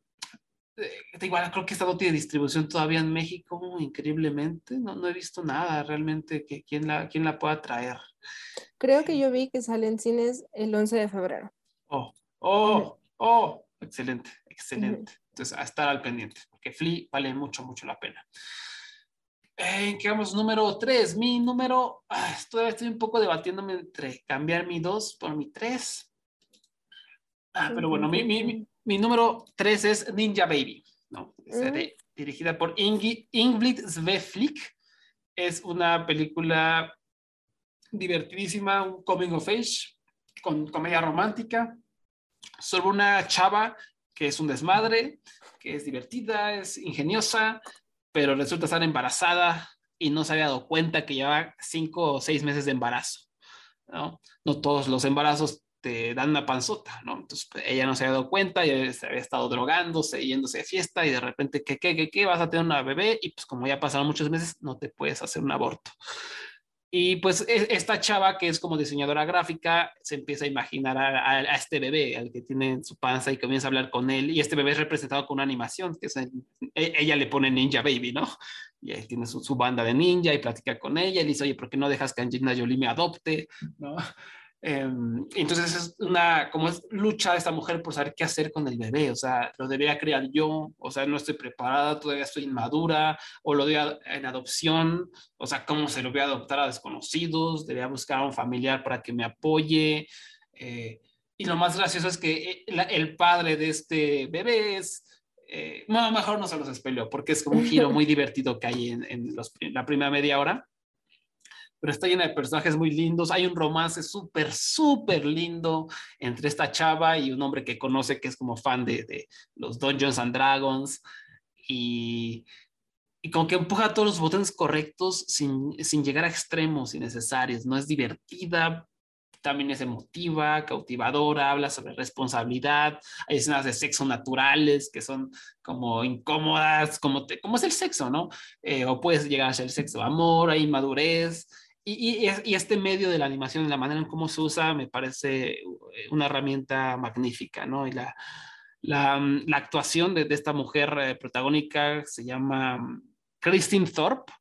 eh, igual creo que esta no tiene distribución todavía en México, increíblemente. No, no he visto nada realmente que quién la, quién la pueda traer. Creo que yo vi que sale en cines el 11 de febrero. Oh, oh, oh, excelente, excelente. Entonces, a estar al pendiente, porque Flea vale mucho, mucho la pena. Eh, ¿Qué vamos? Número 3. Mi número, ah, todavía estoy un poco debatiéndome entre cambiar mi 2 por mi 3. Ah, pero bueno, mi, mi, mi- mi número 3 es Ninja Baby, ¿no? Es, de- dirigida por Ingi, Ingrid Sveflik. Es una película divertidísima, un coming of age, con comedia romántica, sobre una chava que es un desmadre, que es divertida, es ingeniosa, pero resulta estar embarazada y no se había dado cuenta que llevaba cinco o seis meses de embarazo. ¿no? no todos los embarazos te dan una panzota, ¿no? Entonces pues, ella no se había dado cuenta, ya se había estado drogándose, yéndose de fiesta y de repente, ¿qué, qué, qué, qué? Vas a tener una bebé y pues como ya pasaron muchos meses, no te puedes hacer un aborto. Y pues e, esta chava que es como diseñadora gráfica se empieza a imaginar a, este bebé, al que tiene en su panza y comienza a hablar con él. Y este bebé es representado con una animación, que es, e, ella le pone Ninja Baby, ¿no? Y ahí tiene su, banda de ninja y platica con ella y dice, oye, ¿por qué no dejas que Angelina Jolie me adopte? ¿No? Em, entonces es una como es lucha de esta mujer por saber qué hacer con el bebé, o sea, lo debería criar yo, o sea, no estoy preparada, todavía estoy inmadura, o lo doy en adopción, o sea, cómo se lo voy a adoptar a desconocidos, debería buscar a un familiar para que me apoye. Eh, y lo más gracioso es que eh, el padre de este bebé es, eh, no, mejor no se los espeleo, porque es como un giro muy divertido que hay en, en la primera media hora pero está llena de personajes muy lindos. Hay un romance súper, súper lindo entre esta chava y un hombre que conoce que es como fan de, de los Dungeons and Dragons. Y, y, como que empuja todos los botones correctos sin, sin llegar a extremos innecesarios. No es divertida, también es emotiva, cautivadora, habla sobre responsabilidad, hay escenas de sexo naturales que son como incómodas, como, te, como es el sexo, ¿no? Eh, o puedes llegar a ser sexo amor, hay madurez, y, este medio de la animación, la manera en cómo se usa, me parece eh, una herramienta magnífica, ¿no? Y la, mm, actuación de, esta mujer eh, protagónica se llama Christine Thorpe,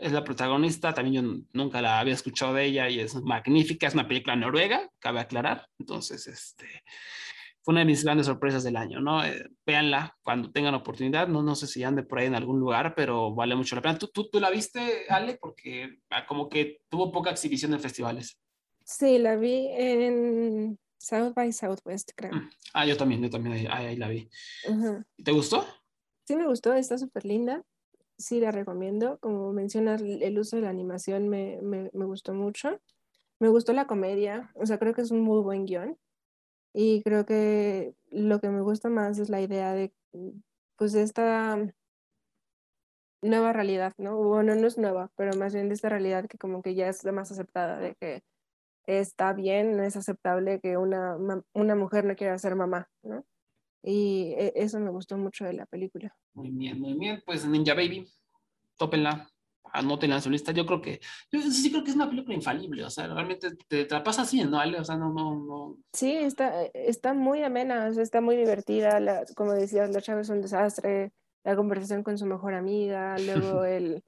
es la protagonista, también yo nunca la había escuchado de ella y es magnífica, es una película noruega, cabe aclarar, entonces, este, una de mis grandes sorpresas del año, ¿no? Eh, véanla cuando tengan oportunidad, no, no sé si ande por ahí en algún lugar, pero vale mucho la pena. ¿Tú, tú, tú la viste, Ale? Porque ah, como que tuvo poca exhibición en festivales. Sí, la vi en South by Southwest, creo. Mm. Ah, yo también, yo también ahí, ahí la vi. ¿Te gustó? Sí, me gustó, está súper linda. Sí, la recomiendo. Como mencionas, el uso de la animación me, me, me gustó mucho. Me gustó la comedia, o sea, creo que es un muy buen guion. Y creo que lo que me gusta más es la idea de, pues, de esta nueva realidad, ¿no? Bueno, no es nueva, pero más bien de esta realidad que como que ya es más aceptada, de que está bien, no es aceptable que una, una mujer no quiera ser mamá, ¿no? Y e, eso me gustó mucho de la película. Muy bien, muy bien. Pues Ninja Baby, tópenla anoten en su lista. Yo creo que, yo sí creo que es una película infalible, o sea, realmente te, te la pasas bien, ¿no, Ale? O sea, no, no, no. Sí, está, está muy amena, o sea, está muy divertida, la, como decías, la chava es un desastre, la conversación con su mejor amiga, luego el,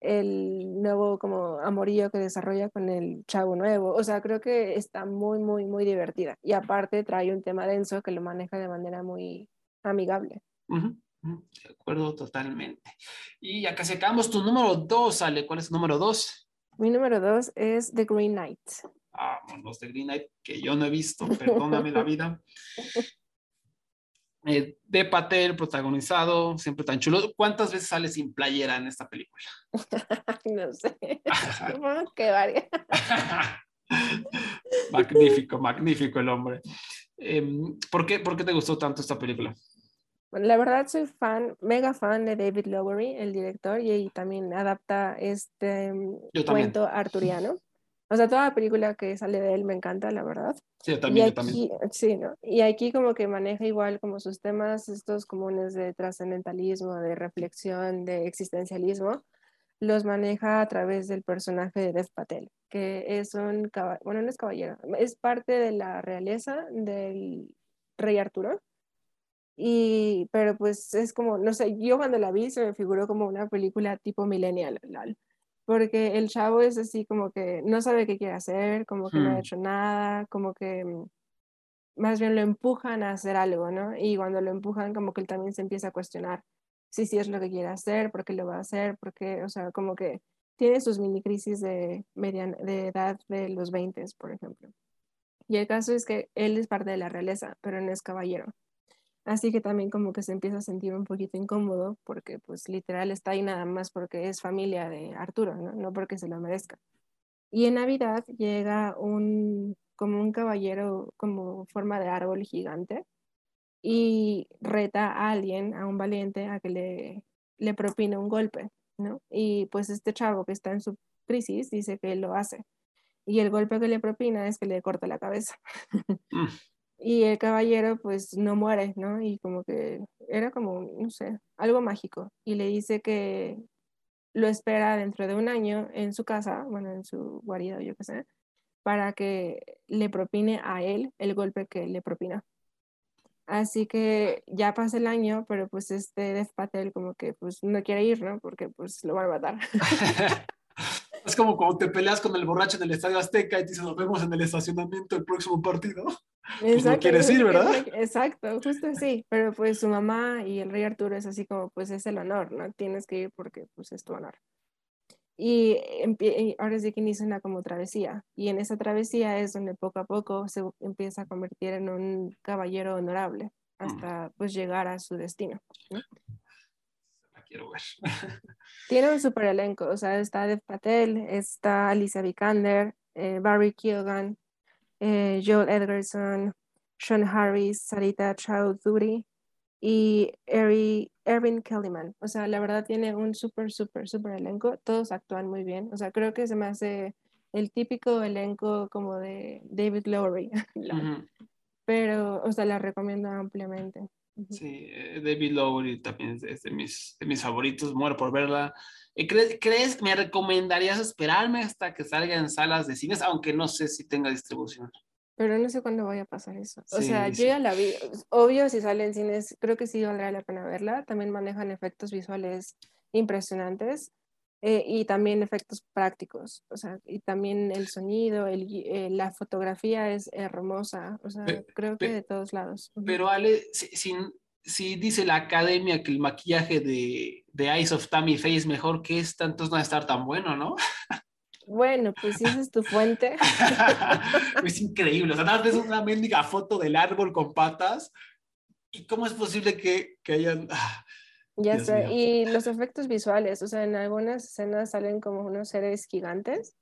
el nuevo como amorío que desarrolla con el chavo nuevo, o sea, creo que está muy, muy, muy divertida. Y aparte trae un tema denso que lo maneja de manera muy amigable. Uh de acuerdo, totalmente. Y ya casi acabamos. Tu número dos, Ale, ¿cuál es tu número dos? Mi número dos es The Green Knight. Ah, los The Green Knight, que yo no he visto, perdóname la vida. Eh, de Patel, protagonizado, siempre tan chulo. ¿Cuántas veces sale sin playera en esta película? no sé. que varias. magnífico, magnífico el hombre. Em, ¿por, qué, ¿Por qué te gustó tanto esta película? La verdad soy fan, mega fan de David Lowery, el director, y, también adapta este mm, cuento arturiano. O sea, toda la película que sale de él me encanta, la verdad. Sí, también, yo también. Sí, ¿no? Y aquí como que maneja igual como sus temas, estos comunes de trascendentalismo, de reflexión, de existencialismo, los maneja a través del personaje de Dev Patel, que es un, bueno, no es caballero, es parte de la realeza del rey Arturo y, pero pues es como, no sé, yo cuando la vi se me figuró como una película tipo millennial, porque el chavo es así como que no sabe qué quiere hacer, como que no ha hmm. hecho nada, como que mm, más bien lo empujan a hacer algo, ¿no? Y cuando lo empujan como que él también se empieza a cuestionar si sí es lo que quiere hacer, por qué lo va a hacer, porque, o sea, como que tiene sus mini crisis de, median, de edad de los 20, por ejemplo. Y el caso es que él es parte de la realeza, pero no es caballero. Así que también como que se empieza a sentir un poquito incómodo porque pues literal está ahí nada más porque es familia de Arturo, ¿no? No porque se lo merezca. Y en Navidad llega un como un caballero como forma de árbol gigante y reta a alguien, a un valiente, a que le, le propine un golpe, ¿no? Y pues este chavo que está en su crisis dice que lo hace. Y el golpe que le propina es que le corta la cabeza. Y el caballero pues no muere, ¿no? Y como que era como, no sé, algo mágico. Y le dice que lo espera dentro de un año en su casa, bueno, en su guarida, yo qué sé, para que le propine a él el golpe que le propina. Así que ya pasa el año, pero pues este Dev Patel como que pues no quiere ir, ¿no? Porque pues lo van a matar. es como cuando te peleas con el borracho en el Estadio Azteca y te dicen nos vemos en el estacionamiento el próximo partido. Pues no quieres ir, ¿verdad? Exacto, justo así. Pero pues su mamá y el rey Arturo es así como pues es el honor, ¿no? Tienes que ir porque pues es tu honor. Y, ahora sí que inicia una como travesía. Y en esa travesía es donde poco a poco se empieza a convertir en un caballero honorable Mm. hasta pues llegar a su destino. ¿no? La quiero ver. Tiene un super elenco, o sea, está Dev Patel, está Alicia Vikander, eh, Barry Keoghan, eh, Joel Edgerton, Sean Harris, Sarita Chowdhury y Eri, Erwin Kellyman. O sea, la verdad tiene un súper, súper, súper elenco. Todos actúan muy bien. O sea, creo que se me hace el típico elenco como de David Lowery. Ujú. Pero, o sea, la recomiendo ampliamente. Sí, eh, David Lowery también es de, mis, de mis favoritos, muero por verla. Eh, ¿Crees, ¿Crees me recomendarías esperarme hasta que salga en salas de cines, aunque no sé si tenga distribución? Pero no sé cuándo vaya a pasar eso. O Sí, sea, yo ya la vi. Obvio, si sale en cines, creo que sí valdrá la pena verla. También manejan efectos visuales impresionantes eh, y también efectos prácticos. O sea, y también el sonido, el, eh, la fotografía es hermosa. O sea, Pe- creo que pe- de todos lados. Pero Ale, si, si, si dice la academia que el maquillaje de, de Eyes of Tammy Faye es mejor que esta, entonces no va a estar tan bueno, ¿no? Bueno, pues si esa es tu fuente. es increíble. O sea, más ves una mendiga foto del árbol con patas. ¿Y cómo es posible que, que hayan... ah, Ya Dios sé, mío. y los efectos visuales, o sea, en algunas escenas salen como unos seres gigantes.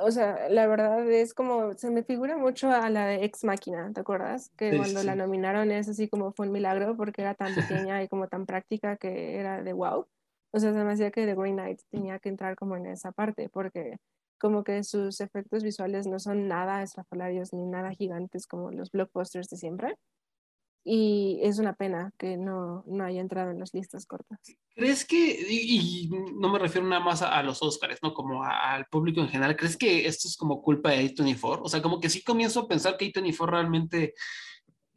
O sea, la verdad es como, se me figura mucho a la de Ex Máquina, ¿te acuerdas? Que Sí, cuando la sí. nominaron es así como fue un milagro porque era tan pequeña y como tan práctica que era de wow. O sea, se me hacía que The Green Knight tenía que entrar como en esa parte porque como que sus efectos visuales no son nada estrafalarios ni nada gigantes como los blockbusters de siempre. Y es una pena que no, no haya entrado en las listas cortas. ¿Crees que, y, no me refiero nada más a, los Oscars, ¿no? Como al público en general, ¿crees que esto es como culpa de A24? O sea, como que sí comienzo a pensar que A24 realmente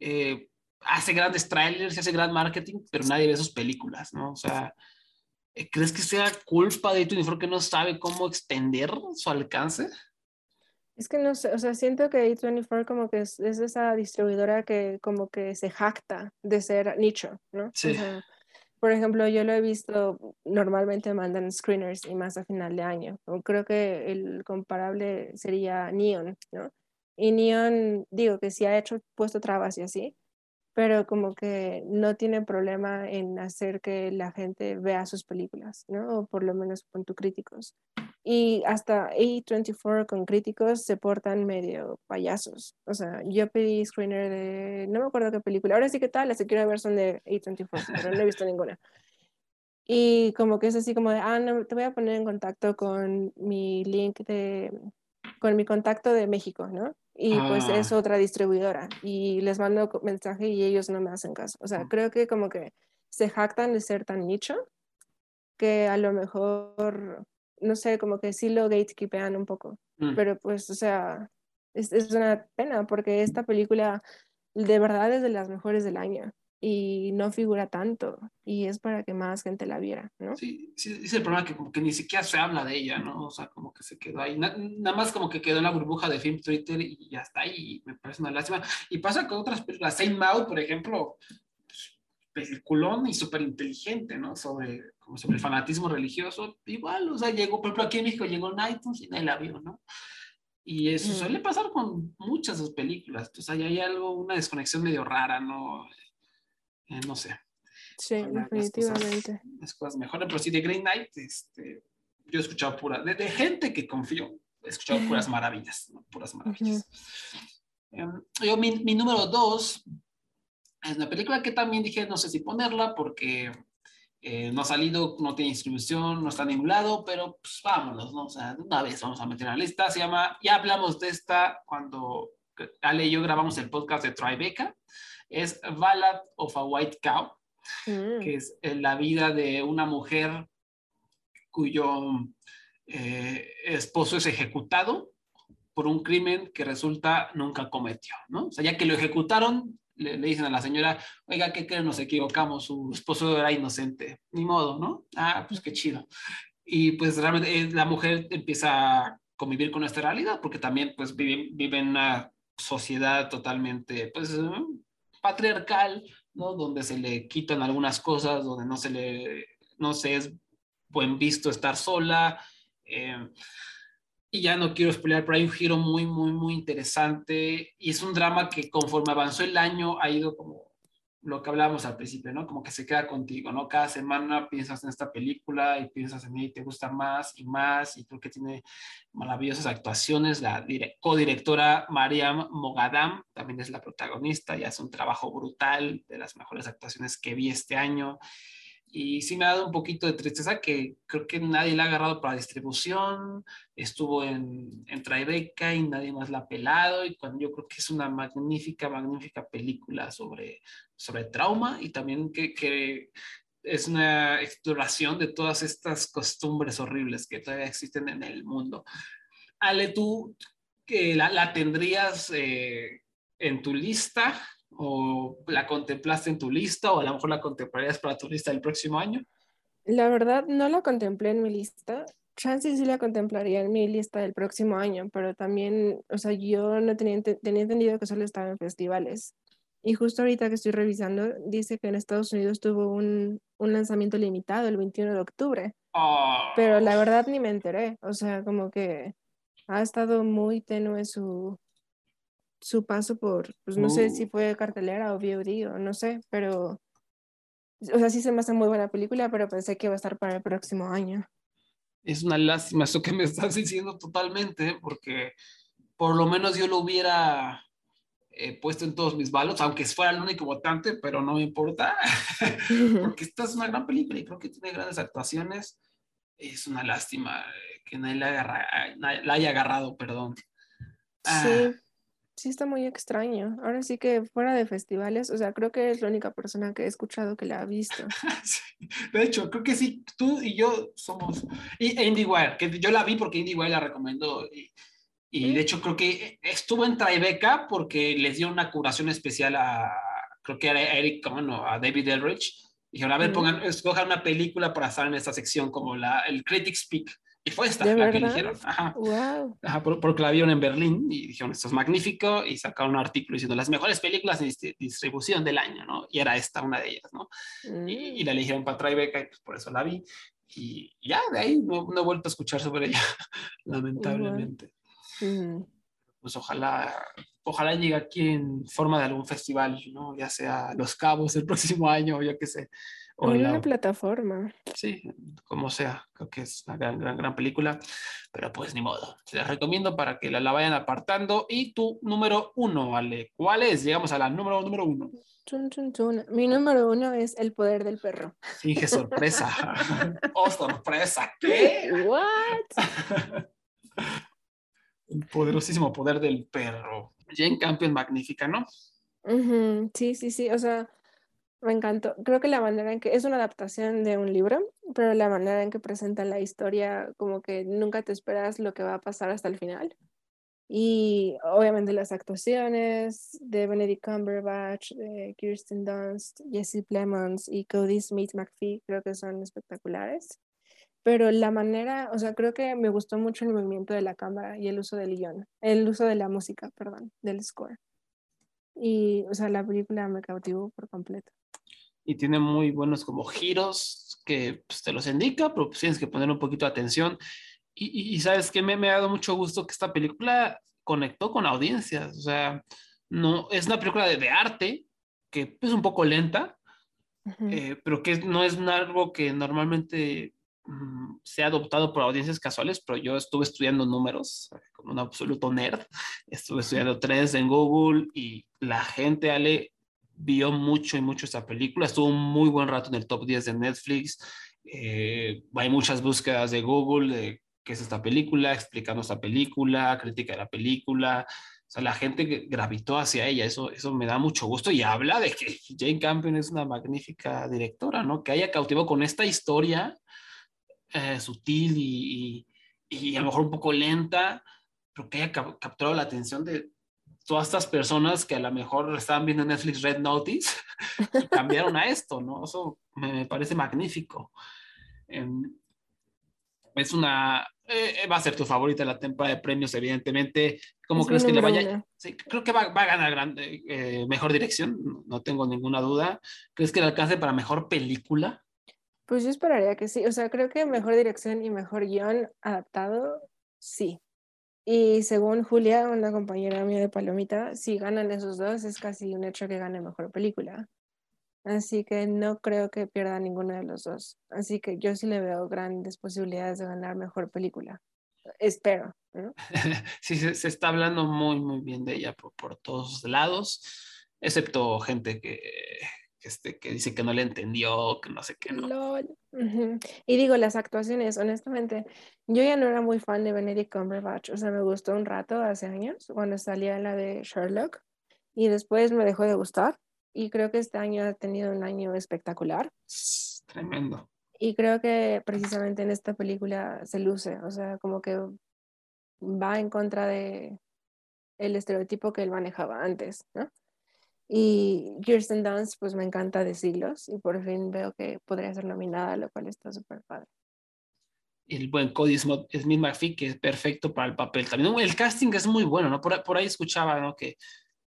eh, hace grandes trailers y hace gran marketing, pero nadie ve sus películas, ¿no? O sea, eh, ¿crees que sea culpa de A24 que no sabe cómo extender su alcance? Es que no sé, o sea, siento que A24 como que es, es esa distribuidora que como que se jacta de ser nicho, ¿no? O Sí. sea, por ejemplo, yo lo he visto, normalmente mandan screeners y más a final de año. O Creo que el comparable sería Neon, ¿no? Y Neon, digo que sí ha hecho, puesto trabas y así, pero como que no tiene problema en hacer que la gente vea sus películas, ¿no? O por lo menos con tus críticos. Y hasta A24 con críticos se portan medio payasos. O sea, yo pedí screener de, no me acuerdo qué película, ahora sí que tal, las que quiero ver son de A24, pero no he visto ninguna. Y como que es así como de, ah, no, te voy a poner en contacto con mi link de, con mi contacto de México, ¿no? Y pues Ah. es otra distribuidora y les mando mensaje y ellos no me hacen caso. O sea, creo que como que se jactan de ser tan nicho que a lo mejor, no sé, como que sí lo gatekeepean un poco. Mm. Pero pues, o sea, es, es una pena porque esta película de verdad es de las mejores del año y no figura tanto y es para que más gente la viera, ¿no? Sí, sí, es el problema que como que ni siquiera se habla de ella, ¿no? O sea, como que se quedó ahí, na- nada más como que quedó en la burbuja de Film Twitter y ya está, y me parece una lástima. Y pasa con otras películas, Saint Maud, por ejemplo, peliculón y súper inteligente, ¿no? Sobre, como sobre el fanatismo religioso, igual, o sea, llegó, por ejemplo, aquí en México llegó en iTunes y nadie la vio, ¿no? Y eso Mm. suele pasar con muchas de sus películas, o sea, ahí hay algo, una desconexión medio rara, ¿no? Eh, no sé. Sí, Ojalá las definitivamente. cosas, las cosas mejoren, pero sí, de Green Knight, este, yo he escuchado pura, de, de gente que confío, he escuchado puras maravillas, ¿no? puras maravillas. Em, yo, mi, mi número dos Es una película que también dije, no sé si ponerla porque eh, no ha salido, no tiene distribución, no está en ningún lado, pero pues vámonos, ¿no? O sea, de una vez vamos a meter en la lista. Se llama, ya hablamos de esta cuando Ale y yo grabamos el podcast de Tribeca. Es Ballad of a White Cow, Mm. que es eh, la vida de una mujer cuyo eh, esposo es ejecutado por un crimen que resulta nunca cometió, ¿no? O sea, ya que lo ejecutaron, le, le dicen a la señora, oiga, ¿qué creen? Nos equivocamos, su esposo era inocente, ni modo, ¿no? Ah, pues qué chido. Y pues realmente eh, la mujer empieza a convivir con esta realidad, porque también pues vive, vive en una sociedad totalmente, pues, patriarcal, ¿no? Donde se le quitan algunas cosas, donde no se le, no se es buen visto estar sola. eh, y ya no quiero spoilear, pero hay un giro muy, muy, muy interesante. Y es un drama que conforme avanzó el año ha ido como lo que hablábamos al principio, ¿no? Como que se queda contigo, ¿no? Cada semana piensas en esta película y piensas en ella y te gusta más y más. Y creo que tiene maravillosas actuaciones. La dire- codirectora Mariam Mogadam también es la protagonista y hace un trabajo brutal, de las mejores actuaciones que vi este año. Y sí me ha dado un poquito de tristeza que creo que nadie la ha agarrado para distribución, estuvo en, en Tribeca y nadie más la ha pelado, y yo creo que es una magnífica, magnífica película sobre, sobre trauma y también que, que es una exploración de todas estas costumbres horribles que todavía existen en el mundo. Ale, ¿tú la, la tendrías eh, en tu lista o la contemplaste en tu lista o a lo mejor la contemplarías para tu lista del próximo año? La verdad, no la contemplé en mi lista. Chance sí la contemplaría en mi lista del próximo año, pero también, o sea, yo no tenía, tenía entendido que solo estaba en festivales. Y justo ahorita que estoy revisando, dice que en Estados Unidos tuvo un, un lanzamiento limitado el 21 de octubre, Oh, pero la verdad ni me enteré. O sea, como que ha estado muy tenue su, su paso por, pues no sé si Uh. fue cartelera o VOD o no sé, pero, o sea, sí se me hace muy buena película, pero pensé que iba a estar para el próximo año. es una lástima eso que me estás diciendo totalmente, porque por lo menos yo lo hubiera eh, puesto en todos mis balos, aunque fuera el único votante, pero no me importa, porque esta es una gran película y creo que tiene grandes actuaciones. Es una lástima que nadie la, agarra- nadie la haya agarrado, perdón. Ah, Sí, sí está muy extraño. Ahora sí que fuera de festivales, o sea, creo que es la única persona que he escuchado que la ha visto. Sí, De hecho, creo que sí, tú y yo somos. Y e IndieWire, que yo la vi porque IndieWire la recomendó. Y, y de hecho, creo que estuvo en Tribeca porque les dio una curación especial a, creo que era Eric Cohen o a David Elrich. Dijeron, a ver, Mm. pongan, escojan una película para estar en esta sección, como la, el Critics Peak. Y fue esta ¿De la que verdad? eligieron. Ajá. Wow. Ajá, por- porque la vieron en Berlín y dijeron, esto es magnífico, y sacaron un artículo diciendo las mejores películas de distri- distribución del año, ¿no? Y era esta una de ellas, ¿no? Mm. y, y la eligieron para Tribeca y pues por eso la vi. Y ya de ahí no, no he vuelto a escuchar sobre ella, lamentablemente. Mm. Pues ojalá, ojalá llegue aquí en forma de algún festival, ¿no? Ya sea Los Cabos el próximo año o yo qué sé. O En una plataforma. sí, como sea, creo que es una gran, gran, gran película, pero pues ni modo. La recomiendo para que la, la vayan apartando. Y tu número uno, Ale, ¿cuál es? Llegamos a la número, número uno. Chun, chun, chun. Mi número uno es El poder del perro. Finge sorpresa. oh, sorpresa. ¿Qué? What? El poderosísimo poder del perro. Jane Campion, magnífica, ¿no? Sí, sí, sí. O sea, me encantó. Creo que la manera en que es una adaptación de un libro, pero la manera en que presentan la historia, como que nunca te esperas lo que va a pasar hasta el final. Y obviamente las actuaciones de Benedict Cumberbatch, de Kirsten Dunst, Jesse Plemons y Cody Smith McPhee creo que son espectaculares. Pero la manera, o sea, creo que me gustó mucho el movimiento de la cámara y el uso del guion, el uso de la música, perdón, del score. Y, o sea, la película me cautivó por completo. Y tiene muy buenos como giros que pues, te los indica, pero pues, tienes que poner un poquito de atención. Y, y- y sabes que me, me ha dado mucho gusto que esta película conectó con audiencias. O sea, no, es una película de, de arte que es un poco lenta, eh, pero que no es algo que normalmente mm, sea adoptado por audiencias casuales, pero yo estuve estudiando números como un absoluto nerd, estuve estudiando tres en Google y la gente, Ale, vio mucho y mucho esta película. Estuvo un muy buen rato en el top 10 de Netflix. Eh, hay muchas búsquedas de Google de qué es esta película, explicando esta película, crítica de la película. O sea, la gente gravitó hacia ella. Eso, eso me da mucho gusto y habla de que Jane Campion es una magnífica directora, ¿no? Que haya cautivado con esta historia eh, sutil y, y, y, a lo mejor un poco lenta, pero que haya capturado la atención de, todas estas personas que a lo mejor estaban viendo Netflix Red Notice y cambiaron a esto, ¿no? Eso me parece magnífico. Em, es una, eh, va a ser tu favorita la temporada de premios, evidentemente. ¿Cómo Es crees que le vaya? Sí, creo que va, va a ganar gran- eh, mejor dirección, no- no tengo ninguna duda. ¿Crees que le alcance para mejor película? Pues yo esperaría que sí. O sea, creo que mejor dirección y mejor guion adaptado, sí. Y según Julia, una compañera mía de Palomita, si ganan esos dos, es casi un hecho que gane mejor película. Así que no creo que pierda ninguno de los dos. Así que yo sí le veo grandes posibilidades de ganar mejor película. Espero, ¿no? sí, se, está hablando muy, muy bien de ella por, todos lados, excepto gente que, este, que dice que no le entendió, que no sé qué, ¿no? LOL. Y digo, las actuaciones, honestamente, yo ya no era muy fan de Benedict Cumberbatch, o sea, me gustó un rato hace años, cuando salía la de Sherlock, y después me dejó de gustar, y creo que este año ha tenido un año espectacular, Es tremendo. y creo que precisamente en esta película se luce, o sea, como que va en contra de el estereotipo que él manejaba antes, ¿no? Y Kirsten Dunst, pues me encanta de siglos y por fin veo que podría ser nominada, lo cual está súper padre. el buen Cody Smith McPhee, que es perfecto para el papel. También el casting es muy bueno, ¿no? Por, por ahí escuchaba, ¿no? Que,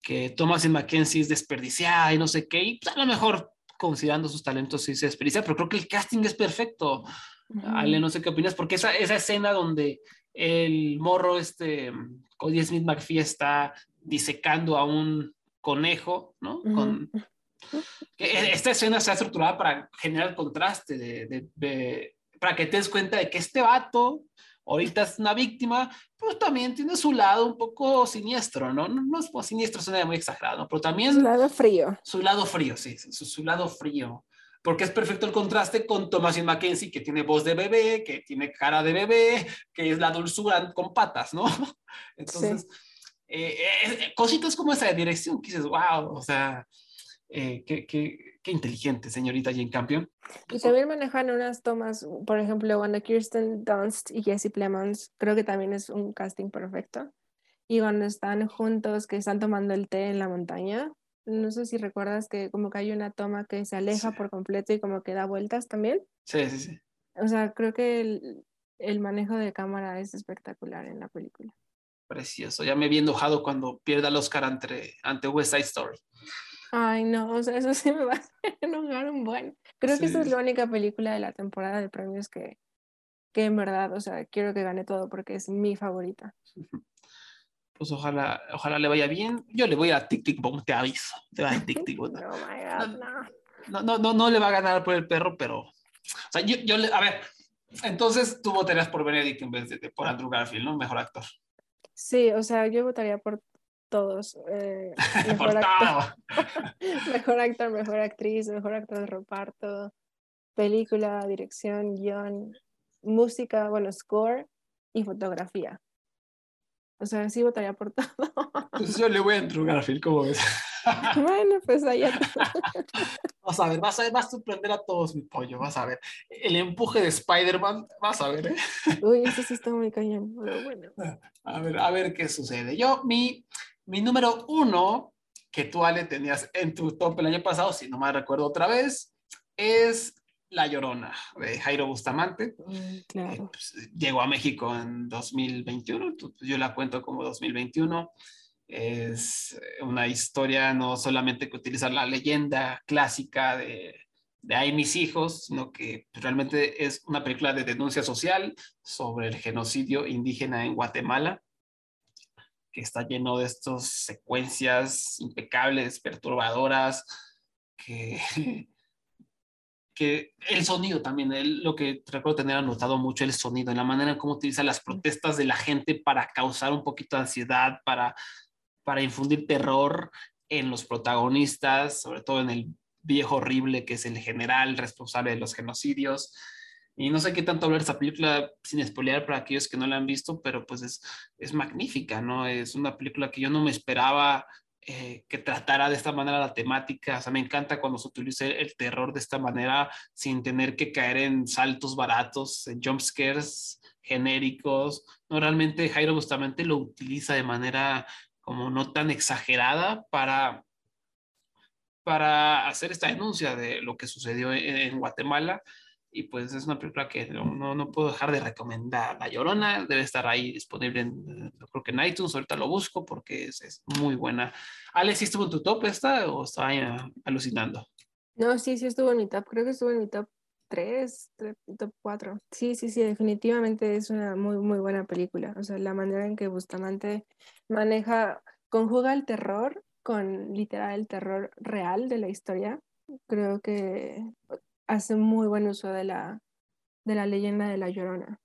que Thomasin McKenzie es desperdiciada y no sé qué, y pues, a lo mejor considerando sus talentos sí se desperdicia, pero creo que el casting es perfecto. Ale, no sé qué opinas, porque esa, esa escena donde el morro, este, Cody Smith McPhee está disecando a un conejo, ¿no? Ujú. Con, que esta escena se ha estructurada para generar contraste, de, de- de- para que te des cuenta de que este vato ahorita es una víctima, pero también tiene su lado un poco siniestro, ¿no? No, no es pues, siniestro, suena muy exagerado, ¿no? pero también Su lado frío. su lado frío, sí, su, su lado frío. Porque es perfecto el contraste con Thomasin McKenzie, que tiene voz de bebé, que tiene cara de bebé, que es la dulzura con patas, ¿no? Entonces, eh, eh, cositas como esa de dirección que dices, wow, o sea, eh, qué, qué, qué inteligente, señorita Jane Campion. Y también manejan unas tomas, por ejemplo, cuando Kirsten Dunst y Jesse Plemons, creo que también es un casting perfecto. Y cuando están juntos, que están tomando el té en la montaña, no sé si recuerdas que como que hay una toma que se aleja Sí. por completo y como que da vueltas también. Sí, sí, sí. O sea, creo que el, el manejo de cámara es espectacular en la película. Precioso. Ya me había enojado cuando pierda el Oscar ante, ante West Side Story. Ay, no, o sea, eso sí me va a hacer enojar un buen. Creo que esta es Sí. la única película de la temporada de premios que, que en verdad, o sea, quiero que gane todo porque es mi favorita. Pues ojalá, ojalá le vaya bien. Yo le voy a Tic Tic Boom, te aviso. Te va a Tic Tic Boom. Oh God, no. no, no, no, no le va a ganar por el perro, pero. O sea, yo, yo le. A ver, entonces tú votarías por Benedict en vez de, de por Andrew Garfield, ¿no? Mejor actor. Sí, o sea, yo votaría por todos. eh, por mejor, actor, mejor actor, mejor actriz, mejor actor de reparto, película, dirección, guion, música, bueno, score y fotografía. O sea, sí votaría por todo. Pues yo le voy a Andrew Garfield, ¿cómo ves? bueno, pues allá. Vas a ver, vas a ver, vas a sorprender a todos, mi pollo, vas a ver. El empuje de Spider-Man, vas a ver, ¿eh? Uy, eso sí está muy cañón, pero bueno. A ver, a ver qué sucede. Yo, mi, mi número uno, que tú, Ale, tenías en tu top el año pasado, si no me recuerdo otra vez, es La Llorona, de Jairo Bustamante. Mm, Eh, Claro. pues, llegó a México en 2021, entonces, yo la cuento como 2021. Es una historia no solamente que utiliza la leyenda clásica de, de Ay mis hijos, sino que realmente es una película de denuncia social sobre el genocidio indígena en Guatemala, que está lleno de estas secuencias impecables, perturbadoras, que, que el sonido también, el- lo que recuerdo tener anotado mucho, el sonido, en la manera en cómo utiliza las protestas de la gente para causar un poquito de ansiedad, para, para infundir terror, en los protagonistas, sobre todo en el viejo horrible que es el general responsable de los genocidios. Y no sé qué tanto hablar de esta película sin spoilear para aquellos que no la han visto, pero pues es, es magnífica, ¿no? Es una película que yo no me esperaba eh, que tratara de esta manera la temática. O sea, me encanta cuando se utiliza el terror de esta manera sin tener que caer en saltos baratos, en jump scares genéricos. No, realmente Jairo Bustamante lo utiliza de manera como no tan exagerada para, para hacer esta denuncia de lo que sucedió en, Guatemala. Y pues es una película que no, no, puedo dejar de recomendar. La Llorona debe estar ahí disponible, en, creo que en iTunes, ahorita lo busco porque es, es muy buena. Alex, ¿sí estuvo en tu top esta o estaba alucinando? No, sí, sí estuvo en mi top, creo que estuvo en mi top 3, top 4. Sí, sí, sí, definitivamente es una muy, muy buena película. O sea, la manera en que Bustamante maneja, conjuga el terror con literal el terror real de la historia. Creo que hace muy buen uso de la, de la leyenda de la Llorona.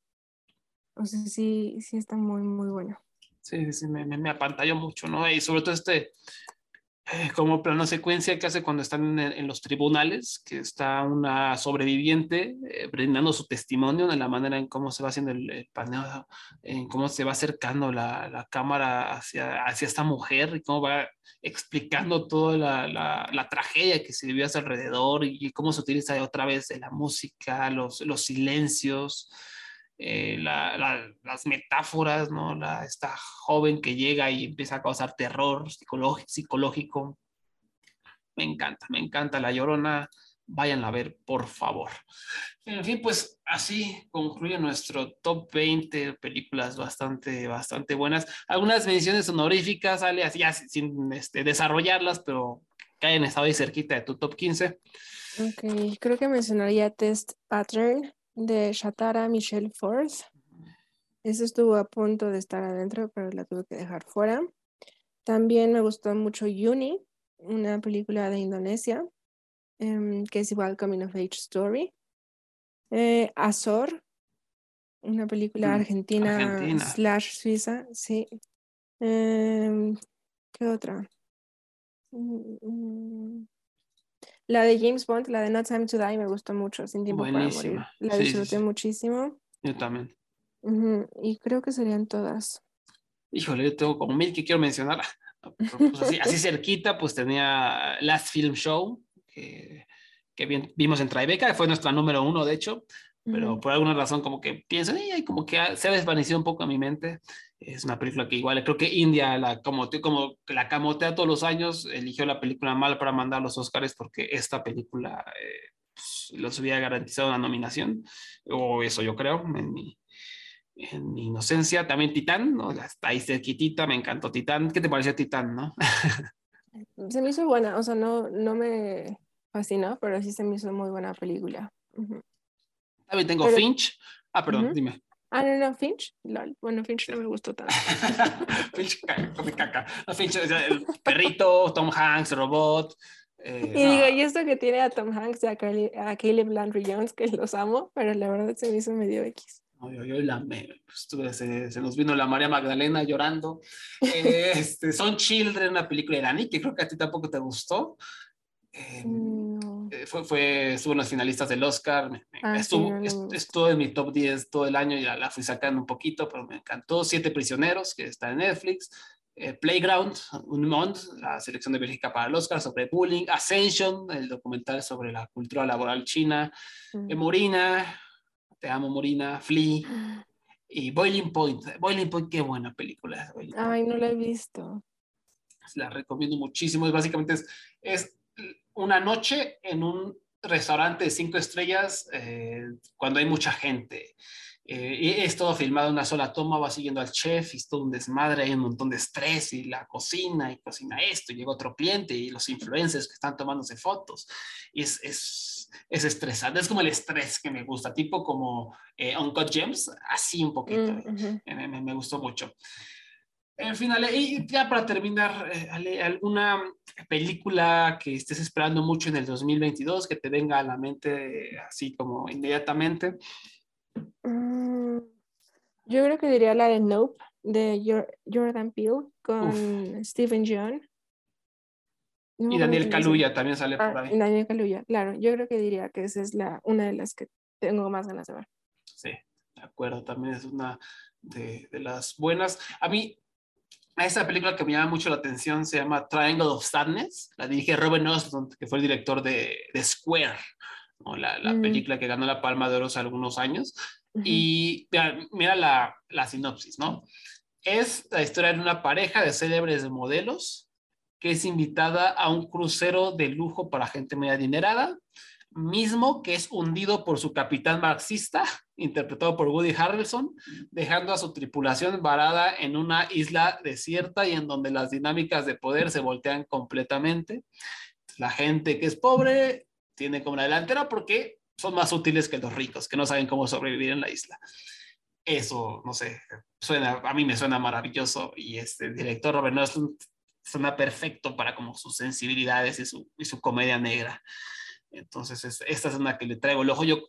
O sea, sí, sí está muy, muy bueno. Sí, sí, me, me, me apantalló mucho, ¿no? Y sobre todo este, como plano secuencia que hace cuando están en, los tribunales, que está una sobreviviente eh, brindando su testimonio de la manera en cómo se va haciendo el, paneo, en cómo se va acercando la, la, cámara hacia, hacia esta mujer y cómo va explicando toda la, la, la tragedia que se vivió a su alrededor y, cómo se utiliza otra vez la música, los, los silencios. Eh, las metáforas, ¿no? La, esta joven que llega y empieza a causar terror psicológico. Me encanta, me encanta La Llorona. Vayan a ver, por favor. En fin, pues así concluye nuestro top 20 películas bastante, bastante buenas. Algunas menciones honoríficas, sale así, sin este, desarrollarlas, pero hayan estado ahí cerquita de tu top 15. Ok, creo que mencionaría Test Pattern, de Shatara Michelle Force. Eso estuvo a punto de estar adentro, pero la tuve que dejar fuera. También me gustó mucho Uni, una película de Indonesia, em, que es igual Coming of Age Story. Eh, Azor, una película mm, argentina, slash suiza, sí. Em, ¿Qué otra? Mm, mm, la de James Bond, la de No Time to Die, me gustó mucho, Sin Tiempo para Morir. La disfruté muchísimo. Yo también. Y creo que serían todas. Híjole, yo tengo como mil que quiero mencionar. Pues así, cerquita, pues tenía Last Film Show, que, que vimos en Tribeca, que fue nuestra número uno, de hecho pero por alguna razón como que pienso, y como que se ha desvanecido un poco a mi mente. Es una película que igual creo que India, la, como, como la camotea todos los años, eligió la película mal para mandar los Oscars porque esta película eh, pues, los hubiera garantizado una nominación, o eso yo creo, en mi, en mi inocencia. También Titán, ¿no? está ahí cerquitita, me encantó Titán. ¿Qué te pareció Titán, no? se me hizo buena, o sea, no, no me fascinó, pero sí se me hizo muy buena película. También tengo Finch. Ah, perdón, dime. Ah, no, no, Finch. Bueno, Finch no me gustó tanto. Finch come caca. No, Finch, el perrito, Tom Hanks, robot. Eh, y digo, y esto que tiene a Tom Hanks y a, Caleb Landry Jones, que los amo, pero la verdad se me hizo medio X. No, yo, yo la me, pues, se, se, nos vino la María Magdalena llorando. Eh, este, Son Children, una película de Dani, que creo que a ti tampoco te gustó. Eh, eh, fue, fue, estuvo en los finalistas del Oscar, ah, estuvo, en mi top 10 todo el año, ya la fui sacando un poquito, pero me encantó. Siete Prisioneros, que está en Netflix. Eh, Playground, Un Monde, la selección de Bélgica para el Oscar sobre bullying. Ascension, el documental sobre la cultura laboral china. Mm. Morina, Te amo Morina. Flea. Y Boiling Point. Boiling Point, qué buena película. Ay, no la he visto. La recomiendo muchísimo. Básicamente es, es una noche en un restaurante de cinco estrellas eh, cuando hay mucha gente. Eh, y es todo filmado en una sola toma, va siguiendo al chef y es todo un desmadre, hay un montón de estrés y la cocina y cocina esto, y llega otro cliente y los influencers que están tomándose fotos. Y es, es, es estresante, es como el estrés que me gusta, tipo como eh, Uncut Gems, así un poquito, mm, me, me, gustó mucho. En fin, Ale, y ya para terminar, eh, Ale, ¿alguna película que estés esperando mucho en el 2022 que te venga a la mente así como inmediatamente? Mm, yo creo que diría la de Nope, de Jordan Peele, con Stephen John. No Y Daniel. Kaluuya también sale Ah, por ahí. Daniel Kaluuya, claro. Yo creo que diría que esa es la, una de las que tengo más ganas de ver. Sí, de acuerdo, también es una de, de las buenas. A mí, a esa película que me llama mucho la atención se llama Triangle of Sadness, la dirige Robin Osmond, que fue el director de, de Square, ¿no? la, la Mm. película que ganó la Palma de Oro hace algunos años. Y mira, mira la, la sinopsis, ¿no? Es la historia de una pareja de célebres modelos que es invitada a un crucero de lujo para gente muy adinerada, mismo que es hundido por su capitán marxista, interpretado por Woody Harrelson, dejando a su tripulación varada en una isla desierta y en donde las dinámicas de poder se voltean completamente. La gente que es pobre tiene como la delantera porque son más útiles que los ricos, que no saben cómo sobrevivir en la isla. Eso, no sé, suena, a mí me suena maravilloso y este director Robert Ostlund suena perfecto para como sus sensibilidades y su, y su comedia negra. Entonces, es- esta es una que le traigo el ojo. Yo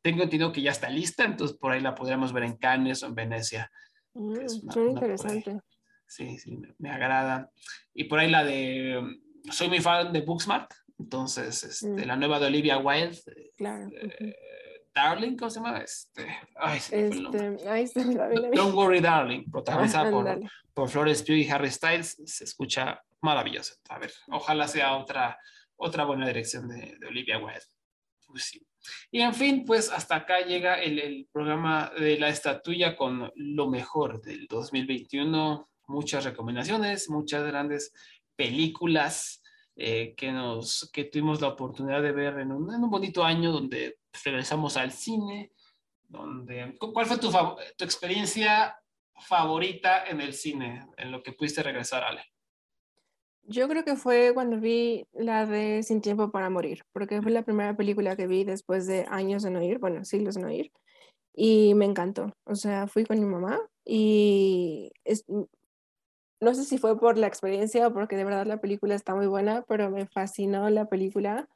tengo entendido que ya está lista, entonces por ahí la podríamos ver en Cannes o en Venecia. Mm, una- interesante. Sí, sí, me, me agrada. Y por ahí la de, soy muy fan de Booksmart, entonces este, Mm. la nueva de Olivia Wilde, eh, Claro. ujú. Darling, ¿cómo se llama? Este, ay, se me. Este, la vi, la vi. Don't Worry Darling, protagonizada Ah, por, por Florence Pugh y Harry Styles, se escucha maravilloso. A ver, ojalá sea otra, otra buena dirección de, de Olivia Wilde. Pues sí. Y en fin, pues hasta acá llega el, el programa de la estatuilla con lo mejor del 2021. Muchas recomendaciones, muchas grandes películas eh, que, nos, que tuvimos la oportunidad de ver en un, en un bonito año donde regresamos al cine. Donde, ¿Cuál fue tu, tu experiencia favorita en el cine, en lo que pudiste regresar, Ale? Yo creo que fue cuando vi la de Sin Tiempo para Morir, porque fue la primera película que vi después de años de no ir, bueno, siglos de no ir, y me encantó. O sea, fui con mi mamá y es- no sé si fue por la experiencia o porque de verdad la película está muy buena, pero me fascinó la película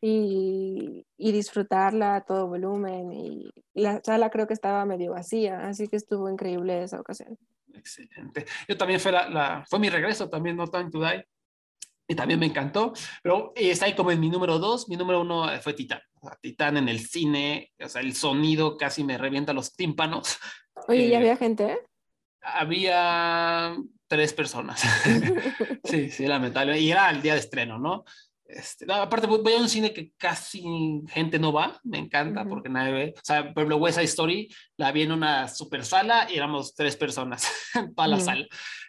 y, y disfrutarla a todo volumen. Y la sala creo que estaba medio vacía, así que estuvo increíble esa ocasión. Excelente. Yo también fue, la, la- fue mi regreso también, No Time to Die. Y también me encantó, pero está ahí como en mi número dos. Mi número uno eh, fue Titán. O sea, Titán en el cine, o sea, el sonido casi me revienta los tímpanos. Oye, ¿ya Eh, había gente? Había tres personas. sí, sí, lamentable. Y era el día de estreno, ¿no? Este, no, aparte, voy a un cine que casi gente no va, me encanta porque nadie ve. O sea, por ejemplo, West Side Story la vi en una super sala y éramos tres personas toda la sala.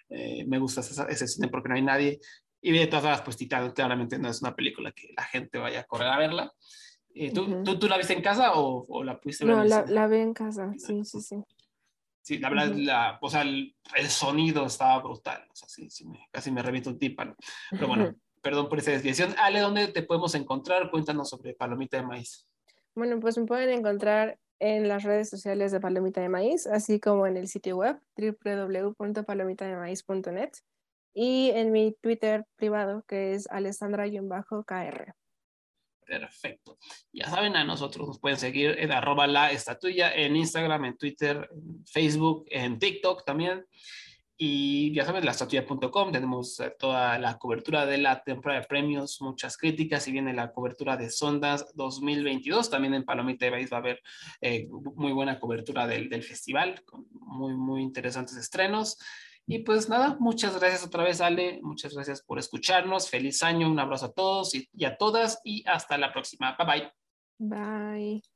Eh, me gusta ese, ese cine porque no hay nadie. Y de todas formas, pues Titán claramente no es una película que la gente vaya a correr a verla. Eh, ¿tú, tú, tú la viste en casa o, o la pudiste ver No, en la, la vi en casa, sí, sí, sí. Sí, la verdad, la, o sea, el, el sonido estaba brutal. O sea, sí, sí me- casi me reviento un tímpano. Pero bueno, perdón por esa desviación. Ale, ¿dónde te podemos encontrar? Cuéntanos sobre Palomita de Maíz. Bueno, pues me pueden encontrar en las redes sociales de Palomita de Maíz, así como en el sitio web www.palomitademaíz.net y en mi Twitter privado que es alessandra-kr. Perfecto. Ya saben, a nosotros nos pueden seguir en arroba la estatuilla, en Instagram, en Twitter, en Facebook, en TikTok también. Y ya saben, laestatuilla.com, tenemos eh, toda la cobertura de la temporada de premios, muchas críticas y viene la cobertura de Sondas 2022. También en Palomita de Maíz va a haber eh, muy buena cobertura del, del festival, con muy, muy interesantes estrenos. Y pues nada, muchas gracias otra vez, Ale. Muchas gracias por escucharnos. Feliz año, un abrazo a todos y, y a todas y hasta la próxima. Bye bye. Bye.